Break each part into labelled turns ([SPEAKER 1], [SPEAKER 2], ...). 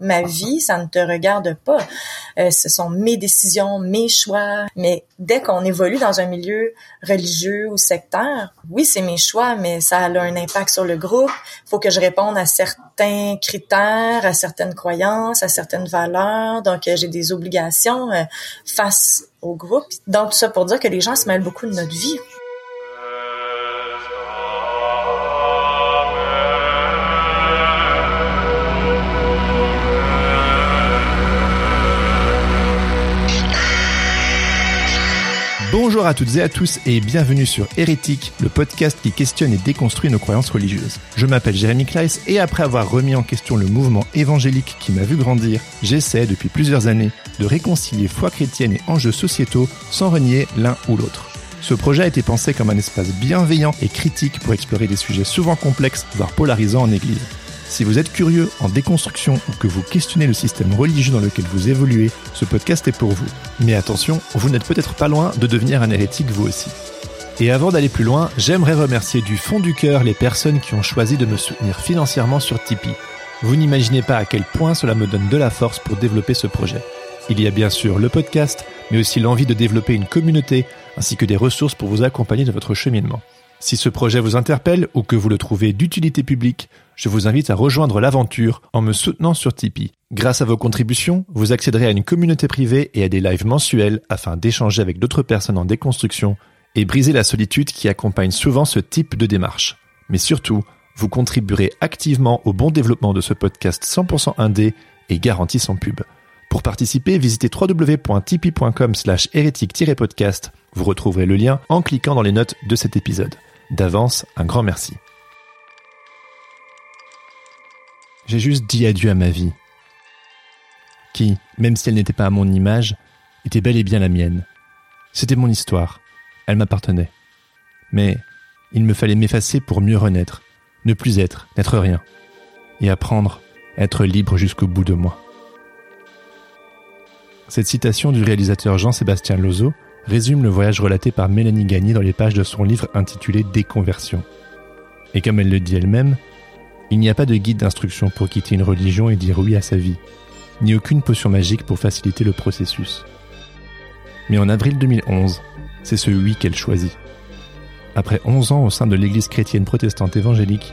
[SPEAKER 1] Ma vie, ça ne te regarde pas. Euh, ce sont mes décisions, mes choix. Mais dès qu'on évolue dans un milieu religieux ou sectaire, oui, c'est mes choix, mais ça a un impact sur le groupe. Faut que je réponde à certains critères, à certaines croyances, à certaines valeurs. Donc, euh, j'ai des obligations euh, face au groupe. Donc, tout ça pour dire que les gens se mêlent beaucoup de notre vie.
[SPEAKER 2] Bonjour à toutes et à tous et bienvenue sur Hérétique, le podcast qui questionne et déconstruit nos croyances religieuses. Je m'appelle Jérémy Kleiss et après avoir remis en question le mouvement évangélique qui m'a vu grandir, j'essaie depuis plusieurs années de réconcilier foi chrétienne et enjeux sociétaux sans renier l'un ou l'autre. Ce projet a été pensé comme un espace bienveillant et critique pour explorer des sujets souvent complexes, voire polarisants en Église. Si vous êtes curieux en déconstruction ou que vous questionnez le système religieux dans lequel vous évoluez, ce podcast est pour vous. Mais attention, vous n'êtes peut-être pas loin de devenir un hérétique vous aussi. Et avant d'aller plus loin, j'aimerais remercier du fond du cœur les personnes qui ont choisi de me soutenir financièrement sur Tipeee. Vous n'imaginez pas à quel point cela me donne de la force pour développer ce projet. Il y a bien sûr le podcast, mais aussi l'envie de développer une communauté, ainsi que des ressources pour vous accompagner de votre cheminement. Si ce projet vous interpelle ou que vous le trouvez d'utilité publique, je vous invite à rejoindre l'aventure en me soutenant sur Tipeee. Grâce à vos contributions, vous accéderez à une communauté privée et à des lives mensuels afin d'échanger avec d'autres personnes en déconstruction et briser la solitude qui accompagne souvent ce type de démarche. Mais surtout, vous contribuerez activement au bon développement de ce podcast 100% indé et garanti sans pub. Pour participer, visitez www.tipeee.com slash hérétique-podcast. Vous retrouverez le lien en cliquant dans les notes de cet épisode. D'avance, un grand merci. J'ai juste dit adieu à ma vie, qui, même si elle n'était pas à mon image, était bel et bien la mienne. C'était mon histoire, elle m'appartenait. Mais il me fallait m'effacer pour mieux renaître, ne plus être, n'être rien, et apprendre à être libre jusqu'au bout de moi. Cette citation du réalisateur Jean-Sébastien Lozo résume le voyage relaté par Mélanie Gagné dans les pages de son livre intitulé Déconversion. Et comme elle le dit elle-même, il n'y a pas de guide d'instruction pour quitter une religion et dire oui à sa vie, ni aucune potion magique pour faciliter le processus. Mais en avril 2011, c'est ce oui qu'elle choisit. Après 11 ans au sein de l'église chrétienne protestante évangélique,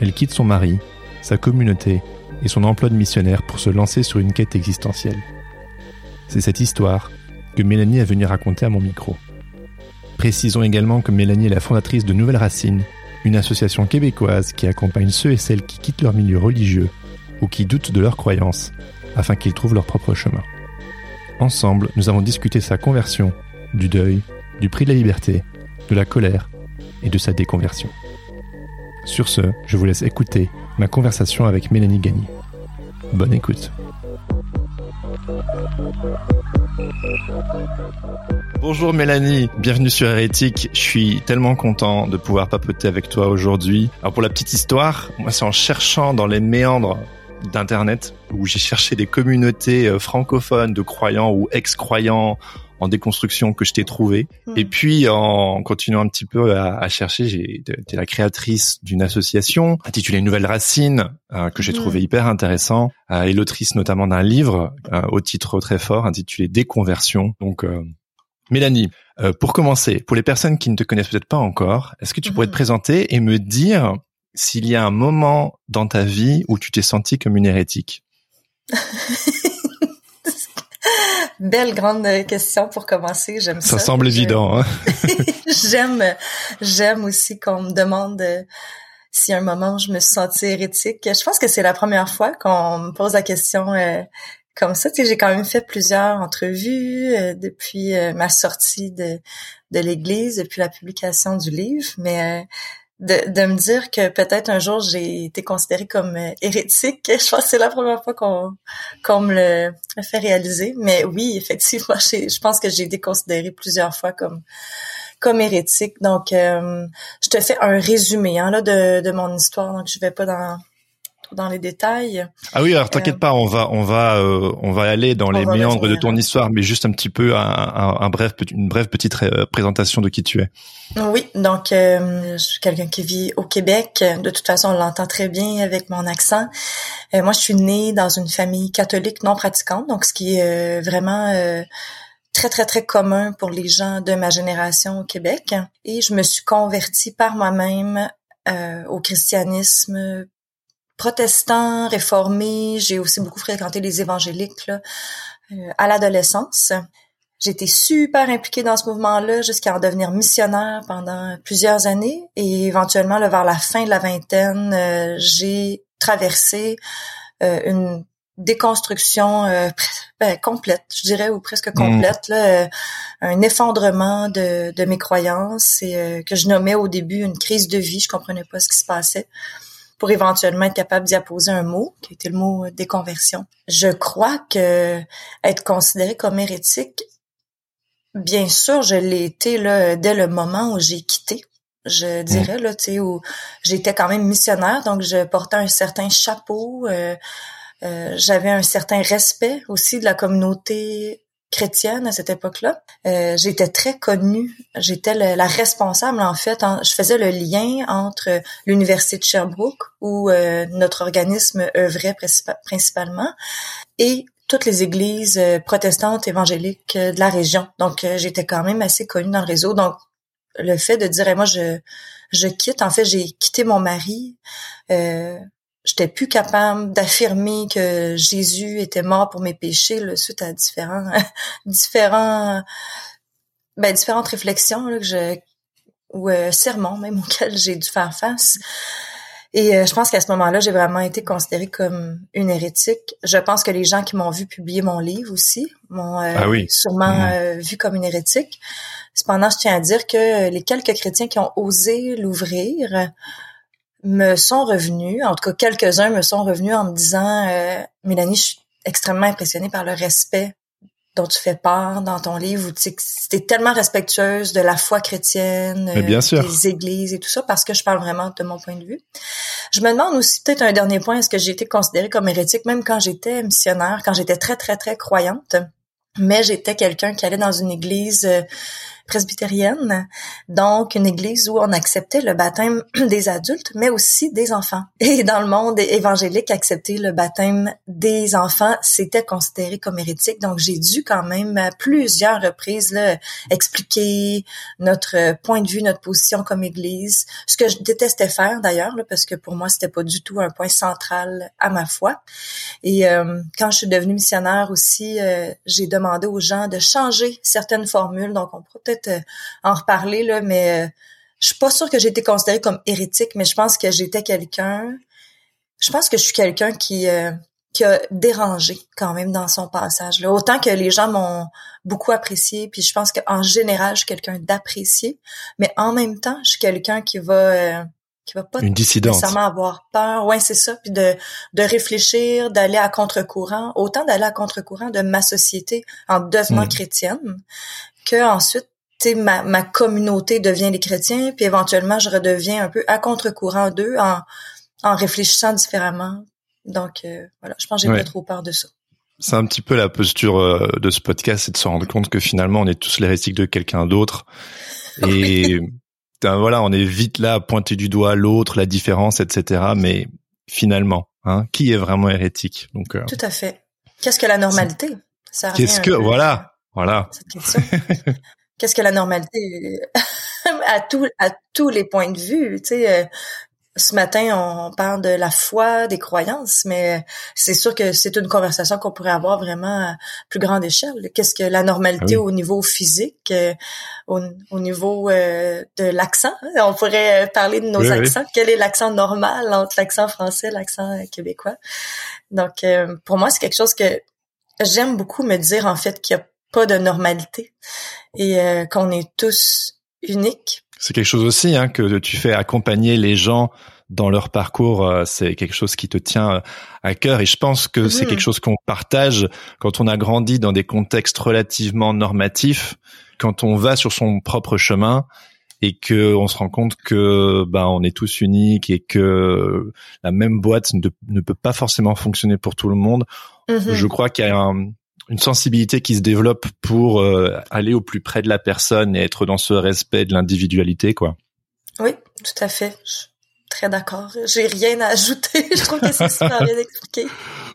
[SPEAKER 2] elle quitte son mari, sa communauté et son emploi de missionnaire pour se lancer sur une quête existentielle. C'est cette histoire que Mélanie a venu raconter à mon micro. Précisons également que Mélanie est la fondatrice de Nouvelles Racines, une association québécoise qui accompagne ceux et celles qui quittent leur milieu religieux ou qui doutent de leurs croyances afin qu'ils trouvent leur propre chemin. Ensemble, nous avons discuté sa conversion, du deuil, du prix de la liberté, de la colère et de sa déconversion. Sur ce, je vous laisse écouter ma conversation avec Mélanie Gagné. Bonne écoute. Bonjour Mélanie, bienvenue sur Hérétique. Je suis tellement content de pouvoir papoter avec toi aujourd'hui. Alors pour la petite histoire, moi c'est en cherchant dans les méandres d'internet où j'ai cherché des communautés euh, francophones de croyants ou ex-croyants en déconstruction que je t'ai trouvé.
[SPEAKER 1] Hmm.
[SPEAKER 2] Et puis en continuant un petit peu à, à chercher, j'ai été la créatrice d'une association intitulée Nouvelle Racine euh, que j'ai
[SPEAKER 1] Hmm.
[SPEAKER 2] trouvé hyper intéressant euh, et l'autrice notamment d'un livre euh, au titre très fort intitulé Déconversion. Donc Mélanie, pour commencer, pour les personnes qui ne te connaissent peut-être pas encore, est-ce que tu pourrais te présenter et me dire s'il y a un moment dans ta vie où tu t'es sentie comme une hérétique?
[SPEAKER 1] Belle grande question pour commencer. J'aime ça.
[SPEAKER 2] Ça semble évident. Hein
[SPEAKER 1] j'aime, j'aime aussi qu'on me demande euh, y a un moment je me suis sentie hérétique. Je pense que c'est la première fois qu'on me pose la question euh, comme ça. Tu sais, j'ai quand même fait plusieurs entrevues euh, depuis euh, ma sortie de, de l'Église, depuis la publication du livre, mais de, de me dire que peut-être un jour j'ai été considérée comme euh, hérétique, je pense que c'est la première fois qu'on qu'on me le, fait réaliser. Mais oui, effectivement, je pense que j'ai été considérée plusieurs fois comme comme hérétique. Donc, euh, je te fais un résumé hein, là de, de mon histoire. Donc, je vais pas dans dans les détails.
[SPEAKER 2] Ah oui, alors t'inquiète
[SPEAKER 1] Euh,
[SPEAKER 2] pas, on va on va euh, on va aller dans les méandres de ton histoire, mais juste un petit peu un, un, un bref une brève petite euh, présentation de qui tu es.
[SPEAKER 1] Oui, donc euh, je suis quelqu'un qui vit au Québec. De toute façon, on l'entend très bien avec mon accent. Euh, moi, je suis née dans une famille catholique non pratiquante, donc ce qui est vraiment euh, très très très commun pour les gens de ma génération au Québec. Et je me suis convertie par moi-même euh, au christianisme protestant, réformé. J'ai aussi beaucoup fréquenté les évangéliques là, euh, à l'adolescence. Été super impliquée dans ce mouvement-là jusqu'à en devenir missionnaire pendant plusieurs années et éventuellement là, vers la fin de la vingtaine, euh, j'ai traversé euh, une déconstruction euh, ben, complète, je dirais, ou presque complète, là, un effondrement de, de mes croyances et que je nommais au début une crise de vie. Je comprenais pas ce qui se passait pour éventuellement être capable d'y apposer un mot, qui était le mot euh, déconversion. Je crois que être considéré comme hérétique, bien sûr, je l'ai été là, dès le moment où j'ai quitté. Je dirais là, tu sais, où j'étais quand même missionnaire, donc je portais un certain chapeau. euh, euh, j'avais un certain respect aussi de la communauté chrétienne à cette époque-là. Euh, j'étais très connue. J'étais la responsable, en fait. je faisais le lien entre l'Université de Sherbrooke, où euh, notre organisme œuvrait principa- principalement, et toutes les églises euh, protestantes évangéliques euh, de la région. Donc, euh, j'étais quand même assez connue dans le réseau. Donc, le fait de dire, moi, je, je quitte, en fait, j'ai quitté mon mari. Euh, j'étais plus capable d'affirmer que Jésus était mort pour mes péchés là, suite à différents différents ben différentes réflexions là, que je ou euh, sermons même auxquels j'ai dû faire face. Et euh, je pense qu'à ce moment-là, j'ai vraiment été considérée comme une hérétique. Je pense que les gens qui m'ont vu publier mon livre aussi m'ont euh,
[SPEAKER 2] Ah oui.
[SPEAKER 1] sûrement
[SPEAKER 2] Mhm.
[SPEAKER 1] euh, vu comme une hérétique. Cependant, je tiens à dire que les quelques chrétiens qui ont osé l'ouvrir me sont revenus, en tout cas quelques-uns me sont revenus en me disant euh, Mélanie, je suis extrêmement impressionnée par le respect dont tu fais part dans ton livre, où tu t'es tellement respectueuse de la foi chrétienne,
[SPEAKER 2] bien sûr.
[SPEAKER 1] des églises et tout ça, parce que je parle vraiment de mon point de vue. Je me demande aussi peut-être un dernier point, est-ce que j'ai été considérée comme hérétique, même quand j'étais missionnaire, quand j'étais très, très, très croyante, mais j'étais quelqu'un qui allait dans une église euh, presbytérienne, donc une église où on acceptait le baptême des adultes, mais aussi des enfants. Et dans le monde évangélique, accepter le baptême des enfants, c'était considéré comme hérétique. Donc j'ai dû quand même à plusieurs reprises là, expliquer notre point de vue, notre position comme église, ce que je détestais faire d'ailleurs, parce que pour moi c'était pas du tout un point central à ma foi. Et euh, quand je suis devenue missionnaire aussi, euh, j'ai demandé aux gens de changer certaines formules. Donc, on pourra peut-être euh, en reparler, là, mais euh, je suis pas sûre que j'ai été considérée comme hérétique, mais je pense que j'étais quelqu'un... Je pense que je suis quelqu'un qui... euh, qui a dérangé quand même dans son passage. Là. Autant que les gens m'ont beaucoup apprécié, puis je pense qu'en général, je suis quelqu'un d'apprécié, mais en même temps, je suis quelqu'un qui va euh, qui va pas
[SPEAKER 2] Une dissidente.
[SPEAKER 1] nécessairement avoir peur. Ouais, c'est ça. Puis de, de réfléchir, d'aller à contre-courant, autant d'aller à contre-courant de ma société en devenant
[SPEAKER 2] Mm.
[SPEAKER 1] chrétienne, que ensuite, ma, ma communauté devient les chrétiens, puis éventuellement, je redeviens un peu à contre-courant d'eux en, en réfléchissant différemment. Donc, euh, voilà, je pense que j'ai
[SPEAKER 2] Ouais.
[SPEAKER 1] pas trop peur de ça.
[SPEAKER 2] c'est un petit peu la posture euh, de ce podcast, c'est de se rendre compte que finalement on est tous l'hérétique de quelqu'un d'autre et voilà, on est vite là à pointer du doigt l'autre, la différence, etc. Mais finalement, hein, qui est vraiment hérétique?
[SPEAKER 1] Donc euh, tout à fait. Qu'est-ce que la normalité?
[SPEAKER 2] Qu'est-ce que voilà, voilà.
[SPEAKER 1] Qu'est-ce que la normalité à tous à tous les points de vue, tu sais euh, ce matin, on parle de la foi, des croyances, mais c'est sûr que c'est une conversation qu'on pourrait avoir vraiment à plus grande échelle. Qu'est-ce que la normalité ah au niveau physique, euh, au, niveau euh, de l'accent? On pourrait parler de nos accents. Quel est l'accent normal entre l'accent français et l'accent québécois? Donc, pour moi, c'est quelque chose que j'aime beaucoup me dire, en fait, qu'il n'y a pas de normalité et qu'on est tous uniques
[SPEAKER 2] c'est quelque chose aussi hein, que tu fais accompagner les gens dans leur parcours. Euh, c'est quelque chose qui te tient euh, à cœur et je pense que c'est quelque chose qu'on partage quand on a grandi dans des contextes relativement normatifs, quand on va sur son propre chemin et que on se rend compte que ben on est tous uniques et que la même boîte ne, peut pas forcément fonctionner pour tout le monde. Mm-hmm. Je crois qu'il y a un, une sensibilité qui se développe pour euh, aller au plus près de la personne et être dans ce respect de l'individualité, quoi.
[SPEAKER 1] Oui, tout à fait. Très d'accord. J'ai rien à ajouter. Je trouve que c'est super bien expliqué.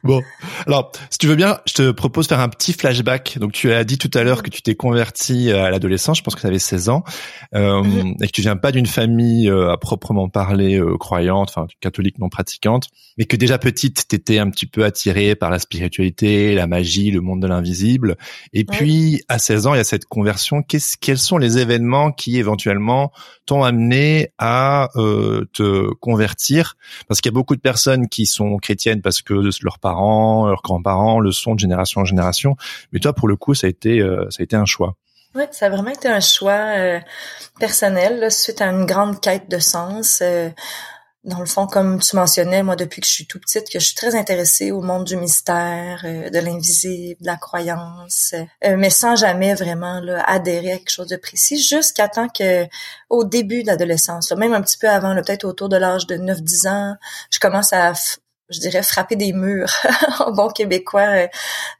[SPEAKER 2] Bon, alors, si tu veux bien, je te propose de faire un petit flashback. Donc, tu as dit tout à l'heure que tu t'es converti euh, à l'adolescence, je pense que tu avais 16 ans, euh, mhm. et que tu viens pas d'une famille euh, à proprement parler euh, croyante, enfin catholique non pratiquante, mais que déjà petite, tu étais un petit peu attirée par la spiritualité, la magie, le monde de l'invisible. Et puis, à 16 ans, il y a cette conversion. Qu'est-ce, quels sont les événements qui éventuellement t'ont amené à te convertir Parce qu'il y a beaucoup de personnes qui sont chrétiennes parce que leur parents, leurs grands-parents le sont de génération en génération. Mais toi, pour le coup, ça a été, euh, ça a été un choix.
[SPEAKER 1] Oui, ça a vraiment été un choix euh, personnel suite à une grande quête de sens. Euh, dans le fond, comme tu mentionnais, moi, depuis que je suis tout petite, que je suis très intéressée au monde du mystère, de l'invisible, de la croyance, mais sans jamais vraiment là, adhérer à quelque chose de précis, jusqu'à temps que, au début de l'adolescence, même un petit peu avant, peut-être autour de l'âge de 9-10 ans, je commence à je dirais frapper des murs en bon québécois euh,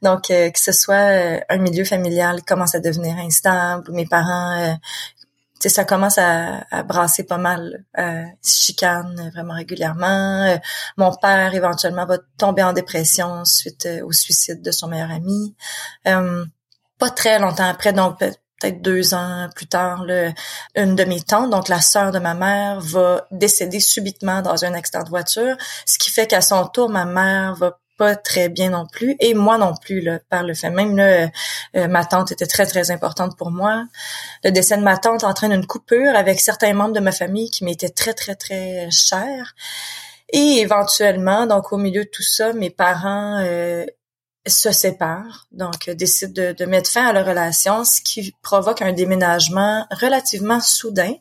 [SPEAKER 1] donc euh, que ce soit euh, un milieu familial qui commence à devenir instable mes parents sais ça commence à, à, brasser pas mal euh, chicane vraiment régulièrement. Mon père éventuellement va tomber en dépression suite au suicide de son meilleur ami. Pas très longtemps après donc peut-être deux ans plus tard, là, une de mes donc la sœur de ma mère, va décéder subitement dans un accident de voiture, ce qui fait qu'à son tour, ma mère va pas très bien non plus et moi non plus là, par le fait. Même là, euh, ma tante était très très importante pour moi. Le décès de ma tante entraîne une coupure avec certains membres de ma famille qui m'étaient très très très chers. Et éventuellement donc au milieu de tout ça mes parents euh, se séparent, donc euh, décident de, de, mettre fin à leur relation, ce qui provoque un déménagement relativement soudain.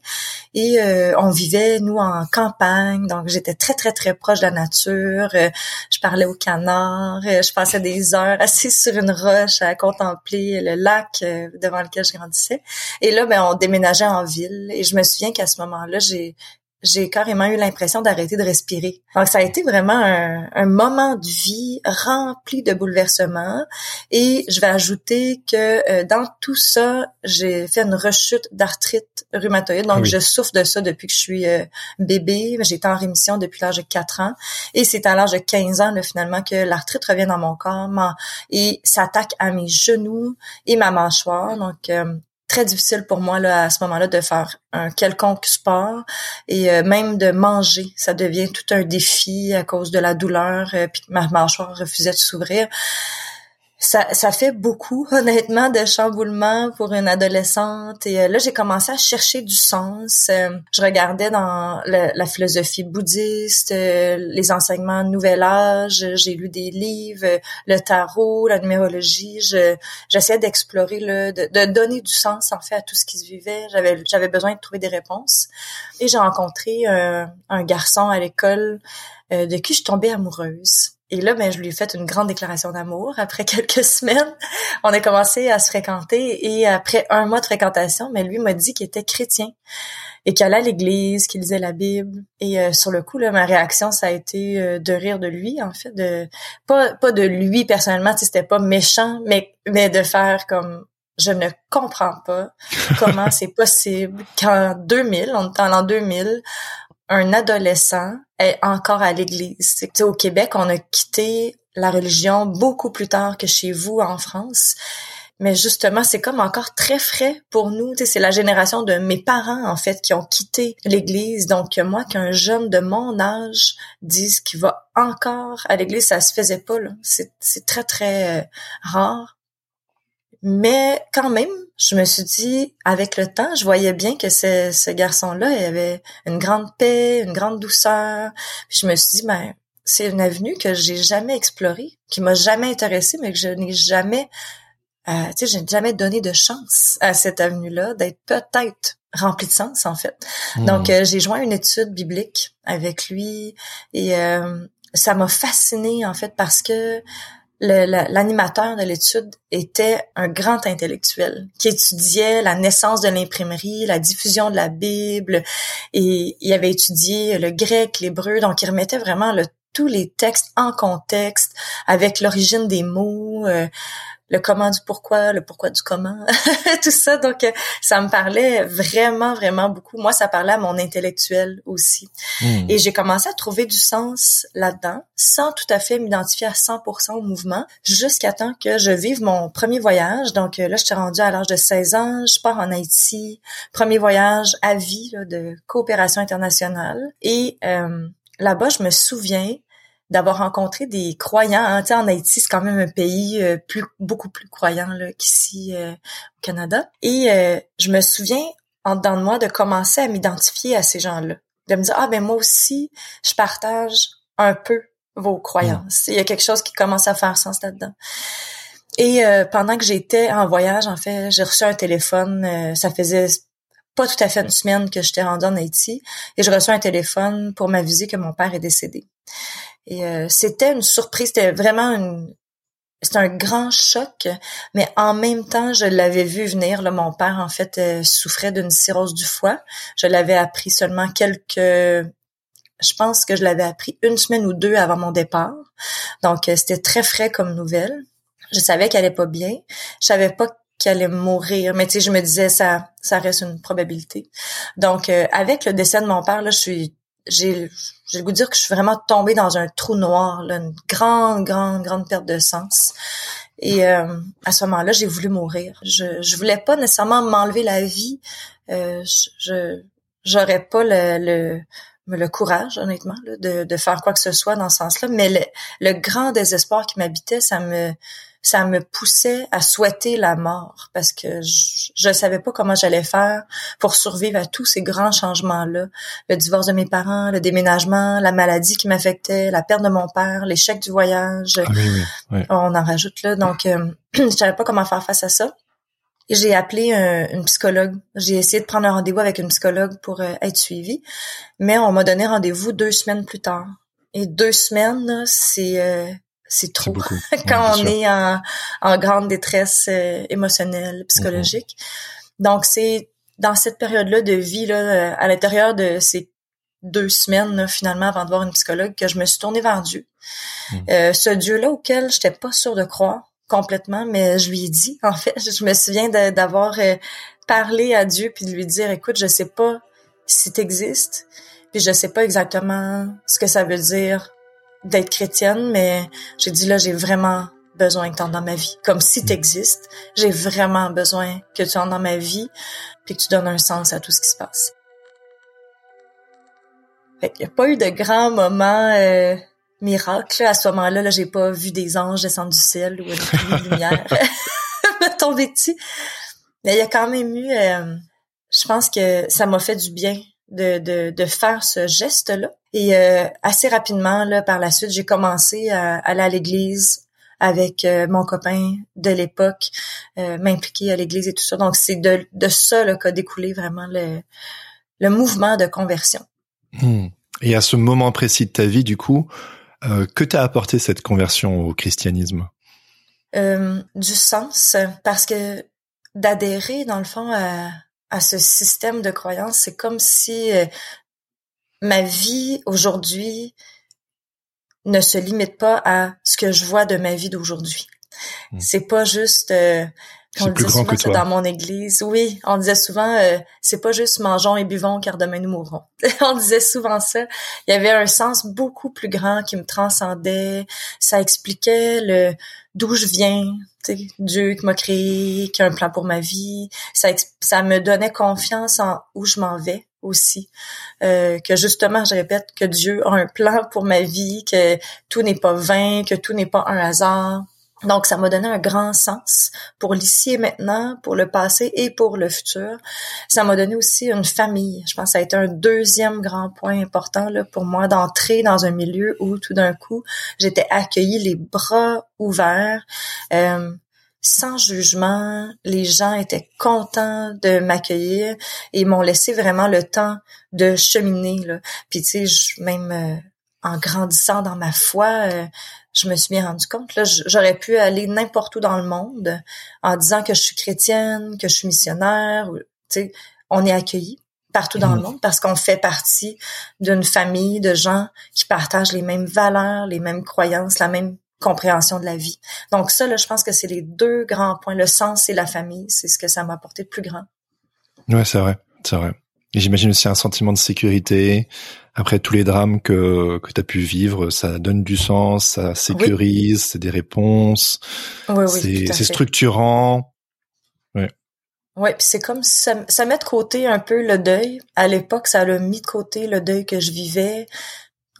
[SPEAKER 1] Et euh, on vivait, nous, en campagne, donc j'étais très, très, très proche de la nature. Euh, je parlais aux canards, je passais des heures assise sur une roche à contempler le lac devant lequel je grandissais. Et là, ben, on déménageait en ville. Et je me souviens qu'à ce moment-là, j'ai j'ai carrément eu l'impression d'arrêter de respirer. Donc ça a été vraiment un, moment de vie rempli de bouleversements et je vais ajouter que euh, dans tout ça, j'ai fait une rechute d'arthrite rhumatoïde. Donc je souffre de ça depuis que je suis euh, bébé. J'ai été en rémission depuis l'âge de 4 ans et c'est à l'âge de 15 ans là, finalement que l'arthrite revient dans mon corps et s'attaque à mes genoux et ma mâchoire. Donc euh, très difficile pour moi là à ce moment-là de faire un quelconque sport. Et euh, même de manger, ça devient tout un défi à cause de la douleur euh, puis ma mâchoire refusait de s'ouvrir ça, ça fait beaucoup, honnêtement, de chamboulement pour une adolescente. Et euh, là, j'ai commencé à chercher du sens. Euh, je regardais dans la philosophie bouddhiste, euh, les enseignements Nouvel Âge. J'ai lu des livres, le tarot, la numérologie. Je, j'essayais d'explorer, le, de, donner du sens, en fait, à tout ce qui se vivait. J'avais, j'avais besoin de trouver des réponses. Et j'ai rencontré un garçon à l'école de qui je tombée amoureuse. Et là, ben, je lui ai fait une grande déclaration d'amour. Après quelques semaines, on a commencé à se fréquenter et après un mois de fréquentation, mais lui m'a dit qu'il était chrétien et qu'il allait à l'église, qu'il lisait la Bible. Et euh, sur le coup, là, ma réaction, ça a été euh, de rire de lui, en fait, de pas pas de lui personnellement, c'était pas méchant, mais mais de faire comme je ne comprends pas comment c'est possible qu'en 2000, on est en l'an 2000, un adolescent est encore à l'église. Au Québec, on a quitté la religion beaucoup plus tard que chez vous en France. Mais justement, c'est comme encore très frais pour nous. C'est la génération de mes parents, en fait, qui ont quitté l'Église. Donc, moi, qu'un jeune de mon âge dise qu'il va encore à l'Église, ça se faisait pas. C'est très, très euh, rare. Mais quand même, je me suis dit, avec le temps, je voyais bien que ce, ce garçon-là il avait une grande paix, une grande douceur. Puis je me suis dit, ben, c'est une avenue que j'ai jamais explorée, qui m'a jamais intéressée, mais que je n'ai jamais, euh, tu sais, j'ai jamais donné de chance à cette avenue-là d'être peut-être remplie de sens en fait. Hmm. Donc euh, j'ai joint une étude biblique avec lui et euh, ça m'a fascinée en fait parce que l'animateur de l'étude était un grand intellectuel qui étudiait la naissance de l'imprimerie, la diffusion de la Bible, et il avait étudié le grec, l'hébreu, donc il remettait vraiment tous les textes en contexte, avec l'origine des mots, euh, le comment du pourquoi, le pourquoi du comment, tout ça. Donc, euh, ça me parlait vraiment, vraiment beaucoup. Moi, ça parlait à mon intellectuel aussi. Hmm. Et j'ai commencé à trouver du sens là-dedans, sans tout à fait m'identifier à 100% au mouvement, jusqu'à temps que je vive mon premier voyage. Donc euh, là, je suis rendue à l'âge de 16 ans, je pars en Haïti, premier voyage à vie là, de coopération internationale. Et euh, là-bas, je me souviens d'avoir rencontré des croyants. Hein. En Haïti, c'est quand même un pays euh, plus beaucoup plus croyant qu'ici euh, au Canada. Et euh, je me souviens, en dedans de moi, de commencer à m'identifier à ces gens-là. De me dire, ah ben moi aussi, je partage un peu vos croyances. Il y a quelque chose qui commence à faire sens là-dedans. Et pendant que j'étais en voyage, en fait, j'ai reçu un téléphone. ça faisait pas tout à fait une semaine que j'étais rendue en Haïti et je reçois un téléphone pour m'aviser que mon père est décédé. Et euh, c'était une surprise, c'était vraiment une c'était un grand choc, mais en même temps, je l'avais vu venir. Là, mon père, en fait, euh, souffrait d'une cirrhose du foie. Je l'avais appris seulement quelques... Je pense que je l'avais appris une semaine ou deux avant mon départ. Donc, euh, c'était très frais comme nouvelle. Je savais qu'elle allait pas bien. Je savais pas qu'elle allait mourir, mais tu sais, je me disais ça, ça reste une probabilité. Donc, avec le décès de mon père, là, je suis j'ai j'ai le goût de dire que je suis vraiment tombée dans un trou noir, là, une grande, grande, grande perte de sens. Et euh, à ce moment-là, j'ai voulu mourir. Je je voulais pas nécessairement m'enlever la vie. Euh, je j'aurais pas le, le le courage, honnêtement, de, de faire quoi que ce soit dans ce sens-là. Mais le, le grand désespoir qui m'habitait, ça me ça me poussait à souhaiter la mort parce que je ne savais pas comment j'allais faire pour survivre à tous ces grands changements-là. Le divorce de mes parents, le déménagement, la maladie qui m'affectait, la perte de mon père, l'échec du voyage. Ah On en rajoute là. Donc, euh, je savais pas comment faire face à ça. Et j'ai appelé une psychologue. J'ai essayé de prendre un rendez-vous avec une psychologue pour euh, être suivie, mais on m'a donné rendez-vous deux semaines plus tard. Et deux semaines, c'est euh, c'est trop quand on est en, en, grande détresse euh, émotionnelle, psychologique. Mm-hmm. Donc c'est dans cette période-là de vie là, à l'intérieur de ces deux semaines finalement avant de voir une psychologue que je me suis tournée vers Dieu. Mm. Euh, ce Dieu-là auquel j'étais pas sûre de croire complètement, mais je lui ai dit en fait, je me souviens d'avoir euh, parlé à Dieu puis de lui dire écoute, je sais pas si tu existes, puis je sais pas exactement ce que ça veut dire d'être chrétienne, mais j'ai dit là, j'ai vraiment besoin que tu dans ma vie. Comme si tu existes, j'ai vraiment besoin que tu entres dans ma vie puis que tu donnes un sens à tout ce qui se passe. Fait qu'il n'y a pas eu de grands moments euh, miracles. À ce moment-là, là, j'ai pas vu des anges descendre du ciel ou une lumière me tomber dessus. Mais il y a quand même eu... Euh, je pense que ça m'a fait du bien de, de, de faire ce geste-là. Et euh, assez rapidement, là, par la suite, j'ai commencé à, aller à l'église avec euh, mon copain de l'époque, euh, m'impliquer à l'église et tout ça. Donc, c'est de, de ça qu'a découlé vraiment le, le mouvement de conversion.
[SPEAKER 2] Hmm. Et à ce moment précis de ta vie, du coup, Euh, que t'a apporté cette conversion au christianisme?
[SPEAKER 1] Euh, Du sens, parce que d'adhérer dans le fond à, à ce système de croyance, c'est comme si euh, ma vie aujourd'hui ne se limite pas à ce que je vois de ma vie d'aujourd'hui. Hmm. C'est pas juste euh,
[SPEAKER 2] on plus grand que toi.
[SPEAKER 1] dans mon église. Oui, on disait souvent euh, c'est pas juste mangeons et buvons car demain nous mourrons. on disait souvent ça. Il y avait un sens beaucoup plus grand qui me transcendait. Ça expliquait le d'où je viens, Dieu qui m'a créé, qui a un plan pour ma vie. Ça, ça me donnait confiance en où je m'en vais aussi. Euh, que justement, je répète que Dieu a un plan pour ma vie, que tout n'est pas vain, que tout n'est pas un hasard. Donc, ça m'a donné un grand sens pour l'ici et maintenant, pour le passé et pour le futur. Ça m'a donné aussi une famille. Je pense que ça a été un deuxième grand point important là, pour moi d'entrer dans un milieu où tout d'un coup, j'étais accueillie les bras ouverts. Euh, sans jugement, les gens étaient contents de m'accueillir et m'ont laissé vraiment le temps de cheminer. Là. Puis tu sais, même euh, en grandissant dans ma foi, euh, je me suis bien rendu compte. Là, j'aurais pu aller n'importe où dans le monde en disant que je suis chrétienne, que je suis missionnaire. Tu sais, on est accueilli partout dans le mmh. monde parce qu'on fait partie d'une famille de gens qui partagent les mêmes valeurs, les mêmes croyances, la même compréhension de la vie. Donc ça, là, je pense que c'est les deux grands points. Le sens et la famille, c'est ce que ça m'a apporté de plus grand.
[SPEAKER 2] Ouais, c'est vrai, c'est vrai. Et j'imagine aussi un sentiment de sécurité. Après tous les drames que, que tu as pu vivre, ça donne du sens, ça sécurise, c'est des réponses, oui, oui, c'est structurant. Ouais.
[SPEAKER 1] Ouais, puis c'est comme ça, ça met de côté un peu le deuil. À l'époque, ça a mis de côté le deuil que je vivais.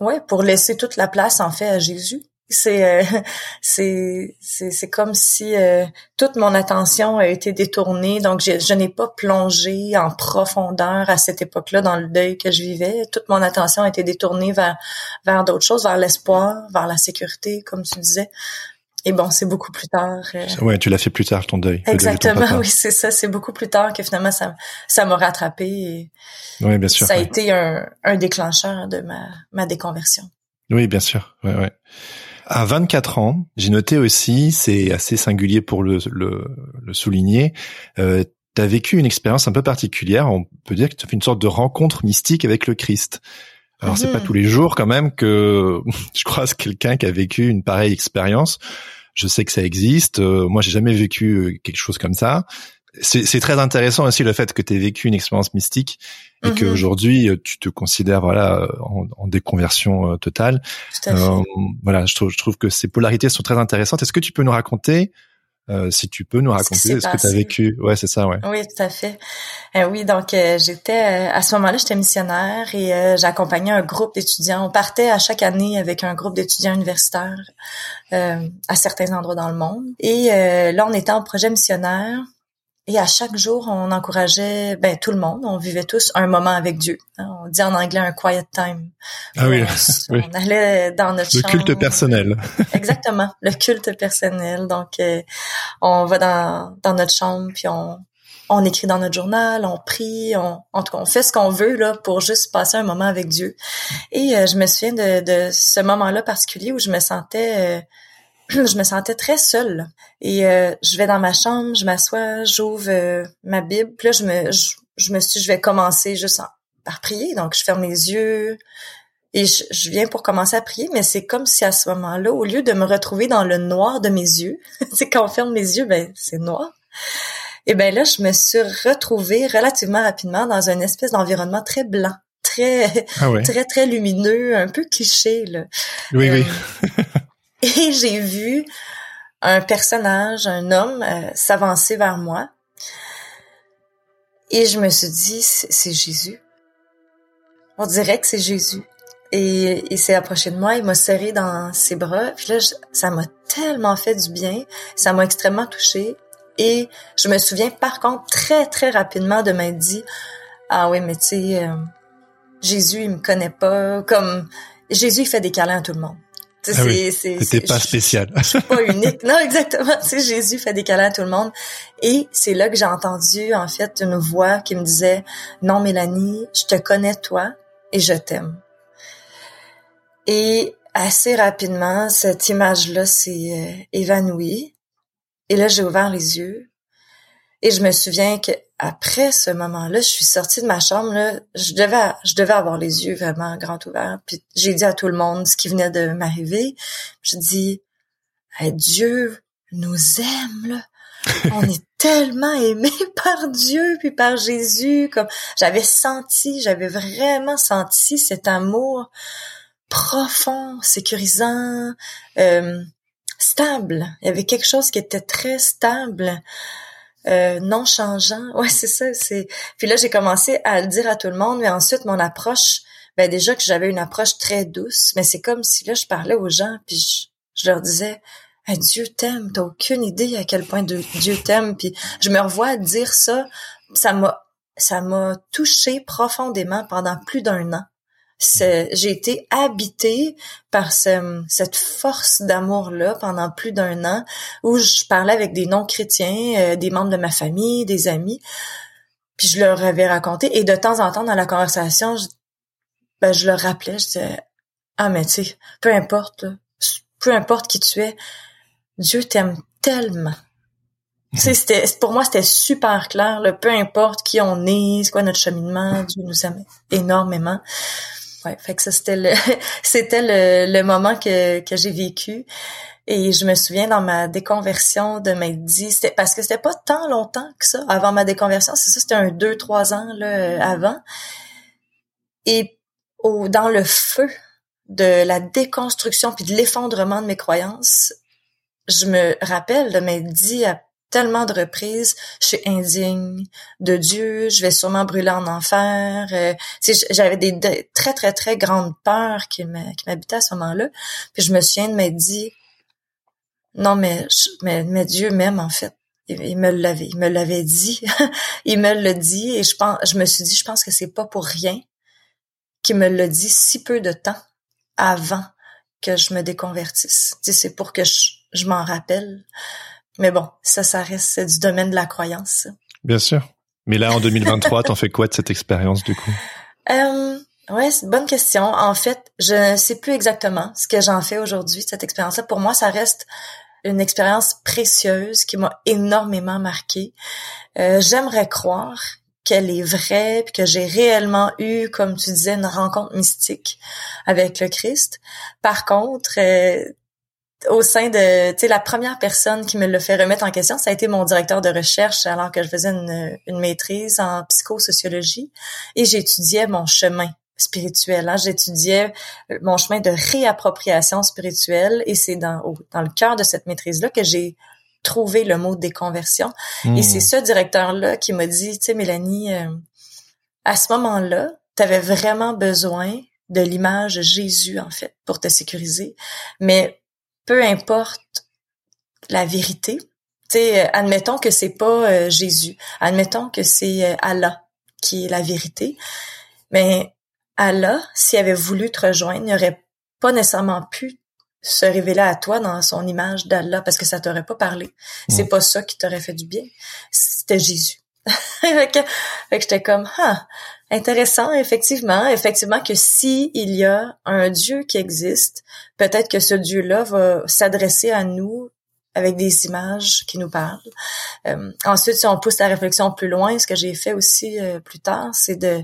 [SPEAKER 1] Ouais, pour laisser toute la place en fait à Jésus c'est euh, c'est c'est comme si euh, toute mon attention a été détournée donc je, je n'ai pas plongé en profondeur à cette époque-là dans le deuil que je vivais toute mon attention a été détournée vers vers d'autres choses vers l'espoir vers la sécurité comme tu disais et bon, c'est beaucoup plus tard.
[SPEAKER 2] Euh... Ouais, tu l'as fait plus tard ton deuil.
[SPEAKER 1] Exactement, oui, c'est ça. C'est beaucoup plus tard que finalement ça ça m'a rattrapé. Et
[SPEAKER 2] oui, bien sûr.
[SPEAKER 1] Ça a été un, un déclencheur de ma ma déconversion.
[SPEAKER 2] Oui, bien sûr. Ouais, ouais. À 24 ans, j'ai noté aussi, c'est assez singulier pour le, le, le souligner, euh, tu as vécu une expérience un peu particulière. On peut dire que tu as fait une sorte de rencontre mystique avec le Christ. Alors c'est pas mhm. tous les jours quand même que je croise quelqu'un qui a vécu une pareille expérience. Je sais que ça existe. Euh, moi, j'ai jamais vécu euh, quelque chose comme ça c'est très intéressant aussi le fait que tu aies vécu une expérience mystique et que mhm. qu'aujourd'hui euh, tu te considères voilà en, en déconversion euh, totale. Euh, voilà, je trouve, je trouve que ces polarités sont très intéressantes. Est-ce que tu peux nous raconter euh, si tu peux nous raconter ce que tu as vécu. Ouais, c'est ça, ouais.
[SPEAKER 1] Oui, tout à fait. Euh, oui, donc j'étais à ce moment-là, j'étais missionnaire et j'accompagnais un groupe d'étudiants. On partait à chaque année avec un groupe d'étudiants universitaires à certains endroits dans le monde. Et là, on était en projet missionnaire et à chaque jour, on encourageait ben, tout le monde. On vivait tous un moment avec Dieu. Hein. On dit en anglais un quiet time.
[SPEAKER 2] Ah oui,
[SPEAKER 1] on, allait dans notre
[SPEAKER 2] le culte personnel.
[SPEAKER 1] Exactement, le culte personnel. Donc, euh, on va dans, dans notre chambre, puis on, on écrit dans notre journal, on prie, on, en tout cas, on fait ce qu'on veut là pour juste passer un moment avec Dieu. Et euh, je me souviens de, de ce moment-là particulier où je me sentais... Euh, je me sentais très seule. Et euh, je vais dans ma chambre, je m'assois, j'ouvre euh, ma Bible. Puis là, je me, je, me suis je vais commencer juste par prier. Donc, je ferme les yeux et je, viens pour commencer à prier. Mais c'est comme si à ce moment-là, au lieu de me retrouver dans le noir de mes yeux, c'est quand on ferme les yeux, ben c'est noir. Et ben là, je me suis retrouvée relativement rapidement dans une espèce d'environnement très blanc très ah très très lumineux, un peu cliché là.
[SPEAKER 2] Oui oui.
[SPEAKER 1] Et j'ai vu un personnage, un homme, euh, s'avancer vers moi. Et je me suis dit, c'est Jésus. On dirait que c'est Jésus. Et il s'est approché de moi, il m'a serré dans ses bras. Puis là, ça m'a tellement fait du bien, ça m'a extrêmement touchée. Et je me souviens par contre très très rapidement de m'être dit, ah oui, mais tu sais, euh, Jésus, il me connaît pas. Comme Jésus, il fait des câlins à tout le monde.
[SPEAKER 2] Ah C'était pas spécial.
[SPEAKER 1] Je, suis pas unique. Non, exactement. C'est Jésus fait des câlins à tout le monde. Et c'est là que j'ai entendu, en fait, une voix qui me disait, non, Mélanie, je te connais toi et je t'aime. Et assez rapidement, cette image-là s'est euh, évanouie. Et là, j'ai ouvert les yeux. Et je me souviens que après ce moment-là, je suis sortie de ma chambre. Là, je devais, je devais avoir les yeux vraiment grands ouverts. Puis j'ai dit à tout le monde ce qui venait de m'arriver. Je dis, Dieu nous aime là. On est tellement aimé par Dieu puis par Jésus. Comme j'avais senti, j'avais vraiment senti cet amour profond, sécurisant, euh, stable. Il y avait quelque chose qui était très stable. Euh, non changeant. Ouais, c'est ça. C'est. Puis là, j'ai commencé à le dire à tout le monde, mais ensuite mon approche, ben déjà que j'avais une approche très douce, mais c'est comme si là je parlais aux gens, puis je, leur disais, Dieu t'aime. T'as aucune idée à quel point Dieu t'aime. Puis je me revois dire ça. Ça m'a, ça m'a touché profondément pendant plus d'un an j'ai été habitée par cette force d'amour-là pendant plus d'un an où je parlais avec des non-chrétiens, euh, des membres de ma famille, des amis, puis je leur avais raconté et de temps en temps dans la conversation, je, ben, je leur rappelais, je disais ah mais tu sais, peu importe, peu importe qui tu es, Dieu t'aime tellement. Sais, c'était pour moi c'était super clair, le peu importe qui on est, c'est quoi notre cheminement, Dieu nous aime énormément. Ouais, fait que ça c'était le c'était le, le moment que que j'ai vécu et je me souviens dans ma déconversion de m'être dit c'était parce que c'était pas tant longtemps que ça avant ma déconversion, c'est ça c'était un deux trois ans là avant. Et au dans le feu de la déconstruction puis de l'effondrement de mes croyances, je me rappelle de m'être dit à tellement de reprises, je suis indigne de Dieu, je vais sûrement brûler en enfer. Euh, j'avais des, très, très, très grandes peurs qui m'habitaient à ce moment-là. Puis je me souviens de m'être dit, non, mais, mais, Dieu m'aime, en fait. Il, me l'avait, il me l'avait dit. il me l'a dit et je pense, je me suis dit, je pense que c'est pas pour rien qu'il me l'a dit si peu de temps avant que je me déconvertisse. C'est pour que je m'en rappelle. Mais bon, ça, ça reste du domaine de la croyance.
[SPEAKER 2] Bien sûr. Mais là, en 2023, t'en fais quoi de cette expérience du coup?
[SPEAKER 1] Euh, Ouais, c'est une bonne question. En fait, je ne sais plus exactement ce que j'en fais aujourd'hui cette expérience-là. Pour moi, ça reste une expérience précieuse qui m'a énormément marquée. Euh, J'aimerais croire qu'elle est vraie, puis que j'ai réellement eu, comme tu disais, une rencontre mystique avec le Christ. Par contre, euh, au sein de, tu sais, la première personne qui me l'a fait remettre en question, ça a été mon directeur de recherche alors que je faisais une, une maîtrise en psychosociologie et j'étudiais mon chemin spirituel. Hein. J'étudiais mon chemin de réappropriation spirituelle et c'est dans, dans le cœur de cette maîtrise-là que j'ai trouvé le mot déconversion. Et hmm. c'est ce directeur-là qui m'a dit, tu sais, Mélanie, euh, à ce moment-là, tu avais vraiment besoin de l'image Jésus, en fait, pour te sécuriser. Mais peu importe la vérité, tu sais, euh, admettons que c'est pas euh, Jésus, admettons que c'est euh, Allah qui est la vérité, mais Allah, s'il avait voulu te rejoindre, n'aurait pas nécessairement pu se révéler à toi dans son image d'Allah parce que ça t'aurait pas parlé. C'est pas ça qui t'aurait fait du bien. C'était Jésus. fait que, j'étais comme, ah, intéressant, effectivement, effectivement que si il y a un Dieu qui existe, peut-être que ce Dieu-là va s'adresser à nous avec des images qui nous parlent. Euh, ensuite, si on pousse la réflexion plus loin, ce que j'ai fait aussi euh, plus tard, c'est de,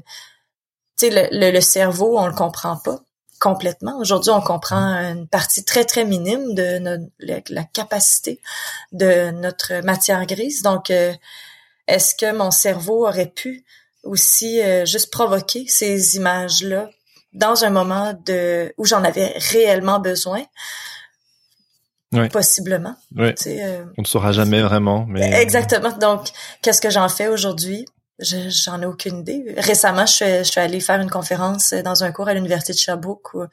[SPEAKER 1] tu sais, le, le, cerveau, on le comprend pas complètement. Aujourd'hui, on comprend une partie très très minime de la, capacité de notre matière grise. Donc, euh, est-ce que mon cerveau aurait pu aussi euh, juste provoquer ces images-là dans un moment de où j'en avais réellement besoin? Possiblement.
[SPEAKER 2] Euh, On ne saura jamais vraiment. Mais...
[SPEAKER 1] Exactement. Donc, qu'est-ce que j'en fais aujourd'hui? J'en ai aucune idée. Récemment, je suis, je suis allée faire une conférence dans un cours à l'université de Sherbrooke où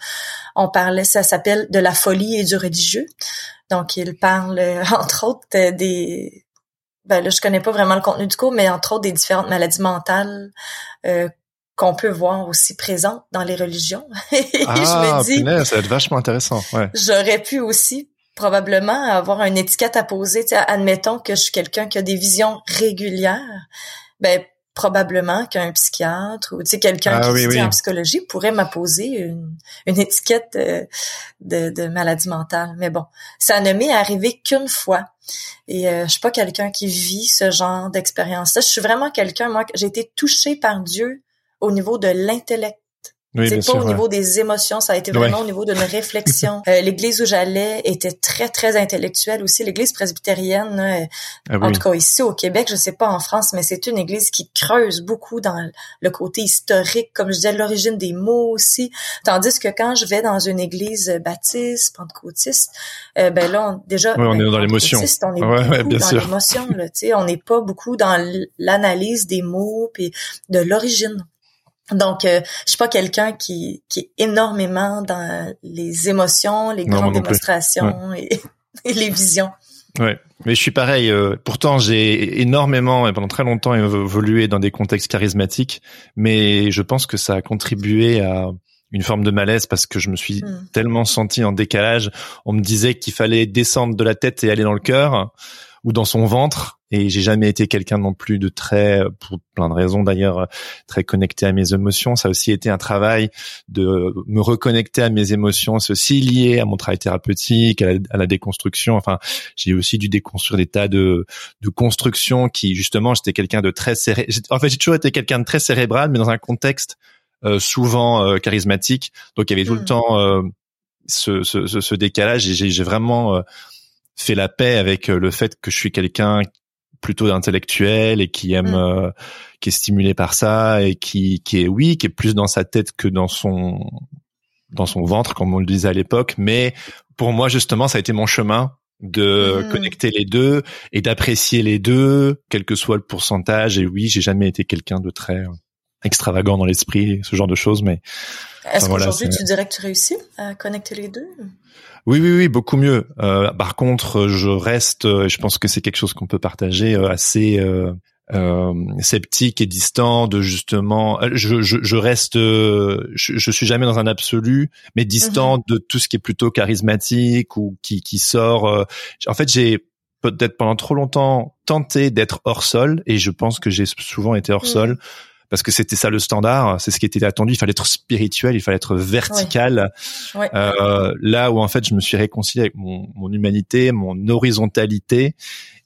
[SPEAKER 1] on parlait, ça s'appelle de la folie et du religieux. Donc, il parle entre autres des ben là, je connais pas vraiment le contenu du cours, mais entre autres des différentes maladies mentales euh, qu'on peut voir aussi présentes dans les religions.
[SPEAKER 2] ah, je me dis, ça va être vachement intéressant. Ouais.
[SPEAKER 1] J'aurais pu aussi probablement avoir une étiquette à poser. Admettons que je suis quelqu'un qui a des visions régulières. Ben probablement qu'un psychiatre ou tu sais quelqu'un
[SPEAKER 2] Ah
[SPEAKER 1] qui
[SPEAKER 2] oui,
[SPEAKER 1] étudie
[SPEAKER 2] oui.
[SPEAKER 1] en psychologie pourrait m'apposer une, une étiquette euh, de, de maladie mentale. Mais bon, ça ne m'est arrivé qu'une fois. Et euh, je suis pas quelqu'un qui vit ce genre d'expérience-là. Je suis vraiment quelqu'un, moi, j'ai été touchée par Dieu au niveau de l'intellect.
[SPEAKER 2] Oui,
[SPEAKER 1] c'est pas
[SPEAKER 2] sûr,
[SPEAKER 1] au
[SPEAKER 2] ouais.
[SPEAKER 1] niveau des émotions, ça a été vraiment
[SPEAKER 2] Ouais.
[SPEAKER 1] au niveau d'une réflexion. Euh, l'église où j'allais était très très intellectuelle aussi. L'église presbytérienne, euh,
[SPEAKER 2] Ah
[SPEAKER 1] en
[SPEAKER 2] oui.
[SPEAKER 1] tout cas ici au Québec, je sais pas en France, mais c'est une église qui creuse beaucoup dans le côté historique, comme je disais, l'origine des mots aussi. Tandis que quand je vais dans une église baptiste, pentecôtiste, euh, ben là, on- déjà,
[SPEAKER 2] Ouais, on
[SPEAKER 1] ben,
[SPEAKER 2] est dans l'émotion.
[SPEAKER 1] On est
[SPEAKER 2] bien
[SPEAKER 1] dans l'émotion, là, tu sais, on n'est pas beaucoup dans l'analyse des mots puis de l'origine. Donc, euh, je suis pas quelqu'un qui, qui est énormément dans les émotions, les
[SPEAKER 2] Non,
[SPEAKER 1] grandes démonstrations et, et les visions.
[SPEAKER 2] Ouais, mais je suis pareil. euh, pourtant, j'ai énormément et pendant très longtemps évolué dans des contextes charismatiques, mais je pense que ça a contribué à une forme de malaise parce que je me suis
[SPEAKER 1] Hmm.
[SPEAKER 2] tellement senti en décalage. On me disait qu'il fallait descendre de la tête et aller dans le cœur ou dans son ventre. Et j'ai jamais été quelqu'un non plus de très, pour plein de raisons d'ailleurs, très connecté à mes émotions. Ça a aussi été un travail de me reconnecter à mes émotions. C'est aussi lié à mon travail thérapeutique, à la, à la déconstruction. Enfin, j'ai aussi dû déconstruire des tas de, de constructions qui, justement, j'étais quelqu'un de très j'ai- En fait, j'ai toujours été quelqu'un de très cérébral, mais dans un contexte euh, souvent euh, charismatique. Donc, il y avait tout le
[SPEAKER 1] Mm.
[SPEAKER 2] temps euh, ce, ce, ce, décalage. Et j'ai vraiment euh, fait la paix avec euh, le fait que je suis quelqu'un plutôt intellectuel et qui aime,
[SPEAKER 1] Mm.
[SPEAKER 2] euh, qui est stimulé par ça et qui, qui est, oui, qui est plus dans sa tête que dans son, dans son ventre, comme on le disait à l'époque. Mais pour moi, justement, ça a été mon chemin de
[SPEAKER 1] Mm.
[SPEAKER 2] connecter les deux et d'apprécier les deux, quel que soit le pourcentage. Et oui, j'ai jamais été quelqu'un de très extravagant dans l'esprit, ce genre de choses, mais
[SPEAKER 1] Est-ce qu'aujourd'hui, tu dirais que tu réussis à connecter les deux?
[SPEAKER 2] Oui, oui, oui, beaucoup mieux. Euh, par contre, je reste, euh, je pense que c'est quelque chose qu'on peut partager, euh, assez euh, euh, sceptique et distant de justement. euh, Je, je, je reste, je, je suis jamais dans un absolu, mais distant de tout ce qui est plutôt charismatique ou qui qui sort. en fait, j'ai peut-être pendant trop longtemps tenté d'être hors sol et je pense que j'ai souvent été hors
[SPEAKER 1] Mhm.
[SPEAKER 2] sol parce que c'était ça le standard, c'est ce qui était attendu. Il fallait être spirituel, il fallait être vertical.
[SPEAKER 1] Ouais.
[SPEAKER 2] Euh, là où en fait je me suis réconcilié avec mon, mon humanité, mon horizontalité,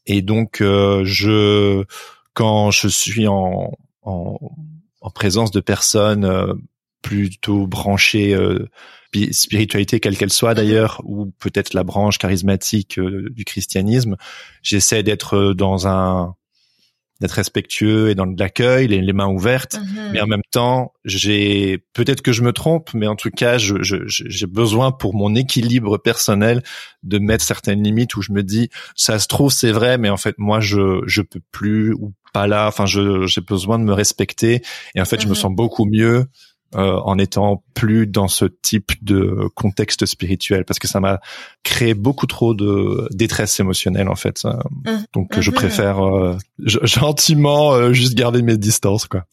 [SPEAKER 2] et donc euh, je quand je suis en, en, en présence de personnes euh, plutôt branchées euh, pi- spiritualité quelle qu'elle soit d'ailleurs, ou peut-être la branche charismatique euh, du christianisme, j'essaie d'être euh, dans un d'être respectueux et dans de l'accueil, les, les mains ouvertes,
[SPEAKER 1] Mhm.
[SPEAKER 2] mais en même temps, j'ai peut-être que je me trompe, mais en tout cas, je- je- je- j'ai besoin pour mon équilibre personnel de mettre certaines limites où je me dis, ça se trouve c'est vrai, mais en fait moi je je peux plus ou pas là. Enfin, je j'ai besoin de me respecter et en fait, je me
[SPEAKER 1] Mhm.
[SPEAKER 2] sens beaucoup mieux. Euh, en étant plus dans ce type de contexte spirituel parce que ça m'a créé beaucoup trop de détresse émotionnelle en fait ça.
[SPEAKER 1] Mhm.
[SPEAKER 2] donc je
[SPEAKER 1] Mhm.
[SPEAKER 2] préfère euh, gentiment euh, juste garder mes distances quoi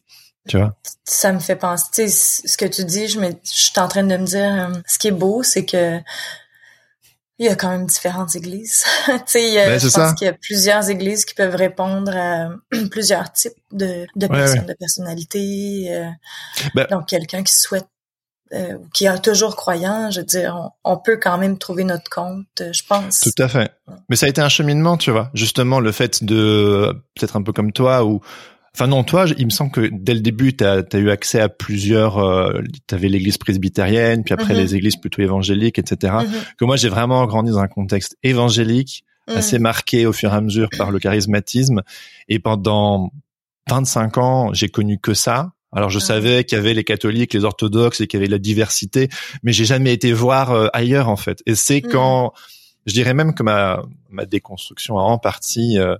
[SPEAKER 2] tu vois?
[SPEAKER 1] Ça me fait penser, ce que tu dis, je me, je suis en train de me dire, euh, ce qui est beau, c'est que il y a quand même différentes églises. tu sais, il y a-
[SPEAKER 2] Ben,
[SPEAKER 1] je pense qu'il y a plusieurs églises qui peuvent répondre à plusieurs types de, de
[SPEAKER 2] Ouais,
[SPEAKER 1] personnes,
[SPEAKER 2] ouais.
[SPEAKER 1] de personnalités. euh,
[SPEAKER 2] Ben-
[SPEAKER 1] donc, quelqu'un qui souhaite, euh, ou qui est toujours croyant, je veux dire, on, on peut quand même trouver notre compte, euh, je pense.
[SPEAKER 2] Tout à fait. Mais ça a été un cheminement, tu vois. Justement, le fait de, peut-être un peu comme toi, ou, enfin non, toi, il me semble que dès le début, tu as, eu accès à plusieurs, euh, tu avais l'église presbytérienne, puis après
[SPEAKER 1] Mhm.
[SPEAKER 2] les églises plutôt évangéliques, etc.
[SPEAKER 1] Mhm.
[SPEAKER 2] Que moi, j'ai vraiment grandi dans un contexte évangélique,
[SPEAKER 1] Mhm.
[SPEAKER 2] assez marqué au fur et à mesure par le charismatisme. Et pendant 25 ans, j'ai connu que ça. Alors je
[SPEAKER 1] Ah.
[SPEAKER 2] savais qu'il y avait les catholiques, les orthodoxes et qu'il y avait la diversité, mais j'ai jamais été voir euh, ailleurs en fait. Et c'est quand, je dirais même que ma ma déconstruction a en partie euh,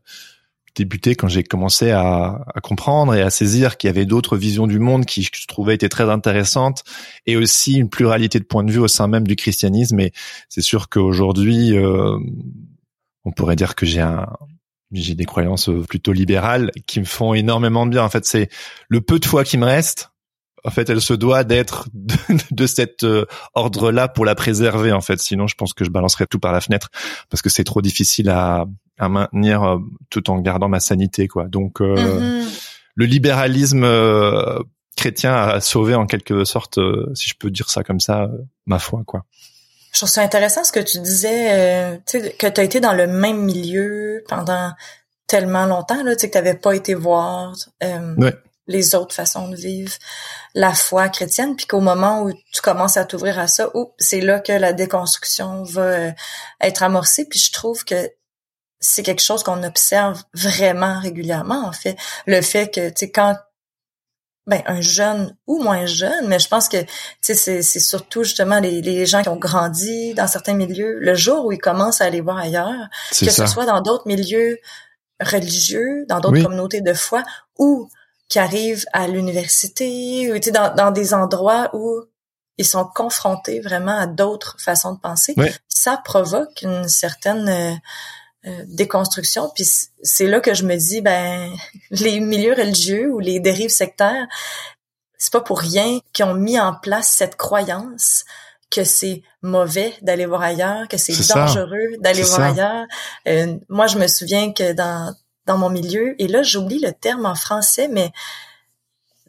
[SPEAKER 2] débuté quand j'ai commencé à, à comprendre et à saisir qu'il y avait d'autres visions du monde qui je trouvais étaient très intéressantes et aussi une pluralité de points de vue au sein même du christianisme. Et c'est sûr qu'aujourd'hui, euh, on pourrait dire que j'ai un j'ai des croyances plutôt libérales qui me font énormément de bien. En fait, c'est le peu de foi qui me reste. En fait, elle se doit d'être de, de cet euh, ordre-là pour la préserver. En fait, sinon, je pense que je balancerais tout par la fenêtre parce que c'est trop difficile à, à maintenir euh, tout en gardant ma sanité, quoi. Donc, euh,
[SPEAKER 1] Mhm.
[SPEAKER 2] le libéralisme chrétien a sauvé en quelque sorte, si je peux dire ça comme ça, ma foi, quoi.
[SPEAKER 1] Je trouve ça intéressant ce que tu disais, que tu as été dans le même milieu pendant tellement longtemps, là, que tu n'avais pas été voir les autres façons de vivre la foi chrétienne, puis qu'au moment où tu commences à t'ouvrir à ça, c'est là que la déconstruction va euh, être amorcée. Puis je trouve que c'est quelque chose qu'on observe vraiment régulièrement, en fait. Le fait que, tu sais, quand ben un jeune ou moins jeune, mais je pense que c'est c'est surtout justement les, les gens qui ont grandi dans certains milieux, le jour où ils commencent à aller voir ailleurs, que ce soit dans d'autres milieux religieux, dans d'autres communautés de foi, ou qui arrivent à l'université ou dans, dans des endroits où ils sont confrontés vraiment à d'autres façons de penser, ça provoque une certaine euh, euh, déconstruction. Puis c'est là que je me dis, ben les milieux religieux ou les dérives sectaires, c'est pas pour rien qu'ils ont mis en place cette croyance que c'est mauvais d'aller voir ailleurs, que c'est dangereux d'aller voir ailleurs. Euh, moi, je me souviens que dans dans mon milieu. Et là, j'oublie le terme en français, mais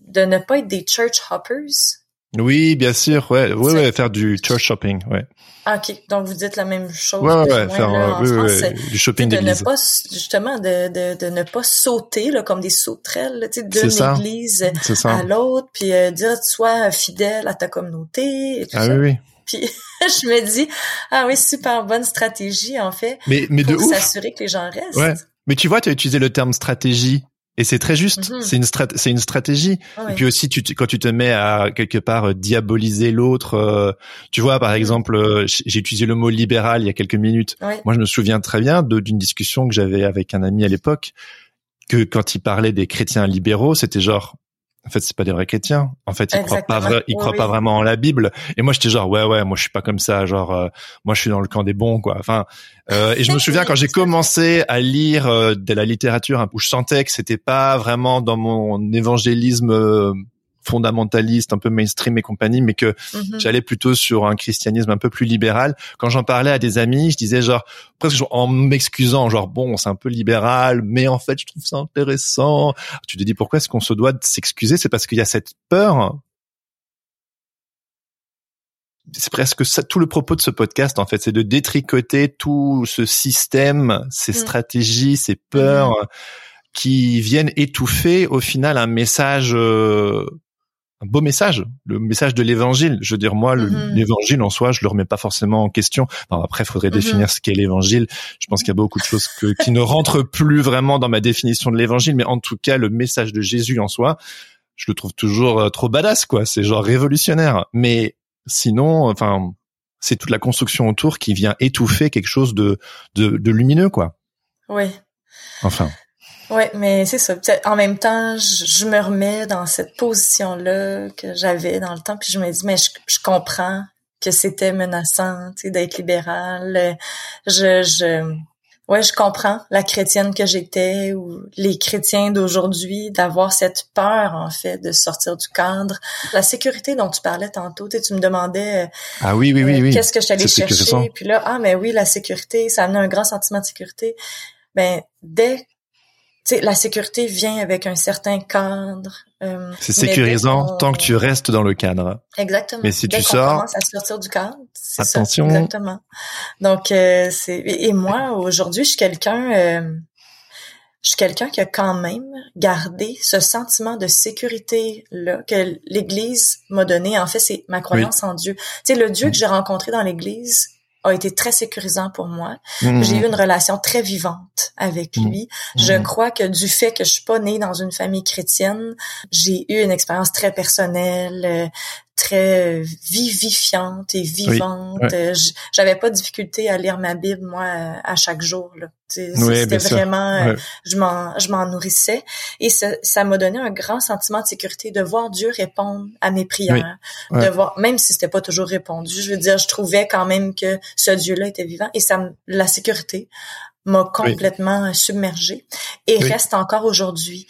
[SPEAKER 1] de ne pas être des church hoppers.
[SPEAKER 2] Oui, bien sûr, ouais, ouais, ouais, faire du church shopping, ouais.
[SPEAKER 1] Ah, ok, donc vous dites la même chose.
[SPEAKER 2] Ouais, ouais, faire en du shopping
[SPEAKER 1] de ne pas justement de, de, de ne pas sauter là comme des sauterelles, tu sais, d'une église à l'autre, puis euh, dire sois fidèle à ta communauté. Et tout
[SPEAKER 2] ah
[SPEAKER 1] ça.
[SPEAKER 2] oui, oui.
[SPEAKER 1] Puis je me dis ah oui super bonne stratégie en fait.
[SPEAKER 2] Mais mais
[SPEAKER 1] pour
[SPEAKER 2] de
[SPEAKER 1] s'assurer que les gens restent.
[SPEAKER 2] Ouais. Mais tu vois, tu as utilisé le terme stratégie. Et c'est très juste. Mhm. C'est une c'est une stratégie. Et puis aussi, tu, quand tu te mets à quelque part euh, diaboliser l'autre, euh, tu vois, par mhm. exemple, euh, j'ai utilisé le mot libéral il y a quelques minutes. Moi, je me souviens très bien d'une discussion que j'avais avec un ami à l'époque, que quand il parlait des chrétiens libéraux, c'était genre, en fait, c'est pas des vrais chrétiens. En fait, ils croient pas vrai, ils croient pas vraiment en la Bible. Et moi, j'étais genre, ouais, ouais, moi, je suis pas comme ça. Genre, euh, moi, je suis dans le camp des bons, quoi. Enfin, euh, et je me souviens quand j'ai commencé à lire euh, de la littérature où je sentais que c'était pas vraiment dans mon évangélisme euh, fondamentaliste, un peu mainstream et compagnie, mais que mhm. j'allais plutôt sur un christianisme un peu plus libéral. Quand j'en parlais à des amis, je disais genre presque en m'excusant, genre bon, c'est un peu libéral, mais en fait, je trouve ça intéressant. Tu te dis pourquoi est-ce qu'on se doit de s'excuser? C'est parce qu'il y a cette peur. C'est presque ça, tout le propos de ce podcast, en fait, c'est de détricoter tout ce système, ces mm. stratégies, ces peurs. Mm-hmm. qui viennent étouffer au final un message euh, un beau message, le message de l'évangile. Je veux dire, moi, mhm. l'évangile en soi, je le remets pas forcément en question. après, il faudrait mhm. définir ce qu'est l'évangile. Je pense qu'il y a beaucoup de choses qui ne rentrent plus vraiment dans ma définition de l'évangile, mais en tout cas, le message de Jésus en soi, je le trouve toujours euh, trop badass, quoi. C'est genre révolutionnaire. Mais sinon, enfin, c'est toute la construction autour qui vient étouffer quelque chose de, de, de lumineux, quoi.
[SPEAKER 1] Oui.
[SPEAKER 2] Enfin.
[SPEAKER 1] Ouais, mais c'est ça. En même temps, je, me remets dans cette position-là que j'avais dans le temps, puis je me dis, mais je, je comprends que c'était menaçant, tu sais, d'être libéral. Je, je, ouais, je comprends la chrétienne que j'étais ou les chrétiens d'aujourd'hui d'avoir cette peur en fait de sortir du cadre. La sécurité dont tu parlais tantôt, tu, me demandais.
[SPEAKER 2] Ah oui, oui, oui, oui.
[SPEAKER 1] Qu'est-ce que je t'allais chercher? Puis là, ah mais oui, la sécurité, ça amenait un grand sentiment de sécurité. Ben dès sais, la sécurité vient avec un certain cadre.
[SPEAKER 2] Euh, c'est sécurisant tant que tu restes dans le cadre.
[SPEAKER 1] Exactement.
[SPEAKER 2] Mais si tu sors,
[SPEAKER 1] commence à sortir du cadre,
[SPEAKER 2] attention.
[SPEAKER 1] Ça, exactement. Donc euh, c'est et moi aujourd'hui, je suis quelqu'un. Euh, je suis quelqu'un qui a quand même gardé ce sentiment de sécurité là que l'Église m'a donné. En fait, c'est ma croyance en Dieu. Tu sais, le Dieu que j'ai rencontré dans l'Église, a été très sécurisant pour moi. Mm-hmm. J'ai eu une relation très vivante avec mm-hmm. lui. Je mm-hmm. crois que du fait que je suis pas née dans une famille chrétienne, j'ai eu une expérience très personnelle, euh, très vivifiante et vivante. J'avais pas de difficulté à lire ma Bible moi à chaque jour. C'était vraiment, euh, je m'en, je m'en nourrissais. Et ça, m'a donné un grand sentiment de sécurité de voir Dieu répondre à mes prières, de voir, même si c'était pas toujours répondu. Je veux dire, je trouvais quand même que ce Dieu-là était vivant et ça, la sécurité m'a complètement submergée. Et reste encore aujourd'hui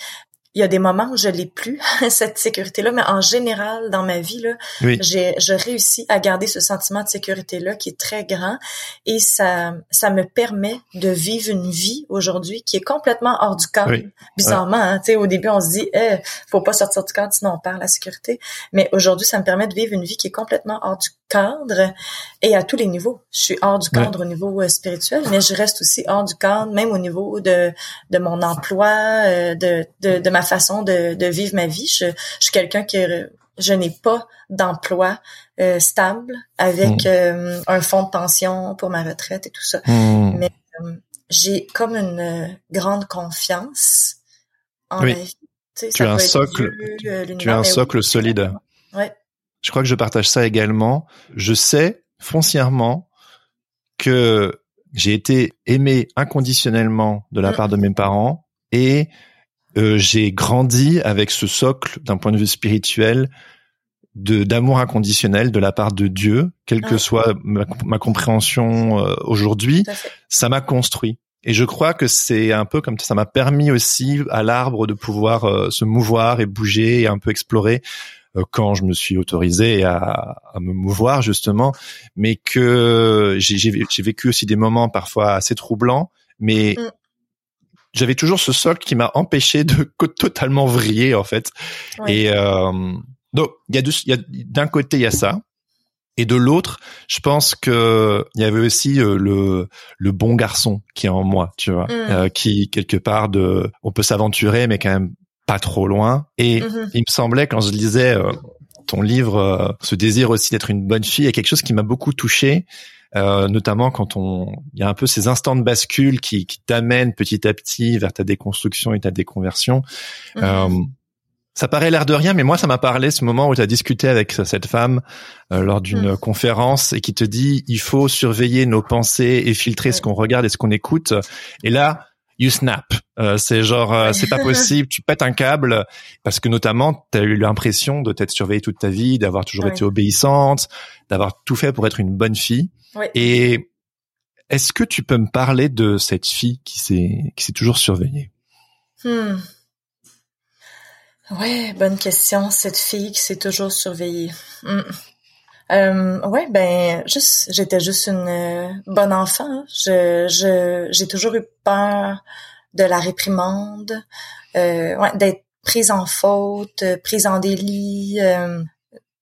[SPEAKER 1] il y a des moments où je l'ai plus cette sécurité là mais en général dans ma vie là j'ai je réussis à garder ce sentiment de sécurité là qui est très grand et ça ça me permet de vivre une vie aujourd'hui qui est complètement hors du cadre bizarrement hein, tu sais au début on se dit eh, faut pas sortir du cadre sinon on perd la sécurité. Mais aujourd'hui ça me permet de vivre une vie qui est complètement hors du cadre et à tous les niveaux. Je suis hors du cadre au niveau euh, spirituel mais je reste aussi hors du cadre même au niveau de de mon emploi euh, de, de de ma façon de, de vivre ma vie. Je, suis quelqu'un qui je n'ai pas d'emploi euh, stable avec hmm. euh, un fonds de pension pour ma retraite et tout ça. Hmm. Mais euh, j'ai comme une grande confiance en
[SPEAKER 2] oui. vie. Tu, as un socle, tu as un socle solide.
[SPEAKER 1] Ouais.
[SPEAKER 2] Je crois que je partage ça également. Je sais foncièrement que j'ai été aimé inconditionnellement de la hmm. part de mes parents et euh, j'ai grandi avec ce socle d'un point de vue spirituel de d'amour inconditionnel de la part de Dieu, quelle que soit ma, compréhension euh, aujourd'hui, ça m'a construit. Et je crois que c'est un peu comme ça m'a permis aussi à l'arbre de pouvoir euh, se mouvoir et bouger et un peu explorer quand je me suis autorisé à, à me mouvoir justement, mais que j'ai vécu aussi des moments parfois assez troublants, mais mm j'avais toujours ce socle qui m'a empêché de totalement vriller en fait. Et euh, donc il y a d'un côté il y a ça. Et de l'autre, je pense que il y avait aussi euh, le le bon garçon qui est en moi, tu vois, mm. euh, qui quelque part de, on peut s'aventurer, mais quand même pas trop loin. Et mm-hmm. il me semblait quand je lisais euh, ton livre, ce désir aussi d'être une bonne fille, est quelque chose qui m'a beaucoup touché. Euh, notamment quand on, il y a un peu ces instants de bascule qui, qui t'amènent petit à petit vers ta déconstruction et ta déconversion. Mhm. Euh, ça paraît l'air de rien, mais moi, ça m'a parlé ce moment où tu as discuté avec cette femme euh, lors d'une mhm. conférence et qui te dit il faut surveiller nos pensées et filtrer ce qu'on regarde et ce qu'on écoute. Et là, you snap. Euh, c'est genre, euh, c'est pas possible, tu pètes un câble parce que notamment, tu as eu l'impression de t'être surveillée toute ta vie, d'avoir toujours été obéissante, d'avoir tout fait pour être une bonne fille. Et est-ce que tu peux me parler de cette fille qui s'est qui s'est toujours surveillée?
[SPEAKER 1] Hmm. Ouais, bonne question. Cette fille qui s'est toujours surveillée. Hmm. Euh, ouais, ben juste, j'étais juste une euh, bonne enfant. Hein. Je, je, j'ai toujours eu peur de la réprimande, euh, ouais, d'être prise en faute, prise en délit. Euh,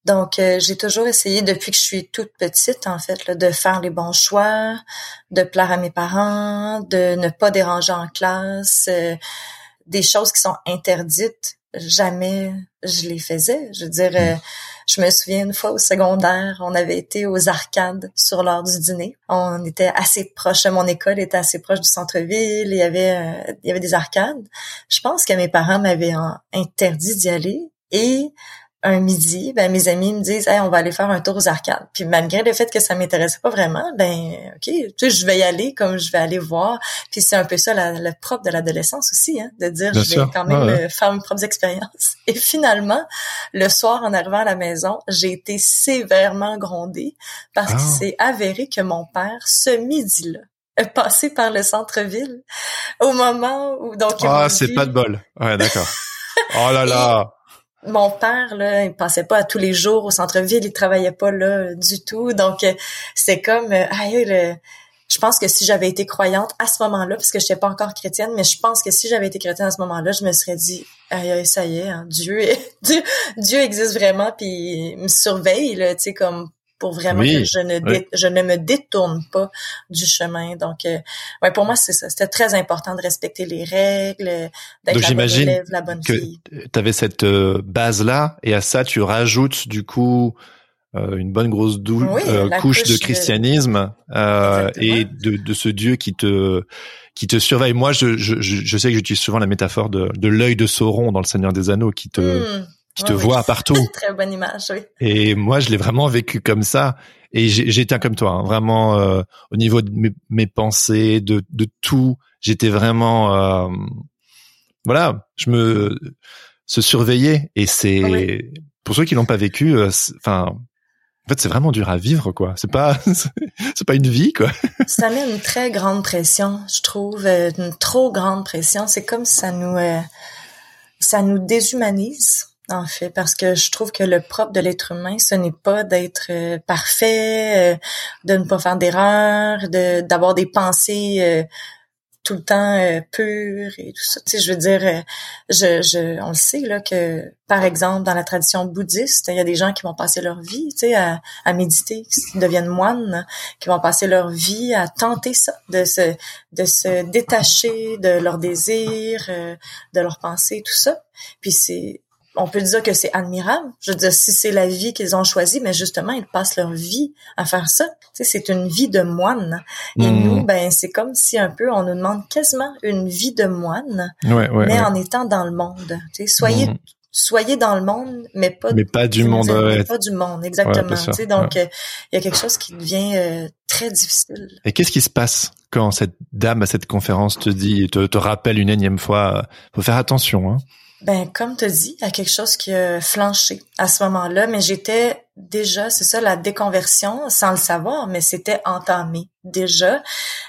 [SPEAKER 1] donc, euh, j'ai toujours essayé depuis que je suis toute petite, en fait, de faire les bons choix, de plaire à mes parents, de ne pas déranger en classe, euh, des choses qui sont interdites. Jamais je les faisais. Je veux dire, euh, je me souviens une fois au secondaire, on avait été aux arcades sur l'heure du dîner. On était assez proche, mon école était assez proche du centre-ville, il y avait il y avait des arcades. Je pense que mes parents m'avaient interdit d'y aller et un midi, ben mes amis me disent hey, on va aller faire un tour aux arcades. Puis malgré le fait que ça m'intéressait pas vraiment, ben OK, tu sais je vais y aller comme je vais aller voir. Puis c'est un peu ça la, le propre de l'adolescence aussi hein, de dire je vais quand même euh, faire mes propres expériences. Et finalement, le soir en arrivant à la maison, j'ai été sévèrement grondée parce que ah. c'est avéré que mon père ce midi-là passé par le centre-ville au moment où donc
[SPEAKER 2] Ah, c'est pas de bol. Ouais, d'accord. oh là là
[SPEAKER 1] mon père là, il passait pas tous les jours au centre-ville, il travaillait pas là du tout. Donc euh, c'est comme euh, je pense que si j'avais été croyante à ce moment-là, parce que je pas encore chrétienne, mais je pense que si j'avais été chrétienne à ce moment-là, je me serais dit, aïe, ça y est, hein, Dieu, Dieu, Dieu existe vraiment, puis il me surveille, là, tu sais, comme pour vraiment que je ne je ne me détourne pas du chemin. Donc euh, ouais, pour moi c'est ça, c'était très important de respecter les règles, d'être la bonne élève, la bonne que fille.
[SPEAKER 2] Tu avais cette euh, base là et à ça tu rajoutes du coup euh, une bonne grosse couche, de christianisme et de, de, ce Dieu qui te qui te surveille. Moi, je, je, je sais que j'utilise souvent la métaphore de, de l'œil de Sauron dans le Seigneur des Anneaux, qui te hmm qui te voit partout.
[SPEAKER 1] Très bonne image, oui.
[SPEAKER 2] Et moi, je l'ai vraiment vécu comme ça. Et j'étais comme toi, hein, vraiment euh, au niveau de mes, pensées, de, de tout. J'étais vraiment, euh, voilà, je me se surveillais. Et c'est pour ceux qui l'ont pas vécu, euh, enfin. en fait, c'est vraiment dur à vivre, quoi. C'est pas, c'est pas une vie, quoi.
[SPEAKER 1] ça met une très grande pression, je trouve, une trop grande pression. C'est comme ça nous, ça nous déshumanise en fait, parce que je trouve que le propre de l'être humain, ce n'est pas d'être euh, parfait, euh, de ne pas faire d'erreurs, de d'avoir des pensées euh, tout le temps pures et tout ça. Tu sais, je veux dire, je, je, on le sait là que, par exemple, dans la tradition bouddhiste, il y a des gens qui vont passer leur vie, tu sais, à, à méditer, qui deviennent moines, qui vont passer leur vie à tenter ça, de se, de se détacher de leurs désirs, de leurs pensées, tout ça. Puis c'est on peut dire que c'est admirable. Je veux dire, si c'est la vie qu'ils ont choisie, mais justement, ils passent leur vie à faire ça. Tu sais, c'est une vie de moine. Et hmm. nous, ben, c'est comme si un peu, on nous demande quasiment une vie de moine, mais en étant dans le monde. Tu sais, soyez, hmm. soyez dans le monde, mais pas,
[SPEAKER 2] mais pas du monde.
[SPEAKER 1] pas du monde, exactement. tu sais, donc, euh, il y a quelque chose qui devient euh, très difficile.
[SPEAKER 2] Et qu'est-ce qui se passe quand cette dame à cette conférence te dit, te, te rappelle une énième fois, euh, faut faire attention, hein?
[SPEAKER 1] Ben, comme tu dis, il y a quelque chose qui a flanché à ce moment-là, mais j'étais déjà, c'est ça, la déconversion, sans le savoir, mais c'était entamé déjà.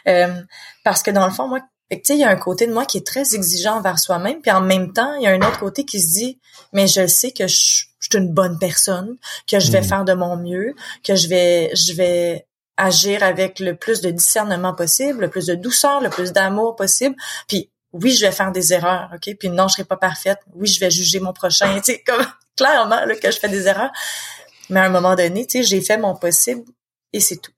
[SPEAKER 1] Euh, parce que dans le fond, moi, tu sais, il y a un côté de moi qui est très exigeant envers soi-même, puis en même temps, il y a un autre côté qui se dit, mais je sais que je, suis une bonne personne, que je vais mm. faire de mon mieux, que je vais, je vais agir avec le plus de discernement possible, le plus de douceur, le plus d'amour possible. Puis oui, je vais faire des erreurs, OK? Puis non, je serai pas parfaite. Oui, je vais juger mon prochain. Tu sais, comme clairement là, que je fais des erreurs. Mais à un moment donné, tu sais, j'ai fait mon possible et c'est tout.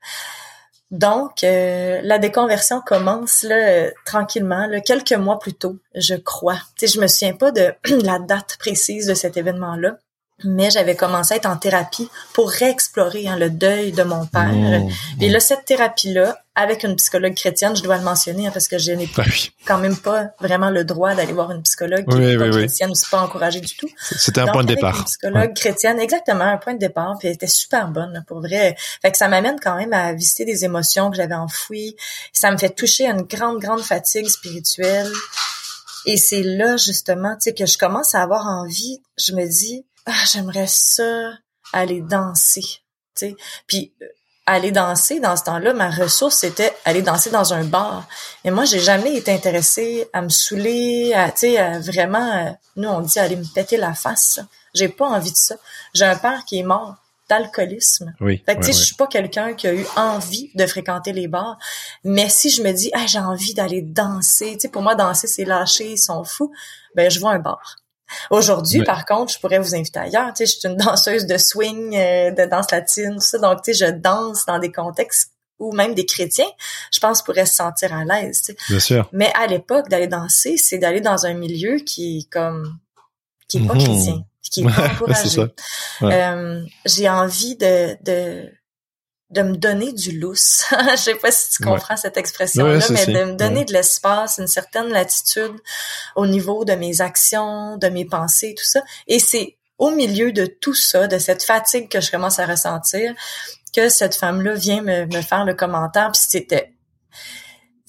[SPEAKER 1] Donc, euh, la déconversion commence là, tranquillement, là, quelques mois plus tôt, je crois. Tu sais, je me souviens pas de la date précise de cet événement-là, mais j'avais commencé à être en thérapie pour réexplorer hein, le deuil de mon père. Mmh, et là, cette thérapie-là, avec une psychologue chrétienne, je dois le mentionner hein, parce que je n'ai ah quand même pas vraiment le droit d'aller voir une psychologue qui oui, pas chrétienne, c'est pas encouragé du tout.
[SPEAKER 2] C'était un point de départ.
[SPEAKER 1] Une psychologue chrétienne, exactement, un point de départ, puis elle était super bonne pour vrai. Fait que ça m'amène quand même à visiter des émotions que j'avais enfouies. Ça me fait toucher à une grande, grande fatigue spirituelle. Et c'est là justement, tu sais, que je commence à avoir envie. Je me dis, ah, j'aimerais ça aller danser, tu sais. Puis euh, aller danser dans ce temps-là, ma ressource c'était aller danser dans un bar. Et moi, j'ai jamais été intéressée à me saouler, à tu sais, vraiment euh, nous on dit aller me péter la face. J'ai pas envie de ça. J'ai un père qui est mort d'alcoolisme.
[SPEAKER 2] Oui.
[SPEAKER 1] Fait que tu sais, je suis pas quelqu'un qui a eu envie de fréquenter les bars, mais si je me dis ah j'ai envie d'aller danser, tu sais pour moi danser c'est lâcher, ils sont fous, ben je vois un bar. Aujourd'hui, par contre, je pourrais vous inviter ailleurs. Tu sais, je suis une danseuse de swing, euh, de danse latine, tout ça. Donc, tu sais, je danse dans des contextes où même des chrétiens, je pense, pourraient se sentir à l'aise. Tu sais.
[SPEAKER 2] Bien sûr.
[SPEAKER 1] Mais à l'époque, d'aller danser, c'est d'aller dans un milieu qui est comme qui est pas mhm. chrétien, qui est pas encouragé. Euh, j'ai envie de, de de me donner du lousse. je sais pas si tu comprends cette expression-là, mais de me donner de l'espace, une certaine latitude au niveau de mes actions, de mes pensées, tout ça. Et c'est au milieu de tout ça, de cette fatigue que je commence à ressentir, que cette femme-là vient me, me faire le commentaire. Puis c'était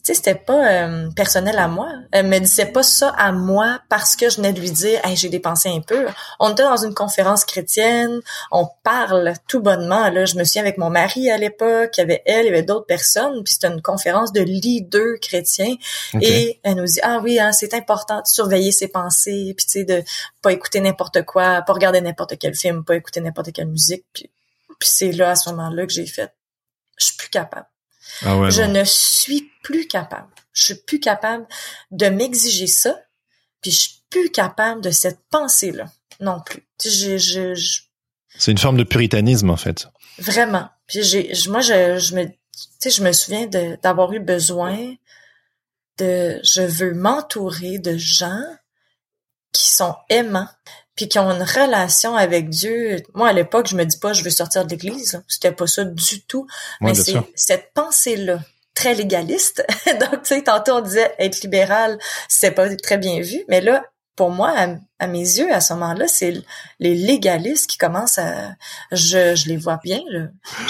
[SPEAKER 1] sais, c'était pas euh, personnel à moi. Elle me disait pas ça à moi parce que je venais de lui dire, hey, j'ai dépensé un peu. On était dans une conférence chrétienne, on parle tout bonnement. Là, je me souviens avec mon mari à l'époque, il y avait elle, il y avait d'autres personnes, puis c'était une conférence de leaders chrétiens. Et elle nous dit, ah oui, hein, c'est important de surveiller ses pensées, puis tu sais, de pas écouter n'importe quoi, pas regarder n'importe quel film, pas écouter n'importe quelle musique. Puis, puis c'est là à ce moment-là que j'ai fait, je suis plus capable
[SPEAKER 2] ah
[SPEAKER 1] je ne suis plus capable. Je suis plus capable de m'exiger ça, puis je suis plus capable de cette pensée-là non plus. Je, je,
[SPEAKER 2] C'est une forme de puritanisme en fait.
[SPEAKER 1] Vraiment. Puis j'ai, moi je, je me, tu sais, je me souviens d'avoir eu besoin de, je veux m'entourer de gens qui sont aimants, puis qui ont une relation avec Dieu. Moi, à l'époque, je me dis pas, je veux sortir de l'Église. C'était pas ça du tout. Mais c'est cette pensée-là, très légaliste. Donc, tu sais, tantôt on disait être libéral, c'est pas très bien vu. Mais là, pour moi, à, mes yeux, à ce moment-là, c'est les légalistes qui commencent à, je, je les vois bien,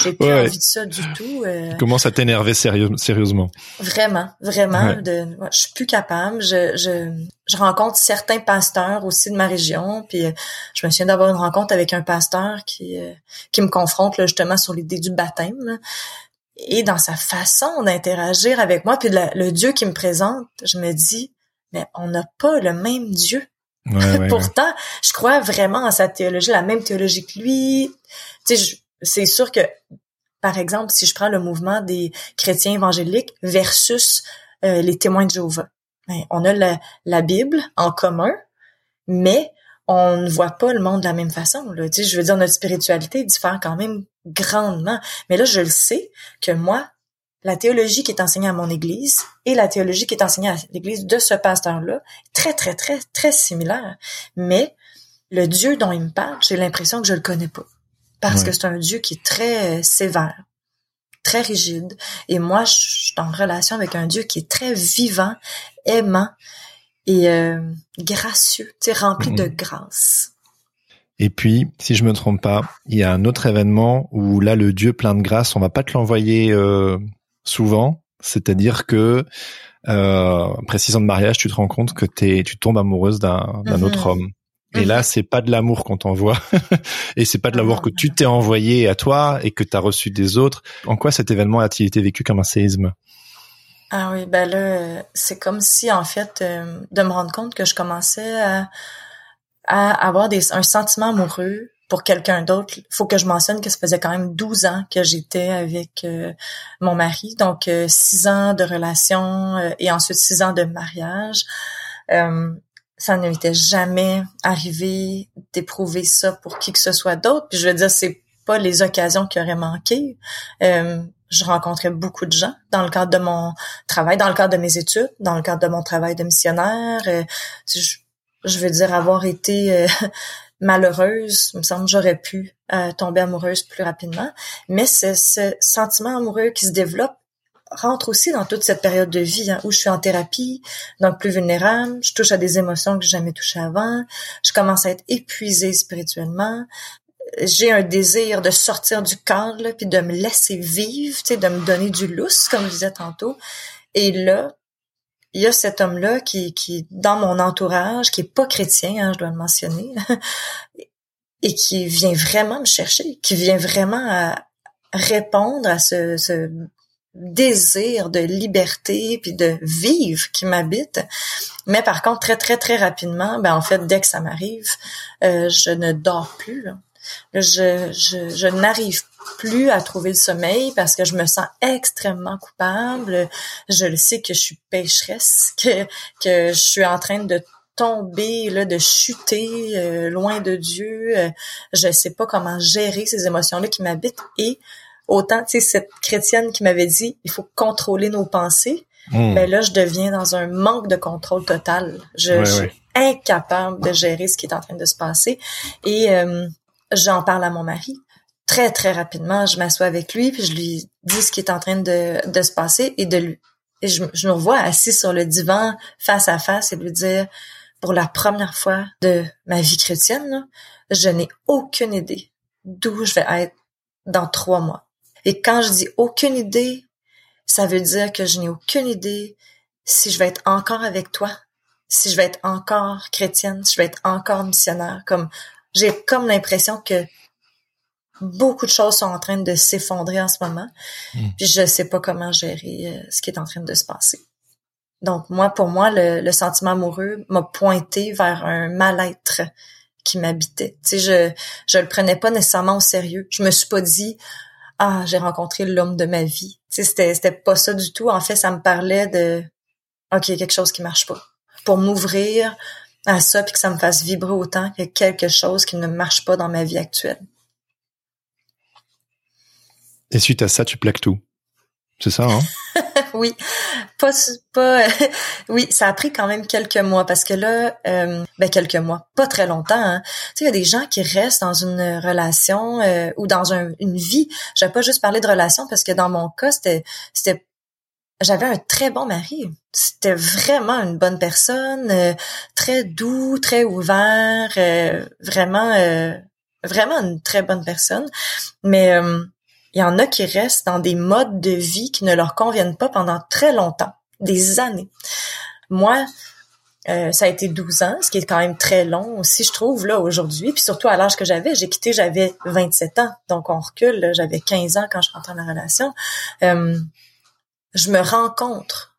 [SPEAKER 1] j'ai plus envie de ça du tout.
[SPEAKER 2] Euh, commence à t'énerver sérieux, sérieusement.
[SPEAKER 1] Vraiment, vraiment, de, je suis plus capable. Je, je, je rencontre certains pasteurs aussi de ma région, puis euh, je me souviens d'avoir une rencontre avec un pasteur qui, euh, qui me confronte là, justement sur l'idée du baptême. Et dans sa façon d'interagir avec moi, puis le Dieu qui me présente, je me dis, mais on n'a pas le même Dieu. Pourtant, je crois vraiment en sa théologie, la même théologie que lui. Tu sais, c'est sûr que, par exemple, si je prends le mouvement des chrétiens évangéliques versus euh, les témoins de Jéhovah, ben, on a la, la Bible en commun, mais on ne voit pas le monde de la même façon. Là. Tu sais, je veux dire, notre spiritualité diffère quand même grandement. Mais là, je le sais que moi, la théologie qui est enseignée à mon église et la théologie qui est enseignée à l'église de ce pasteur-là, très, très, très, très similaire. Mais le Dieu dont il me parle, j'ai l'impression que je le connais pas. Parce que c'est un Dieu qui est très euh, sévère, très rigide. Et moi, je suis en relation avec un Dieu qui est très vivant, aimant et euh, gracieux, tu rempli de grâce.
[SPEAKER 2] Et puis, si je me trompe pas, il y a un autre événement où là, le Dieu plein de grâce, on va pas te l'envoyer euh, souvent. C'est-à-dire que euh, précisant de mariage, tu te rends compte que t'es, tu tombes amoureuse d'un, autre mhm. homme. Et là, mhm. c'est pas de l'amour qu'on t'envoie, et c'est pas de l'amour que tu t'es envoyé à toi et que tu as reçu des autres. En quoi cet événement a-t-il été vécu comme un séisme?
[SPEAKER 1] Ah oui, ben là, c'est comme si en fait euh, de me rendre compte que je commençais à, à avoir des, un sentiment amoureux pour quelqu'un d'autre, faut que je mentionne que ça faisait quand même 12 ans que j'étais avec euh, mon mari, donc euh, six ans de relation euh, et ensuite six ans de mariage. ça ne m'était jamais arrivé d'éprouver ça pour qui que ce soit d'autre. Puis je veux dire, c'est pas les occasions qui auraient manqué. je rencontrais beaucoup de gens dans le cadre de mon travail, dans le cadre de mes études, dans le cadre de mon travail de missionnaire. Je, je, veux dire, avoir été malheureuse, il me semble j'aurais pu euh, tomber amoureuse plus rapidement. Mais ce, ce sentiment amoureux qui se développe rentre aussi dans toute cette période de vie hein, où je suis en thérapie, donc plus vulnérable, je touche à des émotions que j'ai jamais touchées avant, je commence à être épuisée spirituellement, j'ai un désir de sortir du cadre puis de me laisser vivre, tu sais, de me donner du lousse comme je disais tantôt. Et là, il y a cet homme-là qui, qui, dans mon entourage, qui est pas chrétien, hein, je dois le mentionner, et qui vient vraiment me chercher, qui vient vraiment à répondre à ce, ce désir de liberté puis de vivre qui m'habite. Mais par contre, très, très, très rapidement, ben en fait, dès que ça m'arrive, euh, je ne dors plus. Là. Je, je, je n'arrive plus à trouver le sommeil parce que je me sens extrêmement coupable. Je le sais que je suis pécheresse, que, que je suis en train de tomber, là, de chuter euh, loin de Dieu. Euh, je sais pas comment gérer ces émotions-là qui m'habitent. Et autant, tu sais, cette chrétienne qui m'avait dit, il faut contrôler nos pensées. Hmm. Ben là, je deviens dans un manque de contrôle total. Je, suis incapable de gérer ce qui est en train de se passer. Et euh, j'en parle à mon mari très, très rapidement, je m'assois avec lui, puis je lui dis ce qui est en train de, de se passer et de lui. Et je, je me revois assis sur le divan, face à face, et lui dire, pour la première fois de ma vie chrétienne, je n'ai aucune idée d'où je vais être dans trois mois. Et quand je dis aucune idée, ça veut dire que je n'ai aucune idée si je vais être encore avec toi, si je vais être encore chrétienne, si je vais être encore missionnaire. Comme j'ai comme l'impression que beaucoup de choses sont en train de s'effondrer en ce moment. Hmm. Puis je sais pas comment gérer euh, ce qui est en train de se passer. Donc moi, pour moi, le, sentiment amoureux m'a pointé vers un mal-être qui m'habitait. Tu sais, je je le prenais pas nécessairement au sérieux. Je me suis pas dit ah j'ai rencontré l'homme de ma vie. Tu sais, c'était c'était pas ça du tout. En fait, ça me parlait de ok quelque chose qui marche pas. Pour m'ouvrir à ça puis que ça me fasse vibrer autant que quelque chose qui ne marche pas dans ma vie actuelle.
[SPEAKER 2] Et suite à ça, tu plaques tout. C'est ça, hein?
[SPEAKER 1] oui. Pas, pas, oui, ça a pris quand même quelques mois parce que là, euh, ben quelques mois, pas très longtemps. Hein. Tu sais, il y a des gens qui restent dans une relation euh, ou dans une vie. Je vais pas juste parler de relation parce que dans mon cas, c'était, c'était, j'avais un très bon mari. C'était vraiment une bonne personne, euh, très doux, très ouvert, vraiment, vraiment une très bonne personne. Mais il y en a qui restent dans des modes de vie qui ne leur conviennent pas pendant très longtemps, des années. Moi, euh, ça a été 12 ans, ce qui est quand même très long aussi, je trouve, là, aujourd'hui. Puis surtout à l'âge que j'avais, j'ai quitté, j'avais 27 ans. Donc, on recule, j'avais 15 ans quand je rentre dans la relation. Euh, je me rencontre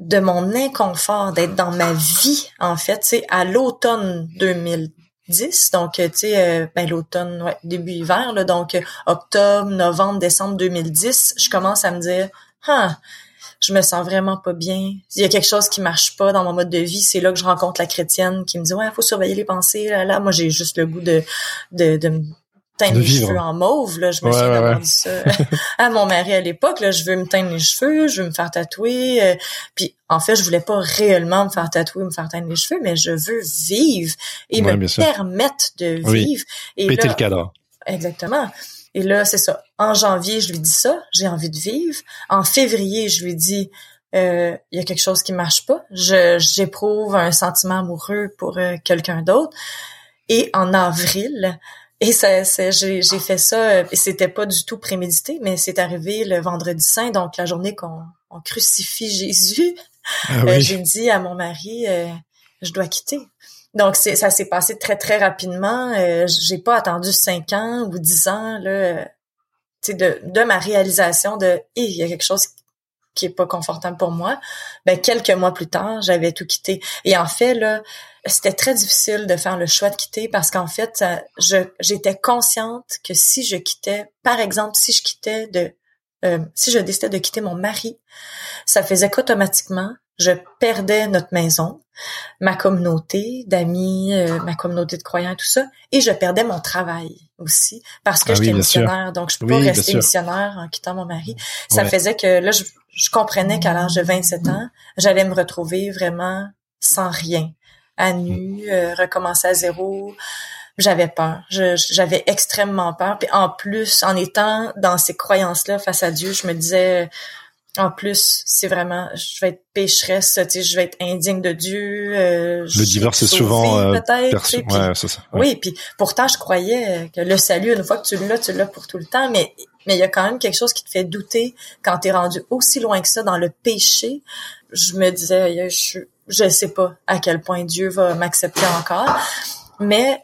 [SPEAKER 1] de mon inconfort d'être dans ma vie en fait, c'est à l'automne 2010, donc tu sais euh, ben l'automne ouais, début hiver là, donc octobre, novembre, décembre 2010, je commence à me dire ah je me sens vraiment pas bien. Il y a quelque chose qui marche pas dans mon mode de vie. C'est là que je rencontre la chrétienne qui me dit ouais, faut surveiller les pensées. Là, là. moi j'ai juste le goût de de, de me teindre les cheveux en mauve. Là, je me suis ouais, ça à mon mari à l'époque. Là, je veux me teindre les cheveux, je veux me faire tatouer. Euh, puis en fait, je voulais pas réellement me faire tatouer, me faire teindre les cheveux, mais je veux vivre et me permettre de vivre.
[SPEAKER 2] Et Péter le cadre.
[SPEAKER 1] Exactement. Et là, c'est ça. En janvier, je lui dis ça, j'ai envie de vivre. En février, je lui dis, euh, il y a quelque chose qui marche pas. Je j'éprouve un sentiment amoureux pour euh, quelqu'un d'autre. Et en avril, et ça, j'ai, j'ai fait ça, et c'était pas du tout prémédité, mais c'est arrivé le vendredi saint, donc la journée qu'on on crucifie Jésus. Ah euh, j'ai dit à mon mari, je dois quitter. Donc c'est ça s'est passé très très rapidement. Euh, j'ai pas attendu cinq ans ou dix ans là, de de ma réalisation de il y a quelque chose qui est pas confortable pour moi. Ben quelques mois plus tard, j'avais tout quitté. Et en fait là, c'était très difficile de faire le choix de quitter parce qu'en fait, je j'étais consciente que si je quittais, par exemple, si je quittais de euh, si je décidais de quitter mon mari, ça faisait qu'automatiquement, je perdais notre maison, ma communauté d'amis, euh, ma communauté de croyants, tout ça, et je perdais mon travail aussi parce que ah j'étais missionnaire, donc je peux pas rester missionnaire en quittant mon mari. Ça faisait que là, je, comprenais qu'à l'âge de 27 ans, j'allais me retrouver vraiment sans rien, à nu, euh, recommencer à zéro. J'avais peur, j'avais extrêmement peur. Puis en plus, en étant dans ces croyances-là face à Dieu, je me disais en plus, c'est vraiment, je vais être pécheresse, tu sais, je vais être indigne de Dieu. Euh,
[SPEAKER 2] le divorce, c'est souvent euh,
[SPEAKER 1] peut-être. Ouais, c'est ça. Oui, puis pourtant, je croyais que le salut, une fois que tu l'as, tu l'as pour tout le temps, mais mais il y a quand même quelque chose qui te fait douter quand tu es rendu aussi loin que ça dans le péché. Je me disais, je je sais pas à quel point Dieu va m'accepter encore, mais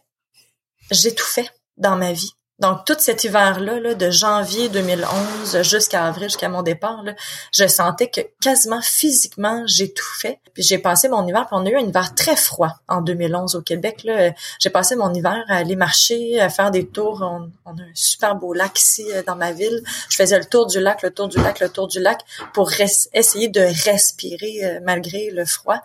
[SPEAKER 1] j'ai tout fait dans ma vie. Donc, tout cet hiver-là, là, de janvier 2011 jusqu'à avril, jusqu'à mon départ, là, je sentais que quasiment physiquement, j'ai tout fait. Puis j'ai passé mon hiver, puis on a eu un hiver très froid en 2011 au Québec. J'ai passé mon hiver à aller marcher, à faire des tours. On, a un super beau lac ici euh, dans ma ville. Je faisais le tour du lac, le tour du lac, le tour du lac pour essayer de respirer euh, malgré le froid.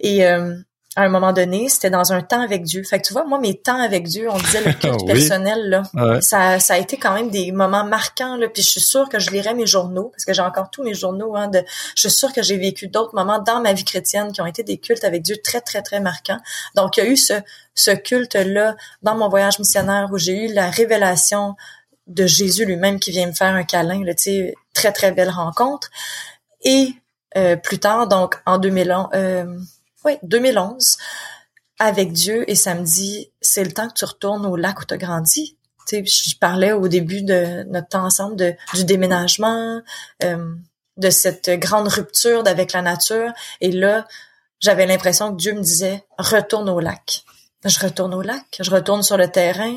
[SPEAKER 1] Et euh, à un moment donné, c'était dans un temps avec Dieu. Fait que tu vois, moi, mes temps avec Dieu, on disait le culte personnel, là, ça, ça a été quand même des moments marquants, là. Puis je suis sûre que je lirai mes journaux, parce que j'ai encore tous mes journaux, hein, de, je suis sûre que j'ai vécu d'autres moments dans ma vie chrétienne qui ont été des cultes avec Dieu très, très, très marquants. Donc, il y a eu ce, ce culte-là dans mon voyage missionnaire où j'ai eu la révélation de Jésus lui-même qui vient me faire un câlin, là, tu sais, très, très belle rencontre. Et euh, plus tard, donc en 2011, euh, oui, 2011, avec Dieu, et ça me dit, c'est le temps que tu retournes au lac où tu as grandi. Tu sais, je parlais au début de notre temps ensemble de, du déménagement, euh, de cette grande rupture avec la nature. Et là, j'avais l'impression que Dieu me disait, retourne au lac. Je retourne au lac, je retourne sur le terrain.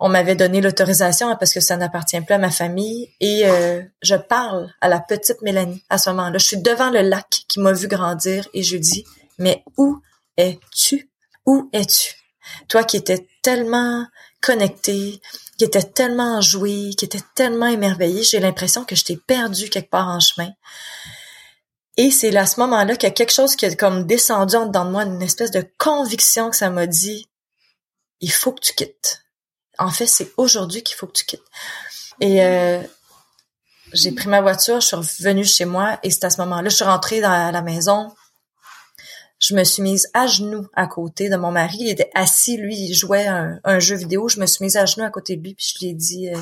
[SPEAKER 1] On m'avait donné l'autorisation parce que ça n'appartient plus à ma famille. Et euh, je parle à la petite Mélanie à ce moment-là. Je suis devant le lac qui m'a vu grandir et je dis, mais où es-tu? Où es-tu? Toi qui étais tellement connecté, qui étais tellement joué, qui étais tellement émerveillé, j'ai l'impression que je t'ai perdu quelque part en chemin. Et c'est à ce moment-là qu'il y a quelque chose qui est comme descendu en dedans de moi, une espèce de conviction que ça m'a dit, il faut que tu quittes. En fait, c'est aujourd'hui qu'il faut que tu quittes. Et euh, j'ai pris ma voiture, je suis revenue chez moi et c'est à ce moment-là, je suis rentrée dans la maison, je me suis mise à genoux à côté de mon mari. Il était assis, lui, il jouait un, jeu vidéo. Je me suis mise à genoux à côté de lui, puis je lui ai dit euh,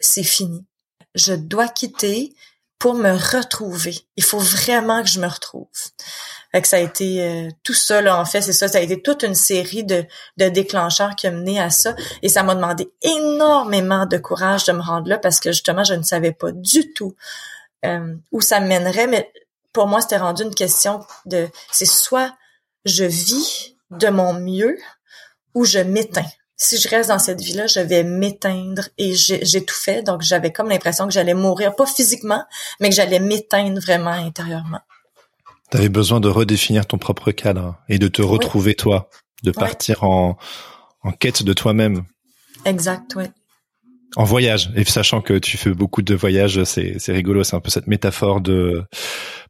[SPEAKER 1] c'est fini. Je dois quitter pour me retrouver. Il faut vraiment que je me retrouve. Fait que ça a été euh, tout ça, là, en fait, c'est ça. Ça a été toute une série de, de déclencheurs qui a mené à ça. Et ça m'a demandé énormément de courage de me rendre là parce que justement, je ne savais pas du tout euh, où ça me mènerait. Mais pour moi, c'était rendu une question de, c'est soit je vis de mon mieux ou je m'éteins. si je reste dans cette vie-là, je vais m'éteindre et j'étouffais. Donc, j'avais comme l'impression que j'allais mourir, pas physiquement, mais que j'allais m'éteindre vraiment intérieurement.
[SPEAKER 2] Tu avais besoin de redéfinir ton propre cadre et de te retrouver toi, de partir en, en quête de toi-même.
[SPEAKER 1] Exact, oui.
[SPEAKER 2] En voyage, et sachant que tu fais beaucoup de voyages, c'est, c'est rigolo, c'est un peu cette métaphore de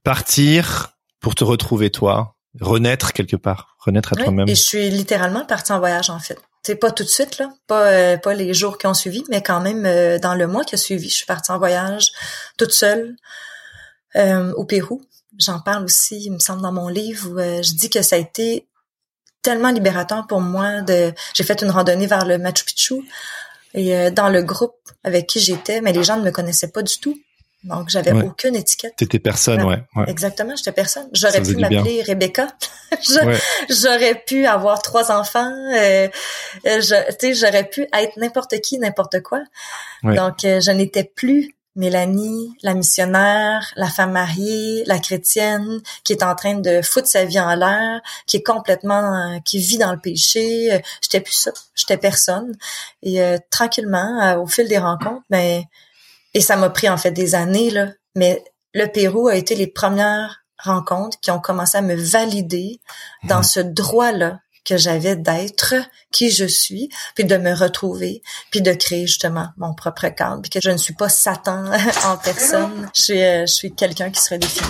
[SPEAKER 2] partir pour te retrouver toi, renaître quelque part, renaître à toi-même.
[SPEAKER 1] Et je suis littéralement partie en voyage en fait. C'est pas tout de suite là, pas euh, pas les jours qui ont suivi, mais quand même euh, dans le mois qui a suivi, je suis partie en voyage toute seule euh, au Pérou. J'en parle aussi, il me semble dans mon livre où je dis que ça a été tellement libérateur pour moi de j'ai fait une randonnée vers le Machu Picchu et dans le groupe avec qui j'étais, mais les gens ne me connaissaient pas du tout. Donc, j'avais aucune étiquette.
[SPEAKER 2] T'étais personne, ouais,
[SPEAKER 1] Exactement, j'étais personne. J'aurais pu m'appeler Rebecca. j'aurais pu avoir trois enfants. Euh, euh je, j'aurais pu être n'importe qui, n'importe quoi. Donc, euh, je n'étais plus Mélanie, la missionnaire, la femme mariée, la chrétienne, qui est en train de foutre sa vie en l'air, qui est complètement, euh, qui vit dans le péché. J'étais plus ça. J'étais personne. Et tranquillement, au fil des rencontres, ben et ça m'a pris en fait des années, là. Mais le Pérou a été les premières rencontres qui ont commencé à me valider dans mhm. ce droit-là que j'avais d'être qui je suis, puis de me retrouver, puis de créer justement mon propre cadre, puis que je ne suis pas Satan en personne. Je suis, euh, je suis quelqu'un qui serait défini.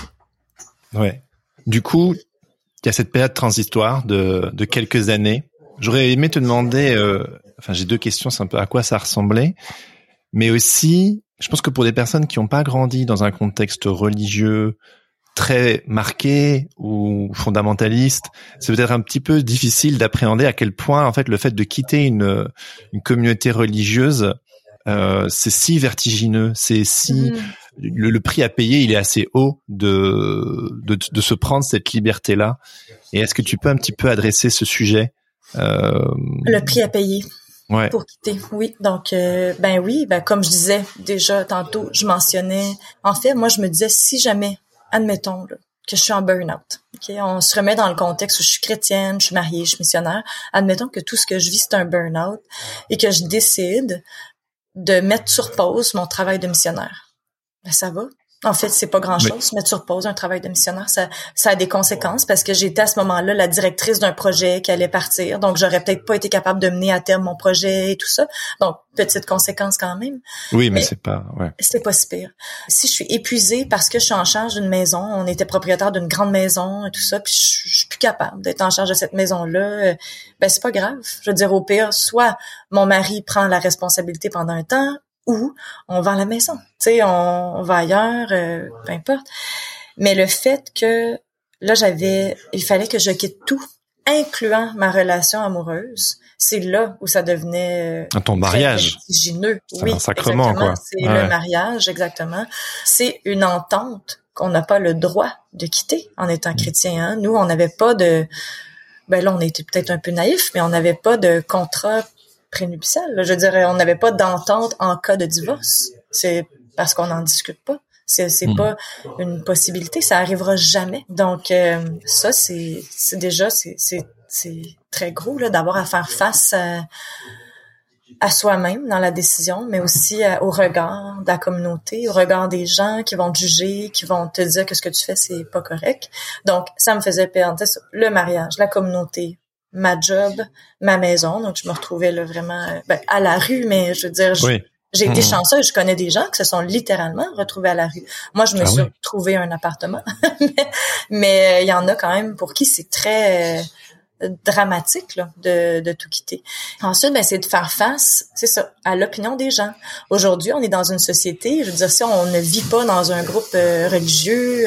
[SPEAKER 2] Ouais. Du coup, il y a cette période transitoire de, de quelques années. J'aurais aimé te demander, euh, enfin j'ai deux questions, c'est un peu à quoi ça ressemblait, mais aussi je pense que pour des personnes qui n'ont pas grandi dans un contexte religieux très marqué ou fondamentaliste, c'est peut-être un petit peu difficile d'appréhender à quel point en fait le fait de quitter une, une communauté religieuse euh, c'est si vertigineux, c'est si mm. le, prix à payer il est assez haut de, de, de se prendre cette liberté là. Et est-ce que tu peux un petit peu adresser ce sujet
[SPEAKER 1] euh... Le prix à payer ouais. pour quitter. Oui, donc euh, ben oui, ben comme je disais déjà tantôt, je mentionnais. En fait, moi je me disais si jamais, admettons là, que je suis en burn-out. Okay? On se remet dans le contexte où je suis chrétienne, je suis mariée, je suis missionnaire. Admettons que tout ce que je vis, c'est un burn-out et que je décide de mettre sur pause mon travail de missionnaire. Ben, ça va. En fait, c'est pas grand-chose. Mettre sur pause un travail de missionnaire, ça, ça a des conséquences parce que j'étais à ce moment-là la directrice d'un projet qui allait partir. Donc, j'aurais peut-être pas été capable de mener à terme mon projet et tout ça. Donc, petite conséquence quand même.
[SPEAKER 2] Oui, mais, c'est pas, ouais.
[SPEAKER 1] C'est pas si pire. Si je suis épuisée parce que je suis en charge d'une maison, on était propriétaire d'une grande maison et tout ça, puis je, je suis plus capable d'être en charge de cette maison-là, euh, ben c'est pas grave. Je veux dire, au pire, soit mon mari prend la responsabilité pendant un temps, ou on vend la maison. Tu sais, on, va ailleurs, euh, peu importe. Mais le fait que là, j'avais, il fallait que je quitte tout, incluant ma relation amoureuse. C'est là où ça devenait
[SPEAKER 2] euh, ton mariage.
[SPEAKER 1] Vertigineux.
[SPEAKER 2] Oui, un sacrement quoi.
[SPEAKER 1] C'est le mariage exactement. C'est une entente qu'on n'a pas le droit de quitter en étant mm. chrétien. Hein. Nous, on n'avait pas de ben là, on était peut-être un peu naïf, mais on n'avait pas de contrat prénuptial. Je dirais, on n'avait pas d'entente en cas de divorce. C'est parce qu'on n'en discute pas. C'est c'est hmm. pas une possibilité, ça arrivera jamais. Donc euh, ça c'est c'est déjà c'est c'est c'est très gros là d'avoir à faire face à, à soi-même dans la décision, mais aussi au regard de la communauté, au regard des gens qui vont te juger, qui vont te dire que ce que tu fais c'est pas correct. Donc ça me faisait perdre le mariage, la communauté, ma job, ma maison. Donc, je me retrouvais là vraiment ben, à la rue, mais je veux dire, j'ai été mmh. chanceuse. Je connais des gens qui se sont littéralement retrouvés à la rue. Moi, je me ah suis trouvé un appartement, mais euh, il y en a quand même pour qui c'est très euh, dramatique là, de, de tout quitter. Ensuite, ben, c'est de faire face, c'est ça, à l'opinion des gens. Aujourd'hui, on est dans une société, je veux dire, si on ne vit pas dans un groupe euh, religieux,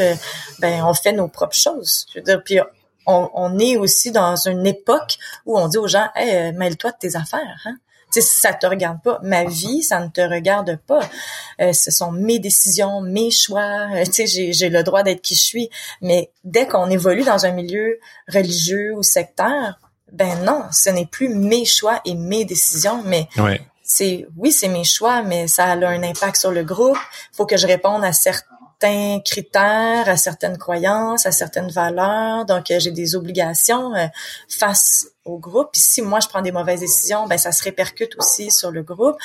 [SPEAKER 1] ben on fait nos propres choses. Je veux dire, puis on, est aussi dans une époque où on dit aux gens, hey, mêle-toi de tes affaires. Hein? sais, ça te regarde pas. Ma vie, ça ne te regarde pas. Euh, ce sont mes décisions, mes choix. Euh, tu sais, j'ai le droit d'être qui je suis. Mais dès qu'on évolue dans un milieu religieux ou sectaire, ben non, ce n'est plus mes choix et mes décisions, mais c'est oui, c'est mes choix, mais ça a un impact sur le groupe. Il faut que je réponde à certains certains critères, à certaines croyances, à certaines valeurs. Donc, euh, j'ai des obligations euh, face au groupe. Puis si moi, je prends des mauvaises décisions, ben ça se répercute aussi sur le groupe.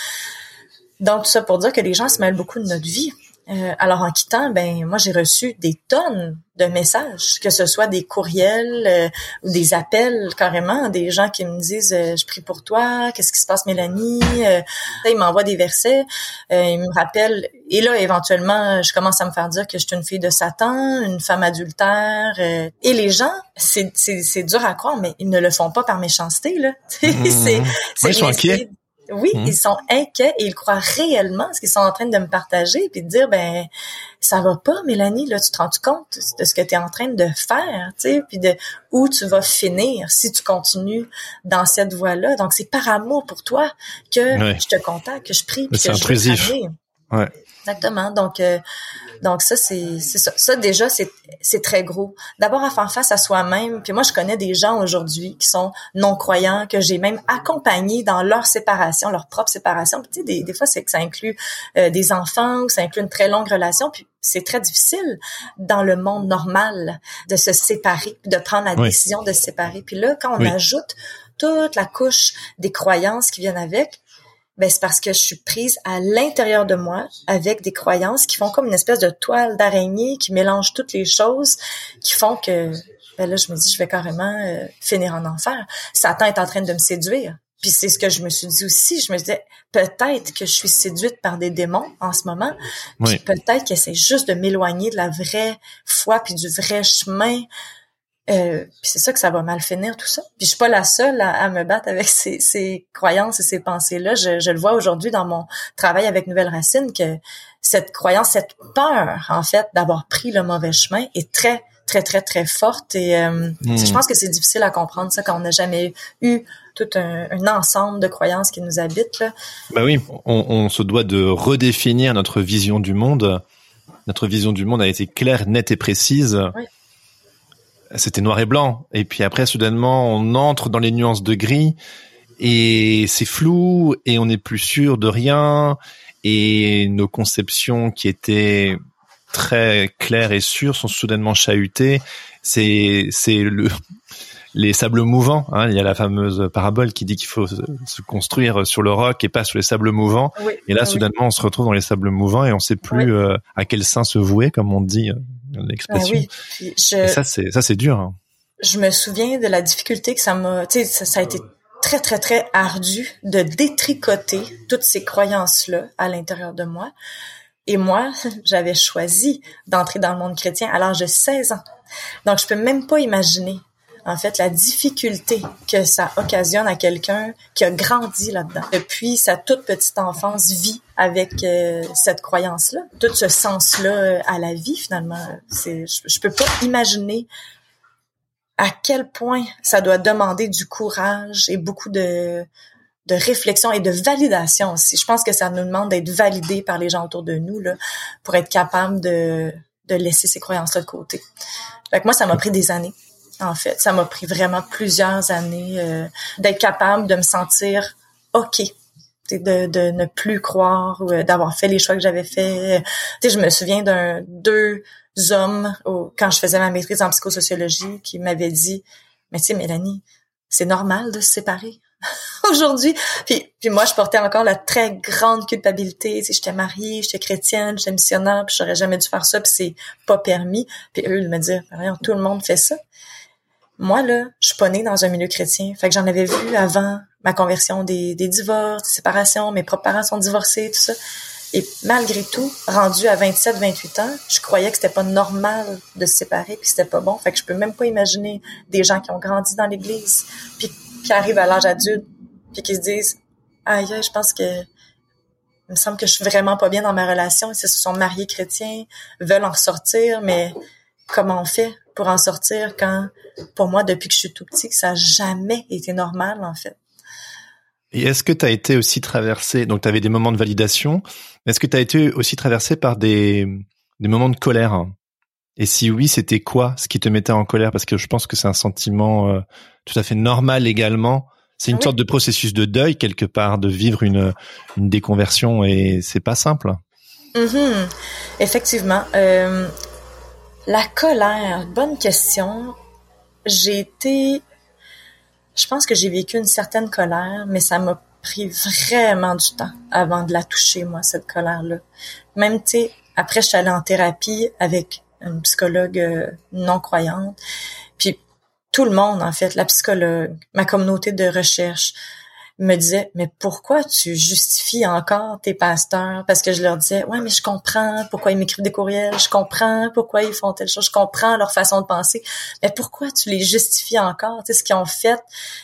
[SPEAKER 1] Donc, tout ça pour dire que les gens se mêlent beaucoup de notre vie. Euh, alors en quittant, ben moi j'ai reçu des tonnes de messages, que ce soit des courriels euh, ou des appels carrément, des gens qui me disent euh, je prie pour toi, qu'est-ce qui se passe Mélanie, ils m'envoient des versets, ils me rappellent. Et là éventuellement je commence à me faire dire que je suis une fille de Satan, une femme adultère et les gens c'est c'est dur à croire mais ils ne le font pas par méchanceté là,
[SPEAKER 2] mmh. c'est c'est
[SPEAKER 1] oui, mhm. ils sont inquiets et ils croient réellement ce qu'ils sont en train de me partager puis de dire ben ça va pas Mélanie là tu te rends compte de ce que tu es en train de faire, tu sais puis de où tu vas finir si tu continues dans cette voie-là? Donc c'est par amour pour toi que je te contacte, que je prie,
[SPEAKER 2] que intrusif. Ouais.
[SPEAKER 1] Exactement. Donc euh, donc ça, c'est ça. Ça, déjà, c'est très gros. D'abord, à faire face à soi-même. Puis moi, je connais des gens aujourd'hui qui sont non-croyants, que j'ai même accompagnés dans leur séparation, leur propre séparation. Puis, tu sais, des, des fois, c'est que ça inclut euh, des enfants ou ça inclut une très longue relation. Puis c'est très difficile dans le monde normal de se séparer, de prendre la décision de se séparer. Puis là, quand on ajoute toute la couche des croyances qui viennent avec, ben c'est parce que je suis prise à l'intérieur de moi avec des croyances qui font comme une espèce de toile d'araignée qui mélange toutes les choses, qui font que ben là je me dis je vais carrément euh, finir en enfer. Satan est en train de me séduire. Puis c'est ce que je me suis dit aussi. Je me disais peut-être que je suis séduite par des démons en ce moment. Puis peut-être que c'est juste de m'éloigner de la vraie foi puis du vrai chemin euh, puis c'est ça que ça va mal finir tout ça. Puis je suis pas la seule à, me battre avec ces, ces croyances et ces pensées-là. Je, je, le vois aujourd'hui dans mon travail avec Nouvelle Racine que cette croyance, cette peur en fait d'avoir pris le mauvais chemin est très très très très forte et euh, hmm. je pense que c'est difficile à comprendre ça quand on n'a jamais eu tout un, un, ensemble de croyances qui nous habitent là.
[SPEAKER 2] Ben oui, on, on se doit de redéfinir notre vision du monde. Notre vision du monde a été claire, nette et précise. Oui c'était noir et blanc. Et puis après, soudainement, on entre dans les nuances de gris et c'est flou et on n'est plus sûr de rien. Et nos conceptions qui étaient très claires et sûres sont soudainement chahutées. C'est c'est le les sables mouvants. Hein. Il y a la fameuse parabole qui dit qu'il faut se construire sur le roc et pas sur les sables mouvants. et là, soudainement, on se retrouve dans les sables mouvants et on sait plus euh, à quel sein se vouer, comme on dit euh, l'expression. Ah et ça, c'est ça, c'est dur. Hein.
[SPEAKER 1] Je me souviens de la difficulté que ça m'a. Tu sais, ça, ça a été très très très ardu de détricoter toutes ces croyances là à l'intérieur de moi. Et moi, j'avais choisi d'entrer dans le monde chrétien à l'âge de 16 ans. Donc, je peux même pas imaginer en fait, la difficulté que ça occasionne à quelqu'un qui a grandi là-dedans. Depuis sa toute petite enfance, vit avec euh, cette croyance-là, tout ce sens-là euh, à la vie, finalement. C'est, je, je peux pas imaginer à quel point ça doit demander du courage et beaucoup de, de réflexion et de validation aussi. Je pense que ça nous demande d'être validé par les gens autour de nous là, pour être capable de, de laisser ces croyances-là de côté. Fait que moi, ça m'a pris des années en fait. Ça m'a pris vraiment plusieurs années euh, d'être capable de me sentir OK, de, de ne plus croire ou euh, d'avoir fait les choix que j'avais fait. sais, je me souviens d'un deux hommes quand je faisais ma maîtrise en psychosociologie qui m'avaient dit mais tu sais Mélanie, c'est normal de se séparer aujourd'hui. Puis, moi, je portais encore la très grande culpabilité. Tu j'étais mariée, j'étais chrétienne, j'étais missionnaire, puis j'aurais jamais dû faire ça, puis c'est pas permis. Puis eux, ils me disaient, tout le monde fait ça. Moi, là, je suis pas née dans un milieu chrétien. Fait que j'en avais vu avant ma conversion des, des divorces, des séparations. Mes propres parents sont divorcés, tout ça. Et malgré tout, rendu à 27, 28 ans, je croyais que c'était pas normal de se séparer puis c'était pas bon. Fait que je peux même pas imaginer des gens qui ont grandi dans l'église puis qui arrivent à l'âge adulte puis qui se disent aïe, je pense que il me semble que je suis vraiment pas bien dans ma relation. Ils se sont mariés chrétiens, veulent en ressortir, mais comment on fait pour en sortir quand, pour moi, depuis que je suis tout petit, ça n'a jamais été normal, en fait.
[SPEAKER 2] Et est-ce que tu as été aussi traversé, donc tu avais des moments de validation, est-ce que tu as été aussi traversé par des, des moments de colère? Et si oui, c'était quoi ce qui te mettait en colère? Parce que je pense que c'est un sentiment euh, tout à fait normal également. C'est une ah sorte de processus de deuil quelque part, de vivre une, une déconversion et c'est pas simple.
[SPEAKER 1] Mm-hmm. Effectivement. Euh, la colère, bonne question. J'ai été... Je pense que j'ai vécu une certaine colère, mais ça m'a pris vraiment du temps avant de la toucher, moi, cette colère-là. Même, tu sais, après, je suis allée en thérapie avec une psychologue euh, non croyante. Puis tout le monde, en fait, la psychologue, ma communauté de recherche, me disait mais pourquoi tu justifies encore tes pasteurs? Parce que je leur disais ouais mais je comprends pourquoi ils m'écrivent des courriels je comprends pourquoi ils font telle chose je comprends leur façon de penser mais pourquoi tu les justifies encore? Tu sais ce qu'ils ont fait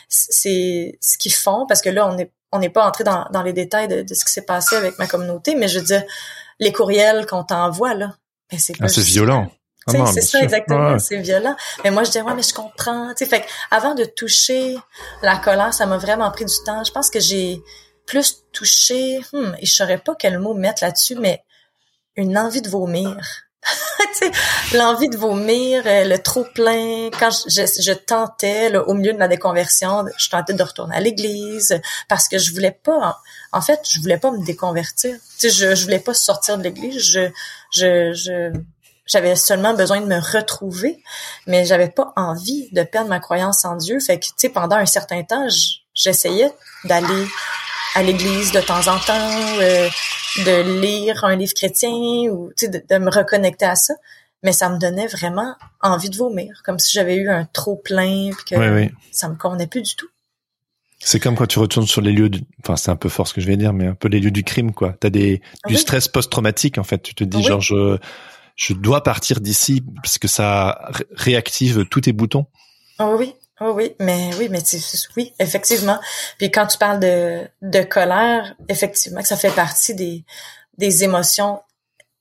[SPEAKER 1] c'est ce qu'ils font parce que là on est on n'est pas entré dans, dans les détails de, de ce qui s'est passé avec ma communauté mais je veux dire les courriels qu'on t'envoie là
[SPEAKER 2] ben c'est ah, violent
[SPEAKER 1] ah c'est ça exactement, c'est violent. Mais moi je dis ouais mais je comprends. Tu fait avant de toucher la colère, ça m'a vraiment pris du temps. Je pense que j'ai plus touché, hmm, et je saurais pas quel mot mettre là-dessus, mais une envie de vomir. l'envie de vomir, euh, le trop plein. Quand je, je, tentais, au milieu de ma déconversion, je tentais de retourner à l'église parce que je voulais pas. En fait, je voulais pas me déconvertir. Tu sais, je, je voulais pas sortir de l'église. Je, je, je, j'avais seulement besoin de me retrouver, mais j'avais pas envie de perdre ma croyance en Dieu. Fait que, tu sais, pendant un certain temps, j'essayais d'aller à l'église de temps en temps, euh, de lire un livre chrétien ou, tu sais, de, me reconnecter à ça. Mais ça me donnait vraiment envie de vomir, comme si j'avais eu un trop plein, puis que ça me convenait plus du tout.
[SPEAKER 2] C'est comme quand tu retournes sur les lieux, du... enfin c'est un peu fort ce que je vais dire, mais un peu les lieux du crime, quoi. T'as des du stress post-traumatique en fait. Tu te dis genre je je dois partir d'ici parce que ça réactive tous tes boutons.
[SPEAKER 1] Oh oui, oh oui, mais oui, mais oui, effectivement. Puis quand tu parles de, de colère, effectivement, ça fait partie des, des émotions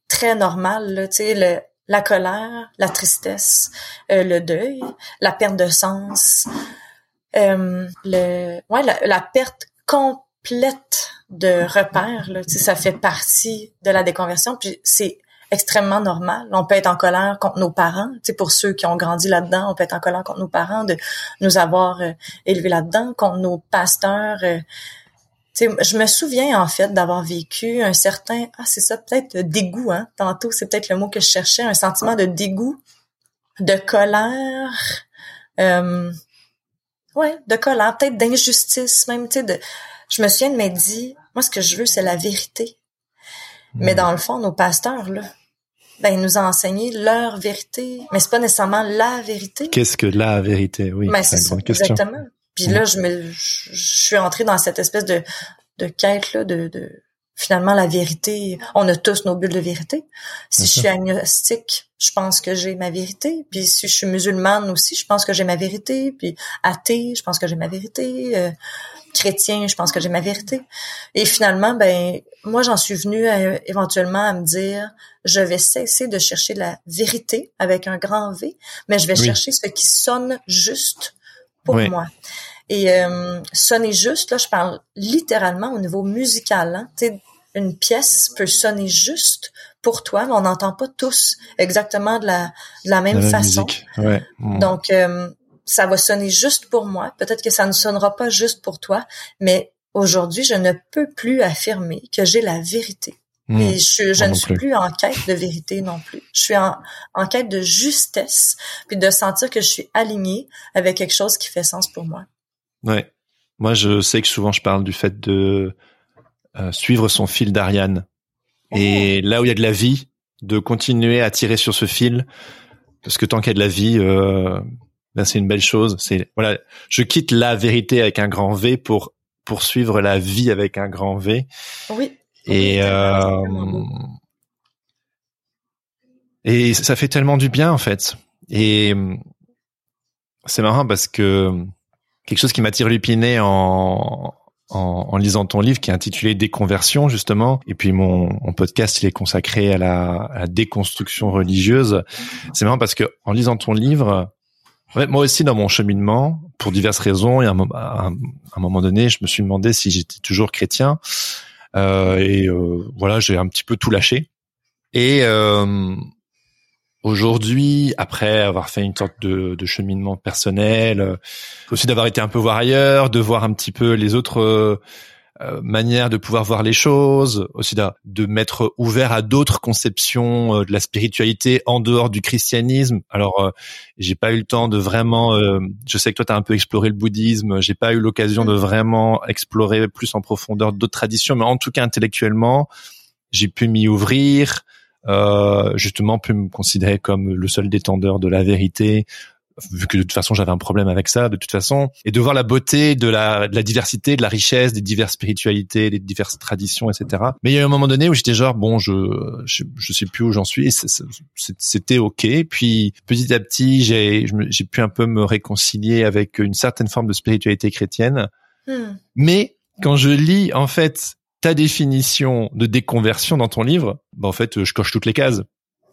[SPEAKER 1] très normales, tu sais, le, la colère, la tristesse, euh, le deuil, la perte de sens, euh, le, ouais, la, la perte complète de repères, là, ça fait partie de la déconversion. Puis c'est extrêmement normal. On peut être en colère contre nos parents. Tu pour ceux qui ont grandi là-dedans, on peut être en colère contre nos parents de nous avoir euh, élevés là-dedans, contre nos pasteurs. Euh, je me souviens en fait d'avoir vécu un certain, ah c'est ça peut-être dégoût, hein. Tantôt c'est peut-être le mot que je cherchais, un sentiment de dégoût, de colère, euh, ouais, de colère, peut-être d'injustice même. Tu sais, de, je me souviens de m'être dit, moi ce que je veux c'est la vérité. Mais hmm. dans le fond, nos pasteurs là, ben, ils nous ont enseigné leur vérité, mais c'est pas nécessairement la vérité.
[SPEAKER 2] Qu'est-ce que la vérité? Oui,
[SPEAKER 1] ben, c'est une grande question. Exactement. Puis là, je me, je, suis entrée dans cette espèce de de quête là, de, de finalement la vérité. On a tous nos bulles de vérité. Si je suis agnostique, je pense que j'ai ma vérité. Puis si je suis musulmane aussi, je pense que j'ai ma vérité. Puis athée, je pense que j'ai ma vérité. Euh, chrétien, je pense que j'ai ma vérité. Et finalement, ben moi j'en suis venue éventuellement à me dire, je vais cesser de chercher la vérité avec un grand V, mais je vais chercher ce qui sonne juste pour moi. Et euh, sonner juste, là, je parle littéralement au niveau musical. Hein. Tu une pièce peut sonner juste pour toi, mais on n'entend pas tous exactement de la, de la même façon.
[SPEAKER 2] Ouais.
[SPEAKER 1] Donc, euh, ça va sonner juste pour moi. Peut-être que ça ne sonnera pas juste pour toi, mais aujourd'hui, je ne peux plus affirmer que j'ai la vérité. Et je, je ne suis plus. en quête de vérité non plus. Je suis en, en quête de justesse, puis de sentir que je suis alignée avec quelque chose qui fait sens pour moi.
[SPEAKER 2] Ouais. Moi, je sais que souvent, je parle du fait de euh, suivre son fil d'Ariane. Et oh. là où il y a de la vie, de continuer à tirer sur ce fil, parce que tant qu'il y a de la vie, euh, ben c'est une belle chose. C'est voilà, je quitte la vérité avec un grand V pour poursuivre la vie avec un grand V.
[SPEAKER 1] Oui.
[SPEAKER 2] Et euh, et ça fait tellement du bien en fait. Et c'est marrant parce que quelque chose qui m'a tiré en, en, en lisant ton livre qui est intitulé Déconversion justement et puis mon, mon podcast il est consacré à la, à la déconstruction religieuse c'est marrant parce que en lisant ton livre moi aussi, dans mon cheminement, pour diverses raisons, et à un, moment donné, je me suis demandé si j'étais toujours chrétien. Euh, et euh, voilà, j'ai un petit peu tout lâché. Et euh, aujourd'hui, après avoir fait une sorte de, de cheminement personnel, aussi d'avoir été un peu voir ailleurs, de voir un petit peu les autres euh, manière de pouvoir voir les choses, aussi de, de m'être ouvert à d'autres conceptions euh, de la spiritualité en dehors du christianisme. Alors, euh, j'ai pas eu le temps de vraiment. je sais que toi, tu as un peu exploré le bouddhisme. J'ai pas eu l'occasion de vraiment explorer plus en profondeur d'autres traditions, mais en tout cas intellectuellement, j'ai pu m'y ouvrir. justement, pu me considérer comme le seul détendeur de la vérité, vu que de toute façon j'avais un problème avec ça de toute façon. Et de voir la beauté de la, de la diversité de la richesse des diverses spiritualités des diverses traditions etc mais il y a eu un moment donné où j'étais genre bon je je, je sais plus où j'en suis c'était ok. Puis petit à petit j'ai j'ai pu un peu me réconcilier avec une certaine forme de spiritualité chrétienne. Hmm. mais quand je lis en fait ta définition de déconversion dans ton livre, bah en fait, je coche toutes les cases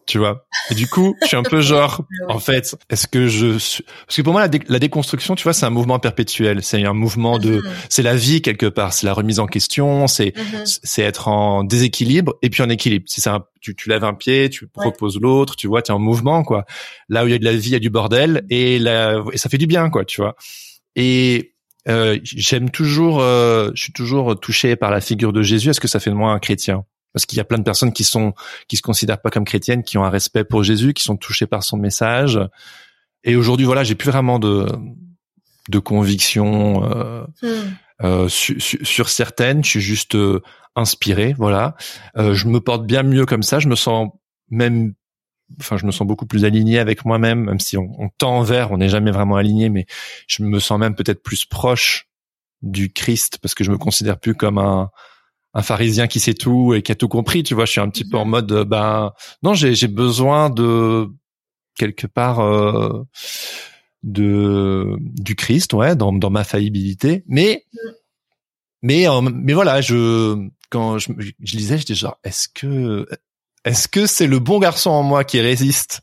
[SPEAKER 2] tu vois. Et du coup, je suis un peu genre, en fait, est-ce que je suis... parce que pour moi la, déconstruction, tu vois, c'est un mouvement perpétuel, c'est un mouvement de, mhm. c'est la vie quelque part, c'est la remise en question, c'est mhm. c'est être en déséquilibre et puis en équilibre. Si c'est un, tu, tu lèves un pied, tu proposes l'autre, tu vois, tu es en mouvement quoi. Là où il y a de la vie, il y a du bordel et, là, et ça fait du bien quoi, tu vois. Et euh, j'aime toujours, euh, je suis toujours touché par la figure de Jésus. Est-ce que ça fait de moi un chrétien? Parce qu'il y a plein de personnes qui sont qui se considèrent pas comme chrétiennes, qui ont un respect pour Jésus, qui sont touchées par son message. Et aujourd'hui, voilà, j'ai plus vraiment de de conviction euh, hmm. euh, sur certaines. Je suis juste euh, inspiré, voilà. Euh, je me porte bien mieux comme ça. Je me sens même, enfin, je me sens beaucoup plus aligné avec moi-même, même si on, on tend vers, on n'est jamais vraiment aligné, mais je me sens même peut-être plus proche du Christ parce que je me considère plus comme un un pharisien qui sait tout et qui a tout compris, tu vois, je suis un petit peu en mhm. mode ben non, j'ai j'ai besoin de quelque part euh, de du Christ, ouais, dans dans ma faillibilité, mais mhm. mais mais voilà, je quand je, je lisais, j'étais genre est-ce que est-ce que c'est le bon garçon en moi qui résiste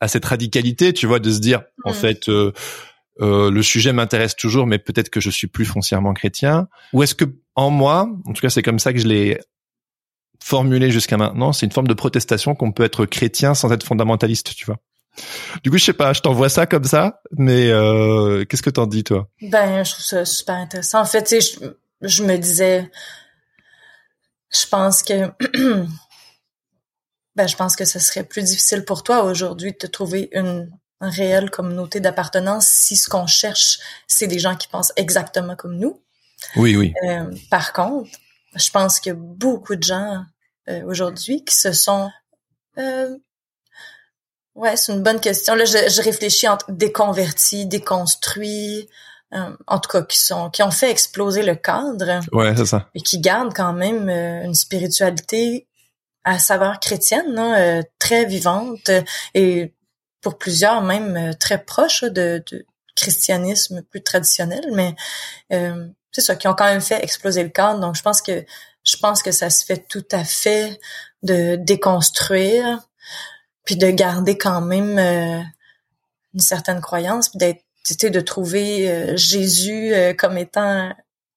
[SPEAKER 2] à cette radicalité, tu vois, de se dire en mhm. fait euh, euh, le sujet m'intéresse toujours, mais peut-être que je suis plus foncièrement chrétien Ou est-ce que en moi, en tout cas c'est comme ça que je l'ai formulé jusqu'à maintenant, c'est une forme de protestation qu'on peut être chrétien sans être fondamentaliste, tu vois. Du coup, je sais pas, je t'envoie ça comme ça, mais euh, qu'est-ce que t'en dis toi?
[SPEAKER 1] Ben, je trouve ça super intéressant. En fait, tu sais, je, je me disais, je pense que, ben, je pense que ce serait plus difficile pour toi aujourd'hui de trouver une réelle communauté d'appartenance si ce qu'on cherche, c'est des gens qui pensent exactement comme nous.
[SPEAKER 2] Oui, oui.
[SPEAKER 1] Euh, par contre, je pense qu'il y a beaucoup de gens euh, aujourd'hui qui se sont... Euh, ouais, c'est une bonne question. Là, je, je réfléchis entre déconvertis, déconstruits, euh, en tout cas qui sont qui ont fait exploser le cadre.
[SPEAKER 2] Ouais, c'est ça.
[SPEAKER 1] Et qui gardent quand même euh, une spiritualité à saveur chrétienne, hein, très vivante et pour plusieurs même euh, très proches de, de, christianisme plus traditionnel, mais euh, c'est ça, qui ont quand même fait exploser le cadre. Donc je pense que je pense que ça se fait tout à fait de déconstruire, puis de garder quand même euh, une certaine croyance, puis d'être de trouver Jésus comme étant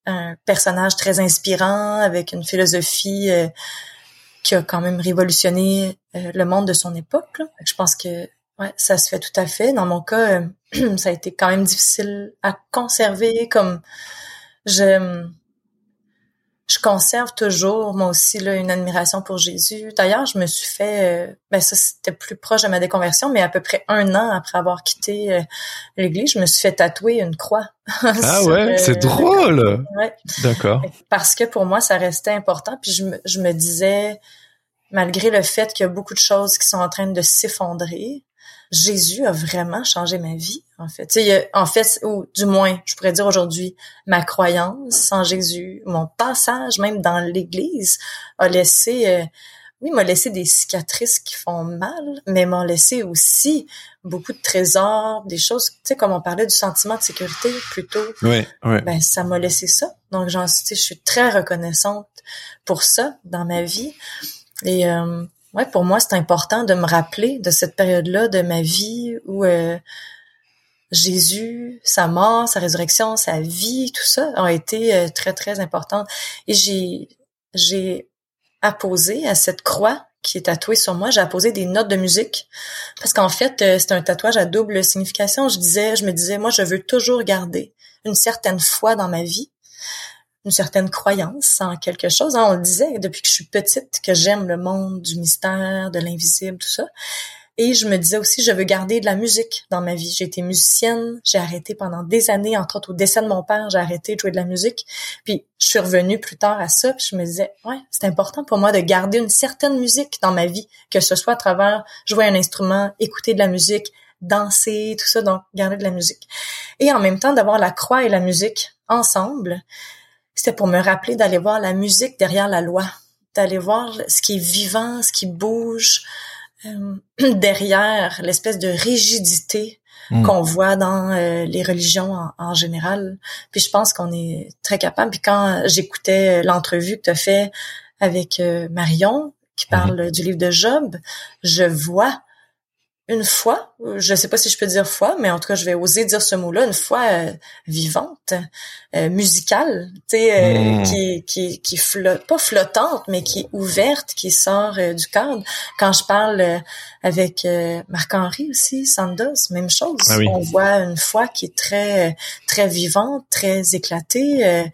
[SPEAKER 1] un personnage très inspirant avec une philosophie qui a quand même révolutionné le monde de son époque. Je pense que Ouais, ça se fait tout à fait. Dans mon cas, euh, ça a été quand même difficile à conserver. Comme je, je conserve toujours moi aussi là une admiration pour Jésus. D'ailleurs, je me suis fait, euh, ben ça c'était plus proche de ma déconversion, mais à peu près un an après avoir quitté euh, l'Église, je me suis fait tatouer une croix.
[SPEAKER 2] ah ouais, c'est drôle. Ouais. D'accord.
[SPEAKER 1] Parce que pour moi, ça restait important. Puis je me, je me disais, malgré le fait qu'il y a beaucoup de choses qui sont en train de s'effondrer, Jésus a vraiment changé ma vie, en fait. Tu sais, en fait, ou du moins, je pourrais dire aujourd'hui, ma croyance sans Jésus, mon passage même dans l'Église a laissé, euh, oui, m'a laissé des cicatrices qui font mal, mais m'a laissé aussi beaucoup de trésors, des choses, tu sais, comme on parlait du sentiment de sécurité plutôt.
[SPEAKER 2] Oui, oui.
[SPEAKER 1] Ben, ça m'a laissé ça. Donc, j'en, je suis très reconnaissante pour ça dans ma vie. Et euh, ouais, pour moi, c'est important de me rappeler de cette période-là de ma vie où euh, Jésus, sa mort, sa résurrection, sa vie, tout ça ont été euh, très, très importantes. Et j'ai, j'ai apposé à cette croix qui est tatouée sur moi, j'ai apposé des notes de musique parce qu'en fait, euh, c'est un tatouage à double signification. Je disais, je me disais, moi, je veux toujours garder une certaine foi dans ma vie une certaine croyance en quelque chose. Hein. On le disait depuis que je suis petite que j'aime le monde du mystère, de l'invisible, tout ça. Et je me disais aussi, je veux garder de la musique dans ma vie. J'ai été musicienne, j'ai arrêté pendant des années, entre autres au décès de mon père, j'ai arrêté de jouer de la musique. Puis je suis revenue plus tard à ça, puis je me disais, ouais, c'est important pour moi de garder une certaine musique dans ma vie, que ce soit à travers jouer un instrument, écouter de la musique, danser, tout ça, donc garder de la musique. Et en même temps, d'avoir la croix et la musique ensemble, c'était pour me rappeler d'aller voir la musique derrière la loi, d'aller voir ce qui est vivant, ce qui bouge, euh, derrière l'espèce de rigidité hmm. qu'on voit dans euh, les religions en, général. Puis je pense qu'on est très capable. Puis quand j'écoutais l'entrevue que tu as fait avec euh, Marion, qui parle du livre de Job, je vois une fois, je sais pas si je peux dire foi, mais en tout cas, je vais oser dire ce mot-là, une foi euh, vivante, euh, musicale, tu sais, euh, hmm. qui, qui, qui flotte, pas flottante, mais qui est ouverte, qui sort du cadre. Quand je parle avec Marc-Henri aussi, Sandos, même chose. Ah On voit une foi qui est très, très vivante, très éclatée.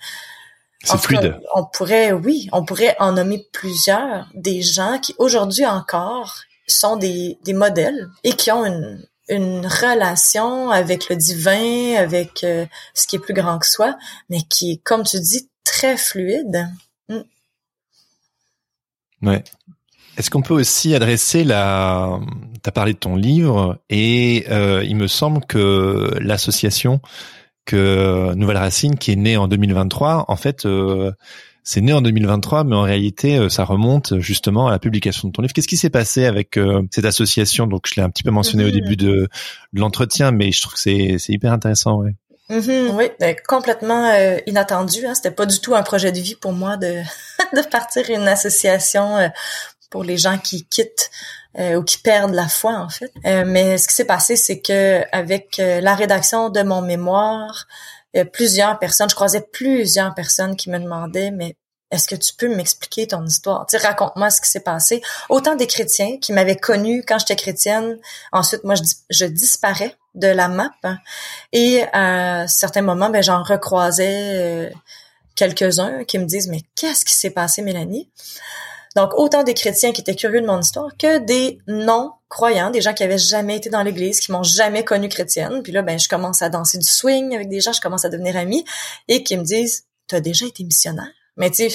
[SPEAKER 2] C'est fluide.
[SPEAKER 1] on pourrait, oui, on pourrait en nommer plusieurs, des gens qui aujourd'hui encore sont des, des modèles et qui ont une, une relation avec le divin, avec euh, ce qui est plus grand que soi, mais qui est, comme tu dis, très fluide. Mm.
[SPEAKER 2] Ouais. Est-ce qu'on peut aussi adresser la... Tu as parlé de ton livre et euh, il me semble que l'association que Nouvelle Racine, qui est née en 2023, en fait, euh, c'est né en 2023, mais en réalité, euh, ça remonte justement à la publication de ton livre. Qu'est-ce qui s'est passé avec euh, cette association? Donc, je l'ai un petit peu mentionné au mhm. début de, l'entretien, mais je trouve que c'est, c'est hyper intéressant. Ouais.
[SPEAKER 1] Mhm. oui, ben, complètement euh, inattendu. Hein. C'était pas du tout un projet de vie pour moi de, de partir une association pour les gens qui quittent ou qui perdent la foi en fait. mais ce qui s'est passé, c'est que avec la rédaction de mon mémoire, plusieurs personnes, je croisais plusieurs personnes qui me demandaient, mais est-ce que tu peux m'expliquer ton histoire? Tu raconte-moi ce qui s'est passé. Autant des chrétiens qui m'avaient connu quand j'étais chrétienne. Ensuite, moi, je, je disparais de la map. Et à certains moments, ben, j'en recroisais euh, quelques-uns qui me disent, mais qu'est-ce qui s'est passé, Mélanie? Donc, autant des chrétiens qui étaient curieux de mon histoire que des non-croyants, des gens qui avaient jamais été dans l'église, qui m'ont jamais connue chrétienne. Puis là, ben, je commence à danser du swing avec des gens, je commence à devenir amie et qui me disent, tu as déjà été missionnaire? Mais tu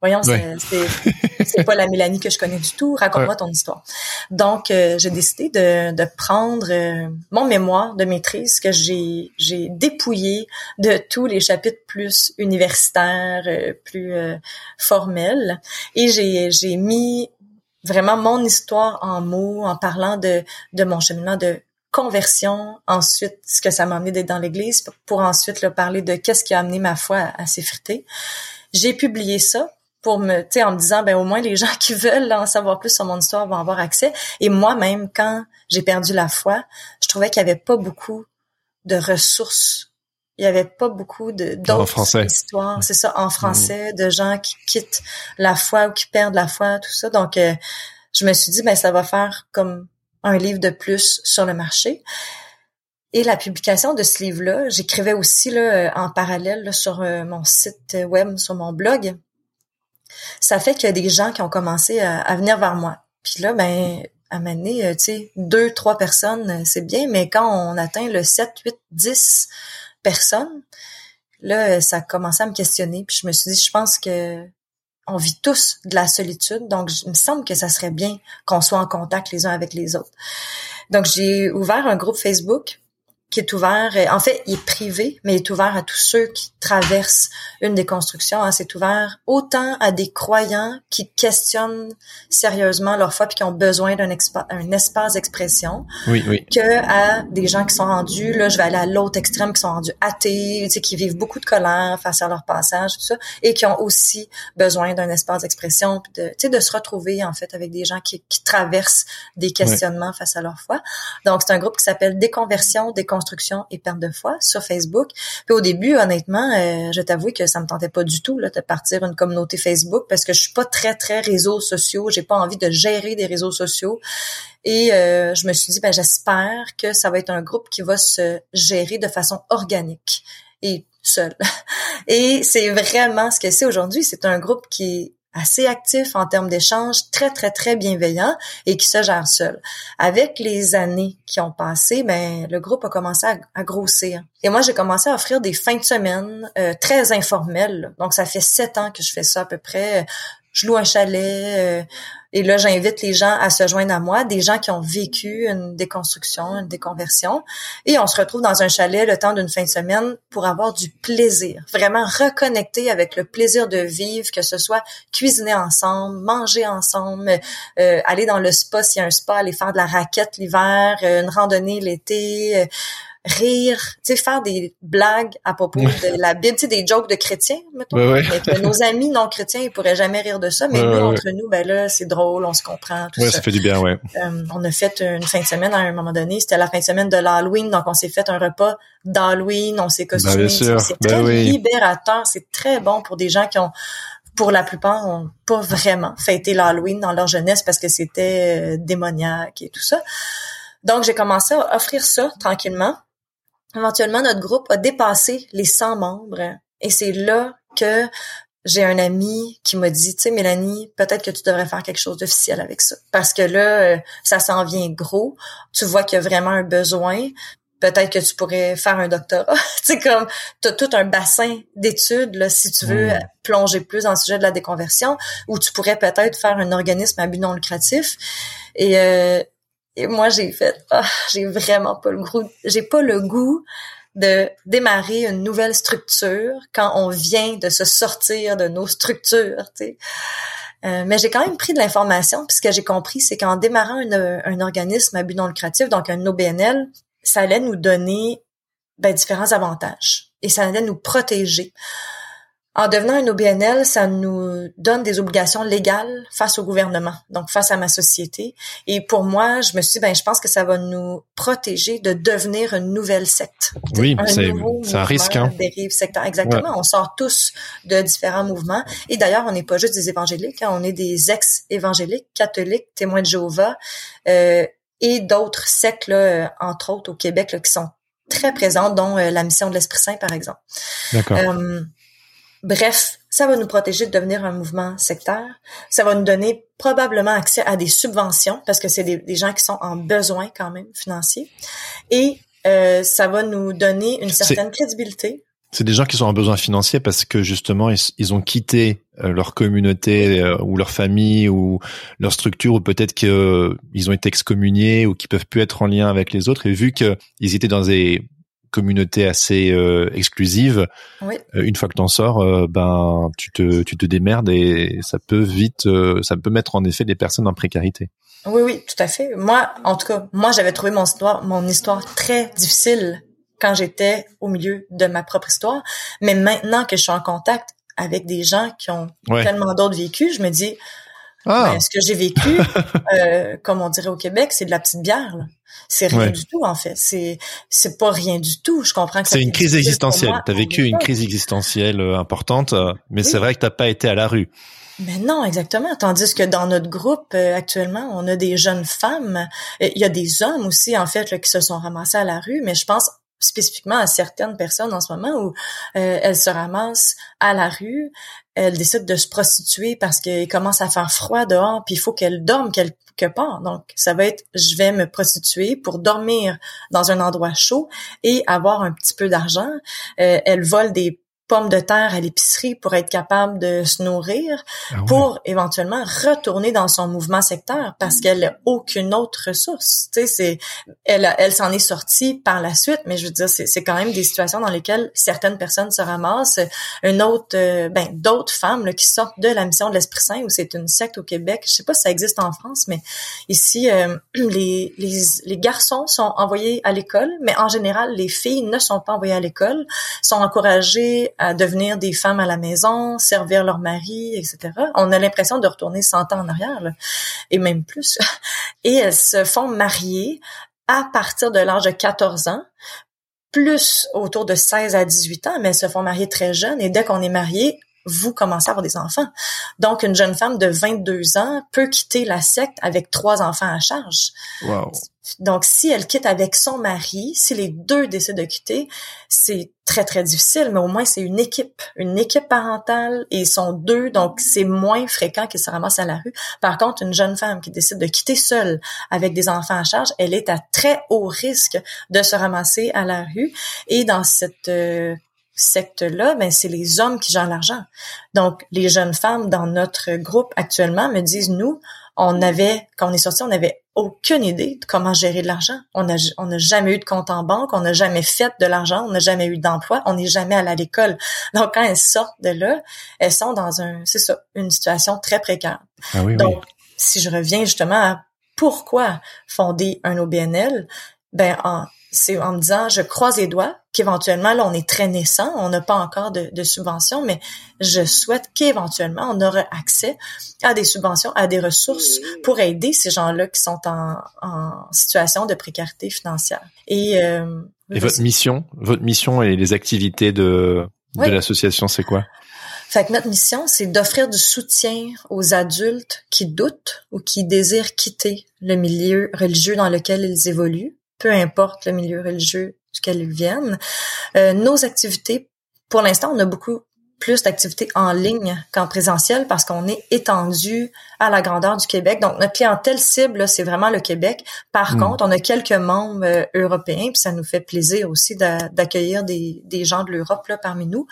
[SPEAKER 1] voyons, c'est pas la Mélanie que je connais du tout. Raconte-moi ton histoire. Donc, euh, j'ai décidé de, de prendre euh, mon mémoire de maîtrise que j'ai j'ai dépouillé de tous les chapitres plus universitaires, euh, plus formels, et j'ai j'ai mis vraiment mon histoire en mots, en parlant de de mon cheminement de conversion, ensuite ce que ça m'a amené d'être dans l'Église, pour, ensuite le parler de qu'est-ce qui a amené ma foi à, à s'effriter. J'ai publié ça pour me, tu sais, en me disant, ben au moins les gens qui veulent en savoir plus sur mon histoire vont avoir accès. Et moi-même, quand j'ai perdu la foi, je trouvais qu'il y avait pas beaucoup de ressources. Il y avait pas beaucoup de d'autres histoires, c'est ça, en français, de gens qui quittent la foi ou qui perdent la foi, tout ça. Donc, euh, je me suis dit, ben ça va faire comme un livre de plus sur le marché. Et la publication de ce livre-là, j'écrivais aussi là, euh, en parallèle sur euh, mon site web, sur mon blog. Ça fait qu'il y a des gens qui ont commencé à, venir vers moi. Puis là, ben, à mener, euh, tu sais, deux, trois personnes, c'est bien, mais quand on atteint le 7, 8, 10 personnes, là, ça a commencé à me questionner. Puis je me suis dit, je pense que on vit tous de la solitude, donc il me semble que ça serait bien qu'on soit en contact les uns avec les autres. Donc j'ai ouvert un groupe Facebook qui est ouvert. Euh, en fait, il est privé, mais il est ouvert à tous ceux qui traversent une déconstruction. Hein. C'est ouvert autant à des croyants qui questionnent sérieusement leur foi puis qui ont besoin d'un un espace d'expression,
[SPEAKER 2] oui, oui.
[SPEAKER 1] que à des gens qui sont rendus, là, je vais aller à l'autre extrême, qui sont rendus athées, tu sais, qui vivent beaucoup de colère face à leur passage, tout ça, et qui ont aussi besoin d'un espace d'expression, de, tu sais, de se retrouver en fait avec des gens qui, qui traversent des questionnements face à leur foi. Donc, c'est un groupe qui s'appelle Déconversion, Déconversion et perte de foi sur Facebook. Puis au début, honnêtement, euh, je t'avoue que ça me tentait pas du tout de partir une communauté Facebook parce que je suis pas très très réseaux sociaux. J'ai pas envie de gérer des réseaux sociaux. Et euh, je me suis dit, ben j'espère que ça va être un groupe qui va se gérer de façon organique et seul. Et c'est vraiment ce que c'est aujourd'hui. C'est un groupe qui assez actif en termes d'échanges, très, très, très bienveillant et qui se gère seul. Avec les années qui ont passé, ben, le groupe a commencé à, grossir. Et moi, j'ai commencé à offrir des fins de semaine euh, très informelles. Donc, ça fait sept ans que je fais ça à peu près. Je loue un chalet, euh, et là, j'invite les gens à se joindre à moi, des gens qui ont vécu une déconstruction, une déconversion. Et on se retrouve dans un chalet le temps d'une fin de semaine pour avoir du plaisir. Vraiment reconnecter avec le plaisir de vivre, que ce soit cuisiner ensemble, manger ensemble, euh, aller dans le spa s'il y a un spa, aller faire de la raquette l'hiver, euh, une randonnée l'été, rire, tu sais, faire des blagues à propos de la Bible, tu sais, des jokes de chrétiens, mettons. nos amis non chrétiens, ils pourraient jamais rire de ça, mais nous, entre nous, ben là, c'est drôle, on se comprend, tout
[SPEAKER 2] ça. ça fait du bien, ouais.
[SPEAKER 1] Euh, on a fait une fin de semaine à un moment donné, c'était la fin de semaine de l'Halloween, donc on s'est fait un repas d'Halloween, on s'est ben, costumé, c'est ben très libérateur, c'est très bon pour des gens qui ont pour la plupart, ont pas vraiment fêté l'Halloween dans leur jeunesse parce que c'était euh, démoniaque et tout ça. Donc, j'ai commencé à offrir ça tranquillement éventuellement, notre groupe a dépassé les 100 membres. Et c'est là que j'ai un ami qui m'a dit, tu sais, Mélanie, peut-être que tu devrais faire quelque chose d'officiel avec ça. Parce que là, euh, ça s'en vient gros. Tu vois qu'il y a vraiment un besoin. Peut-être que tu pourrais faire un doctorat. c'est comme, tu as tout un bassin d'études, là, si tu veux hmm. plonger plus dans le sujet de la déconversion, ou tu pourrais peut-être faire un organisme à but non lucratif. Et euh, et moi, j'ai fait, ah, j'ai vraiment pas le goût, j'ai pas le goût de démarrer une nouvelle structure quand on vient de se sortir de nos structures, tu sais. Euh, mais j'ai quand même pris de l'information, puis ce que j'ai compris, c'est qu'en démarrant un organisme à but non lucratif, donc un OBNL, ça allait nous donner ben, différents avantages et ça allait nous protéger. En devenant un OBNL, ça nous donne des obligations légales face au gouvernement, donc face à ma société. Et pour moi, je me suis dit, ben, je pense que ça va nous protéger de devenir une nouvelle secte.
[SPEAKER 2] Oui, c'est un risque. Hein.
[SPEAKER 1] Dérive sectaire. Exactement. On sort tous de différents mouvements. Et d'ailleurs, on n'est pas juste des évangéliques, hein. on est des ex-évangéliques, catholiques, témoins de Jéhovah euh, et d'autres sectes, là, entre autres au Québec, là, qui sont très présentes, dont euh, la mission de l'Esprit Saint, par exemple.
[SPEAKER 2] D'accord. Euh,
[SPEAKER 1] Bref, ça va nous protéger de devenir un mouvement sectaire. Ça va nous donner probablement accès à des subventions parce que c'est des, gens qui sont en besoin quand même financier. Et euh, ça va nous donner une certaine crédibilité.
[SPEAKER 2] C'est des gens qui sont en besoin financier parce que justement ils, ont quitté euh, leur communauté euh, ou leur famille ou leur structure ou peut-être qu'ils ont été excommuniés ou qu'ils peuvent plus être en lien avec les autres et vu qu'ils étaient dans des communauté assez euh, exclusive.
[SPEAKER 1] Oui.
[SPEAKER 2] Euh, une fois que t'en sors, euh, ben tu te tu te démerdes et ça peut vite, ça peut mettre en effet des personnes en précarité.
[SPEAKER 1] Oui, oui, tout à fait. Moi, en tout cas, moi j'avais trouvé mon histoire, mon histoire très difficile quand j'étais au milieu de ma propre histoire. Mais maintenant que je suis en contact avec des gens qui ont tellement d'autres vécus, je me dis, ah. ben, ce que j'ai vécu, comme on dirait au Québec, c'est de la petite bière. C'est rien du tout en fait. C'est c'est pas rien du tout. Je comprends que
[SPEAKER 2] c'est une crise existentielle. Tu as vécu une crise existentielle euh, importante, euh, mais c'est vrai que t'as pas été à la rue.
[SPEAKER 1] Mais non, exactement. Tandis que dans notre groupe euh, actuellement, on a des jeunes femmes. Il y a des hommes aussi en fait qui se sont ramassés à la rue, mais je pense spécifiquement à certaines personnes en ce moment où elles se ramassent à la rue, elles décident de se prostituer parce qu'il commence à faire froid dehors, puis il faut qu'elles dorment quelque part. Donc, ça va être, je vais me prostituer pour dormir dans un endroit chaud et avoir un petit peu d'argent. Euh, elles volent des pommes de terre à l'épicerie pour être capable de se nourrir, ah pour éventuellement retourner dans son mouvement secteur parce qu'elle n'a aucune autre ressource. Tu sais, c'est, elle, elle s'en est sortie par la suite, mais je veux dire, c'est, c'est quand même des situations dans lesquelles certaines personnes se ramassent. Une autre, euh, ben, d'autres femmes là, qui sortent de la mission de l'Esprit Saint, où c'est une secte au Québec. Je sais pas si ça existe en France, mais ici, euh, les, les, les garçons sont envoyés à l'école, mais en général, les filles ne sont pas envoyées à l'école, sont encouragées à devenir des femmes à la maison, servir leur mari, etc. On a l'impression de retourner 100 ans en arrière, et même plus. Et elles se font marier à partir de l'âge de 14 ans, plus autour de 16 à 18 ans, mais elles se font marier très jeunes. Et dès qu'on est marié, vous commencez à avoir des enfants. Donc, une jeune femme de 22 ans peut quitter la secte avec trois enfants à charge.
[SPEAKER 2] Wow.
[SPEAKER 1] Donc, si elle quitte avec son mari, si les deux décident de quitter, c'est très, très difficile, mais au moins c'est une équipe, une équipe parentale et ils sont deux, donc c'est moins fréquent qu'ils se ramassent à la rue. Par contre, une jeune femme qui décide de quitter seule avec des enfants à charge, elle est à très haut risque de se ramasser à la rue. Et dans cette euh, secte-là, ben, c'est les hommes qui gèrent l'argent. Donc, les jeunes femmes dans notre groupe actuellement me disent, nous, on avait, quand on est sorti, on n'avait aucune idée de comment gérer de l'argent. On n'a on n'a jamais eu de compte en banque, on n'a jamais fait de l'argent, on n'a jamais eu d'emploi, on n'est jamais allé à l'école. Donc, quand elles sortent de là, elles sont dans un, c'est ça, une situation très précaire.
[SPEAKER 2] Ah oui,
[SPEAKER 1] Donc, si je reviens justement à pourquoi fonder un OBNL, ben, en, c'est en me disant, je croise les doigts qu'éventuellement, là, on est très naissant, on n'a pas encore de, de subventions, mais je souhaite qu'éventuellement, on aura accès à des subventions, à des ressources pour aider ces gens-là qui sont en, en situation de précarité financière. Et, euh,
[SPEAKER 2] et votre mission, votre mission et les activités de, de oui. l'association, c'est quoi?
[SPEAKER 1] Fait que notre mission, c'est d'offrir du soutien aux adultes qui doutent ou qui désirent quitter le milieu religieux dans lequel ils évoluent peu importe le milieu religieux duquel ils viennent. Euh, nos activités, pour l'instant, on a beaucoup plus d'activités en ligne qu'en présentiel parce qu'on est étendu à la grandeur du Québec. Donc, notre clientèle cible, c'est vraiment le Québec. Par mm. contre, on a quelques membres euh, européens, puis ça nous fait plaisir aussi d'accueillir des, des, gens de l'Europe là parmi nous.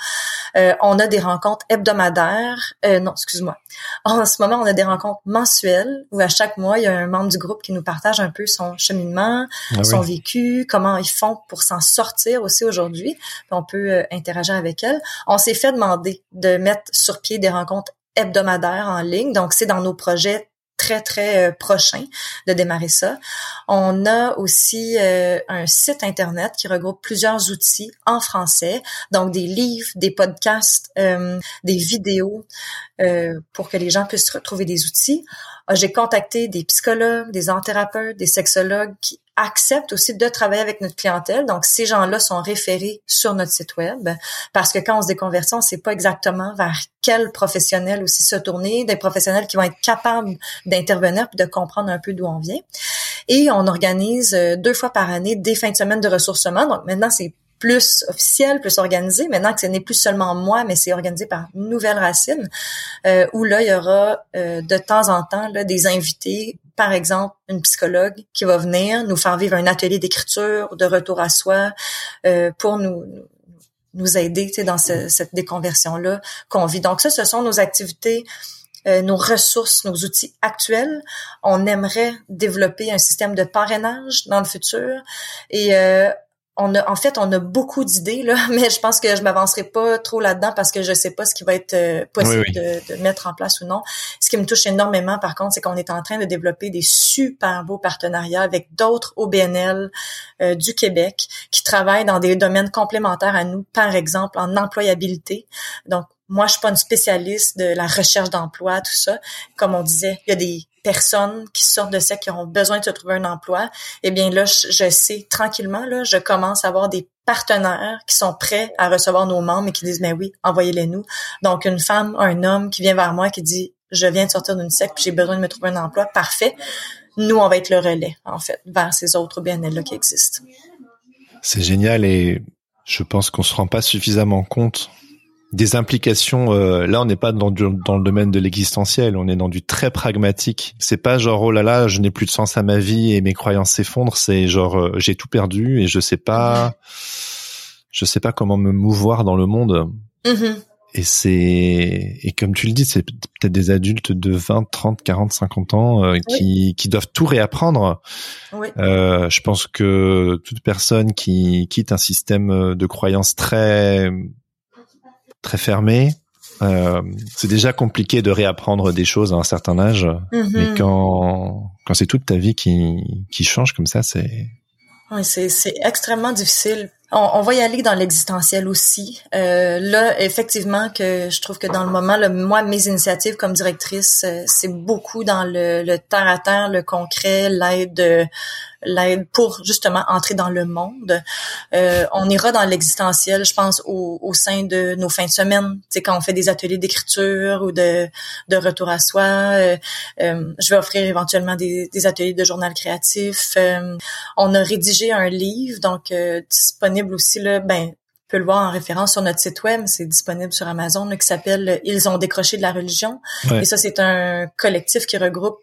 [SPEAKER 1] Euh, on a des rencontres hebdomadaires. Euh, non, excuse-moi. En ce moment, on a des rencontres mensuelles où à chaque mois, il y a un membre du groupe qui nous partage un peu son cheminement, ah son oui. vécu, comment ils font pour s'en sortir aussi aujourd'hui. On peut euh, interagir avec elles. On s'est fait demander de mettre sur pied des rencontres hebdomadaires en ligne. Donc, c'est dans nos projets très très euh, prochain de démarrer ça. On a aussi euh, un site internet qui regroupe plusieurs outils en français, donc des livres, des podcasts, euh, des vidéos pour que les gens puissent retrouver des outils. Ah, j'ai contacté des psychologues, des anthérapeutes, des sexologues qui acceptent aussi de travailler avec notre clientèle. Donc, ces gens-là sont référés sur notre site web parce que quand on se déconvertit, on ne sait pas exactement vers quel professionnel aussi se tourner, des professionnels qui vont être capables d'intervenir et de comprendre un peu d'où on vient. Et on organise euh, deux fois par année des fins de semaine de ressourcement. Donc, maintenant, c'est plus officiel, plus organisé. Maintenant que ce n'est plus seulement moi, mais c'est organisé par Nouvelle Racine, euh, où là, il y aura euh, de temps en temps là, des invités, par exemple une psychologue qui va venir nous faire vivre un atelier d'écriture, de retour à soi, euh, pour nous nous aider dans ce, cette déconversion-là qu'on vit. Donc ça, ce sont nos activités euh, nos ressources, nos outils actuels. On aimerait développer un système de parrainage dans le futur et euh, on a, en fait, on a beaucoup d'idées là, mais je pense que je m'avancerai pas trop là-dedans parce que je sais pas ce qui va être euh, possible oui, oui. De, de, mettre en place ou non. Ce qui me touche énormément, par contre, c'est qu'on est en train de développer des super beaux partenariats avec d'autres OBNL euh, du Québec qui travaillent dans des domaines complémentaires à nous, par exemple en employabilité. Donc moi, je suis pas une spécialiste de la recherche d'emploi, tout ça. Comme on disait, il y a des personnes qui sortent de ça, qui ont besoin de se trouver un emploi. Eh bien là, je, sais tranquillement, là, je commence à avoir des partenaires qui sont prêts à recevoir nos membres et qui disent, mais oui, envoyez-les nous. Donc, une femme, un homme qui vient vers moi qui dit, je viens de sortir d'une secte, j'ai besoin de me trouver un emploi, parfait. Nous, on va être le relais, en fait, vers ces autres BNL-là qui existent.
[SPEAKER 2] C'est génial et je pense qu'on se rend pas suffisamment compte des implications. Euh, là, on n'est pas dans, du, dans le domaine de l'existentiel, on est dans du très pragmatique. C'est pas genre oh là là, je n'ai plus de sens à ma vie et mes croyances s'effondrent. C'est genre euh, j'ai tout perdu et je sais pas, je sais pas comment me mouvoir dans le monde.
[SPEAKER 1] Mm-hmm.
[SPEAKER 2] Et c'est et comme tu le dis, c'est peut-être des adultes de 20, 30, 40, 50 ans euh, qui oui. qui doivent tout réapprendre.
[SPEAKER 1] Oui.
[SPEAKER 2] Euh, je pense que toute personne qui quitte un système de croyances très très fermé. Euh, c'est déjà compliqué de réapprendre des choses à un certain âge,
[SPEAKER 1] mm-hmm.
[SPEAKER 2] mais quand quand c'est toute ta vie qui qui change comme ça, c'est
[SPEAKER 1] oui, c'est extrêmement difficile. On, on, va y aller dans l'existentiel aussi. Euh, là, effectivement, que je trouve que dans le moment, le, moi, mes initiatives comme directrice, euh, c'est beaucoup dans le, le terre à terre, le concret, l'aide l'aide pour justement entrer dans le monde. Euh, on ira dans l'existentiel, je pense, au, au, sein de nos fins de semaine. C'est quand on fait des ateliers d'écriture ou de, de retour à soi. Euh, euh, je vais offrir éventuellement des, des ateliers de journal créatif. Euh, on a rédigé un livre, donc disponible aussi là. Ben, peut le voir en référence sur notre site web, c'est disponible sur Amazon, qui s'appelle Ils ont décroché de la religion. Et ça, c'est un collectif qui regroupe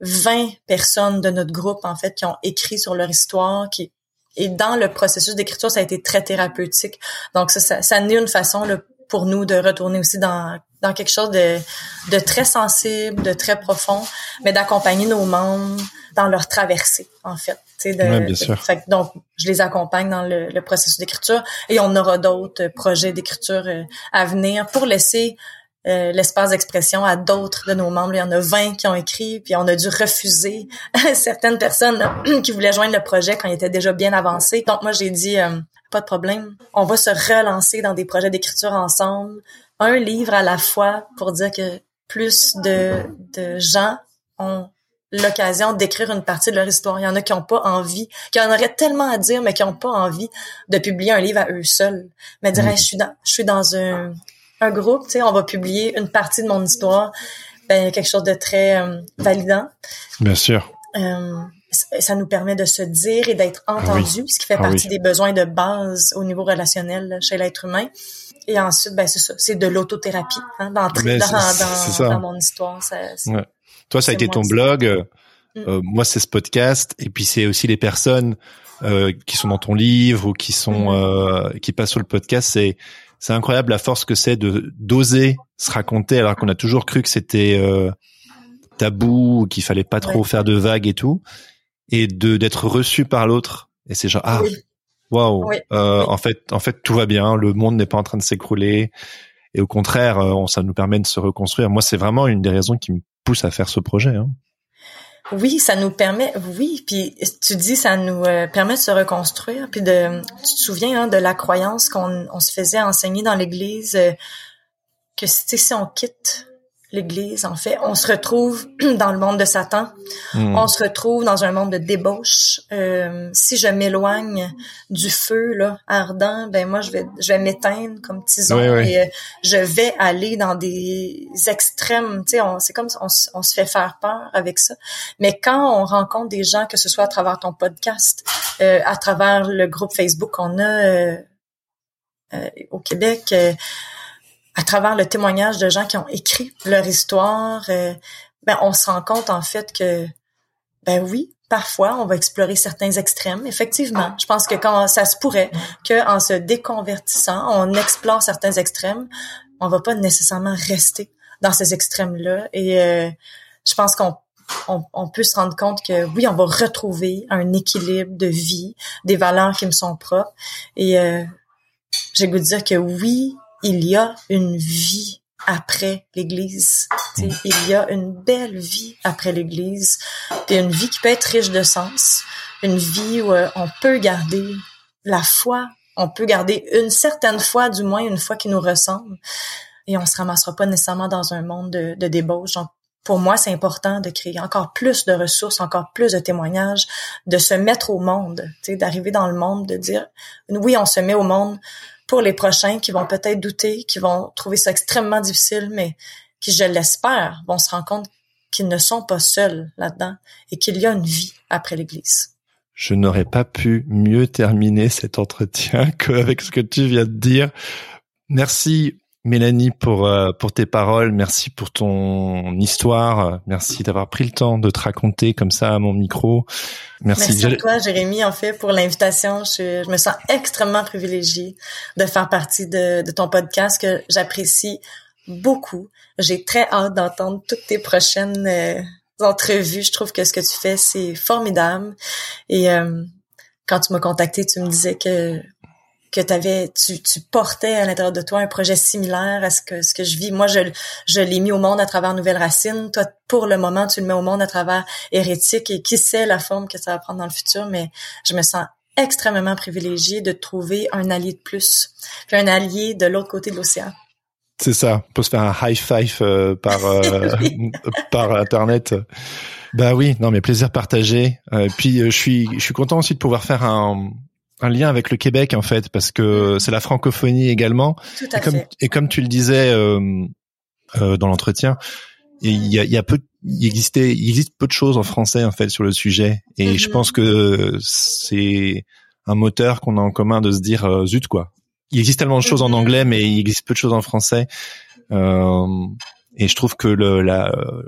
[SPEAKER 1] 20 personnes de notre groupe, en fait, qui ont écrit sur leur histoire, qui et dans le processus d'écriture, ça a été très thérapeutique. Donc, ça, ça, ça une façon là, pour nous de retourner aussi dans, dans quelque chose de, de très sensible, de très profond, mais d'accompagner nos membres dans leur traversée, en fait.
[SPEAKER 2] De, bien sûr.
[SPEAKER 1] fait, donc, je les accompagne dans le, le processus d'écriture et on aura d'autres projets d'écriture euh, à venir pour laisser euh, l'espace d'expression à d'autres de nos membres. Il y en a 20 qui ont écrit, puis on a dû refuser certaines personnes qui voulaient joindre le projet quand il était déjà bien avancé. Donc moi, j'ai dit, euh, pas de problème, on va se relancer dans des projets d'écriture ensemble, un livre à la fois pour dire que plus de, de gens ont l'occasion d'écrire une partie de leur histoire. Il y en a qui n'ont pas envie, qui en auraient tellement à dire, mais qui n'ont pas envie de publier un livre à eux seuls. Mais dirais, je suis dans, je suis dans un, un groupe, tu sais, on va publier une partie de mon histoire, ben, quelque chose de très euh, validant.
[SPEAKER 2] Bien sûr.
[SPEAKER 1] Euh, ça nous permet de se dire et d'être ah entendu, ce qui fait ah partie des besoins de base au niveau relationnel chez l'être humain. Et ensuite, ben c'est ça, c'est de l'autothérapie, hein, d'entrer dans, dans, dans, mon histoire. Ça,
[SPEAKER 2] ouais. Toi, ça a été ton blog. Euh, mm. euh, moi, c'est ce podcast. Et puis, c'est aussi les personnes euh, qui sont dans ton livre ou qui sont mm. qui passent sur le podcast. C'est c'est incroyable la force que c'est de d'oser se raconter alors qu'on a toujours cru que c'était euh, tabou, qu'il fallait pas trop faire de vagues et tout, et de d'être reçu par l'autre. Et c'est genre ah waouh, euh, en fait en fait tout va bien, le monde n'est pas en train de s'écrouler. Et au contraire, euh, ça nous permet de se reconstruire. Moi, c'est vraiment une des raisons qui me pousse à faire ce projet. Hein.
[SPEAKER 1] Oui, ça nous permet, oui, puis tu dis ça nous euh, permet de se reconstruire, puis de, tu te souviens hein, de la croyance qu'on on se faisait enseigner dans l'Église euh, que si on quitte l'Église, en fait. On se retrouve dans le monde de Satan. Hmm. On se retrouve dans un monde de débauche. Euh, si je m'éloigne du feu là ardent, ben moi je vais je vais m'éteindre comme tison et euh, je vais aller dans des extrêmes. Tu sais, c'est comme on, on, se fait faire peur avec ça. Mais quand on rencontre des gens, que ce soit à travers ton podcast, euh, à travers le groupe Facebook qu'on a euh, au Québec à travers le témoignage de gens qui ont écrit leur histoire, euh, ben on se rend compte en fait que ben oui, parfois on va explorer certains extrêmes. Effectivement, je pense que quand ça se pourrait que en se déconvertissant, on explore certains extrêmes, on va pas nécessairement rester dans ces extrêmes-là. Et euh, je pense qu'on on, peut se rendre compte que oui, on va retrouver un équilibre de vie, des valeurs qui me sont propres. Et euh, j'ai goût de dire que oui, il y a une vie après l'Église. Il y a une belle vie après l'Église, une vie qui peut être riche de sens, une vie où euh, on peut garder la foi, on peut garder une certaine foi, du moins une foi qui nous ressemble, et on se ramassera pas nécessairement dans un monde de, de débauche. Donc, pour moi, c'est important de créer encore plus de ressources, encore plus de témoignages, de se mettre au monde, d'arriver dans le monde, de dire, oui, on se met au monde pour les prochains qui vont peut-être douter, qui vont trouver ça extrêmement difficile, mais qui, je l'espère, vont se rendre compte qu'ils ne sont pas seuls là-dedans et qu'il y a une vie après l'Église.
[SPEAKER 2] Je n'aurais pas pu mieux terminer cet entretien qu'avec ce que tu viens de dire. Merci Mélanie pour euh, pour tes paroles, merci pour ton histoire, merci d'avoir pris le temps de te raconter comme ça à mon micro.
[SPEAKER 1] Merci, merci à toi Jérémy en fait pour l'invitation. Je, je, me sens extrêmement privilégiée de faire partie de, de ton podcast que j'apprécie beaucoup. J'ai très hâte d'entendre toutes tes prochaines euh, entrevues. Je trouve que ce que tu fais c'est formidable et euh, quand tu m'as contacté, tu me disais que que t'avais, tu, tu portais à l'intérieur de toi un projet similaire à ce que ce que je vis. Moi, je, je l'ai mis au monde à travers Nouvelle Racine. Toi, pour le moment, tu le mets au monde à travers Hérétique et qui sait la forme que ça va prendre dans le futur, mais je me sens extrêmement privilégiée de trouver un allié de plus, puis un allié de l'autre côté de l'océan.
[SPEAKER 2] C'est ça, on peut se faire un high five euh, par euh, par internet. Bah oui, non mais plaisir partagé. Euh, puis je suis je suis content aussi de pouvoir faire un un lien avec le Québec en fait parce que c'est la francophonie également.
[SPEAKER 1] Tout à
[SPEAKER 2] et comme
[SPEAKER 1] fait.
[SPEAKER 2] et comme tu le disais euh, euh, dans l'entretien, il y a, y a peu il existait il existe peu de choses en français en fait sur le sujet et je
[SPEAKER 1] Mhm.
[SPEAKER 2] pense que c'est un moteur qu'on a en commun de se dire euh, zut quoi. Il existe tellement de choses en
[SPEAKER 1] Mhm.
[SPEAKER 2] anglais mais il existe peu de choses en français. Euh, et je trouve que le,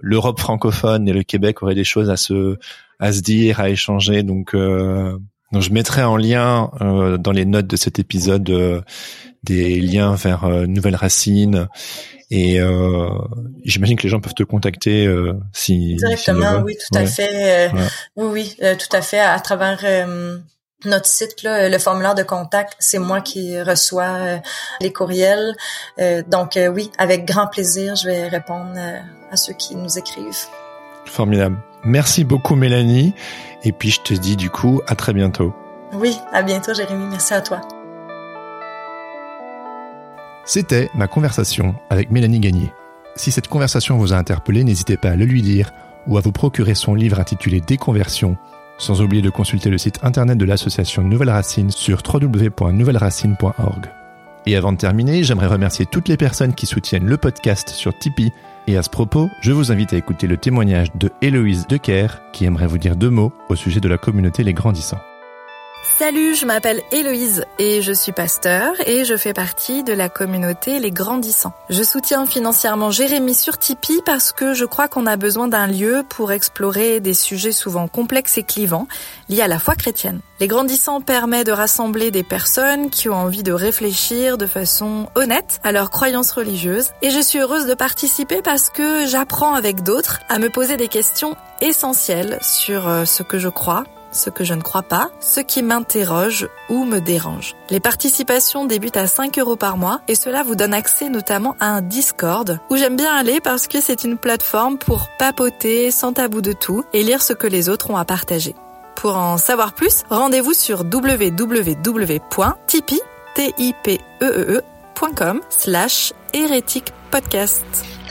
[SPEAKER 2] l'Europe francophone et le Québec auraient des choses à se, à se dire, à échanger. Donc, euh, donc je mettrai en lien euh, dans les notes de cet épisode euh, des liens vers euh, Nouvelles Racines. Et euh, j'imagine que les gens peuvent te contacter euh, si
[SPEAKER 1] Directement, oui, tout à fait. euh,
[SPEAKER 2] Ouais.
[SPEAKER 1] Oui, oui, euh, tout à fait. À travers euh, notre site, là, le formulaire de contact, c'est moi qui reçois euh, les courriels. Euh, donc euh, oui, avec grand plaisir, je vais répondre euh, à ceux qui nous écrivent.
[SPEAKER 2] Formidable. Merci beaucoup Mélanie. Et puis je te dis du coup à très bientôt.
[SPEAKER 1] Oui, à bientôt, Jérémy. Merci à toi.
[SPEAKER 2] C'était ma conversation avec Mélanie Gagné. Si cette conversation vous a interpellé, n'hésitez pas à le lui dire ou à vous procurer son livre intitulé Déconversion, sans oublier de consulter le site internet de l'association Nouvelle Racine sur www.nouvelleracine.org. Et avant de terminer, j'aimerais remercier toutes les personnes qui soutiennent le podcast sur Tipeee. Et à ce propos, je vous invite à écouter le témoignage de Héloïse Decker, qui aimerait vous dire deux mots au sujet de la communauté Les Grandissants.
[SPEAKER 3] Salut, je m'appelle Héloïse et je suis pasteur et je fais partie de la communauté Les Grandissants. Je soutiens financièrement Jérémy sur Tipeee parce que je crois qu'on a besoin d'un lieu pour explorer des sujets souvent complexes et clivants liés à la foi chrétienne. Les Grandissants permet de rassembler des personnes qui ont envie de réfléchir de façon honnête à leurs croyances religieuses et je suis heureuse de participer parce que j'apprends avec d'autres à me poser des questions essentielles sur euh, ce que je crois, ce que je ne crois pas, ce qui m'interroge ou me dérange. Les participations débutent à 5 euros par mois et cela vous donne accès notamment à un Discord où j'aime bien aller parce que c'est une plateforme pour papoter sans tabou de tout et lire ce que les autres ont à partager. Pour en savoir plus, rendez-vous sur www.tipeee.com slash hérétique podcast.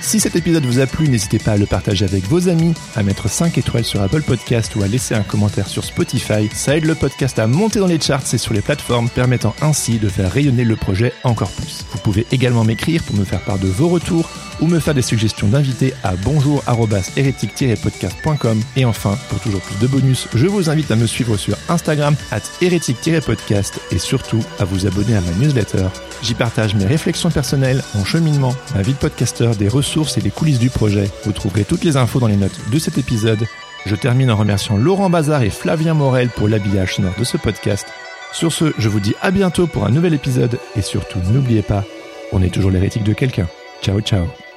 [SPEAKER 2] Si cet épisode vous a plu, n'hésitez pas à le partager avec vos amis, à mettre 5 étoiles sur Apple Podcast ou à laisser un commentaire sur Spotify. Ça aide le podcast à monter dans les charts et sur les plateformes, permettant ainsi de faire rayonner le projet encore plus. Vous pouvez également m'écrire pour me faire part de vos retours ou me faire des suggestions d'invités à bonjour-hérétique-podcast.com. Et enfin, pour toujours plus de bonus, je vous invite à me suivre sur Instagram at hérétique-podcast et surtout à vous abonner à ma newsletter. J'y partage mes réflexions personnelles, mon cheminement, ma vie de podcasteur, des ressources et des coulisses du projet. Vous trouverez toutes les infos dans les notes de cet épisode. Je termine en remerciant Laurent Bazar et Flavien Morel pour l'habillage sonore de ce podcast. Sur ce, je vous dis à bientôt pour un nouvel épisode et surtout n'oubliez pas, on est toujours l'hérétique de quelqu'un. Ciao ciao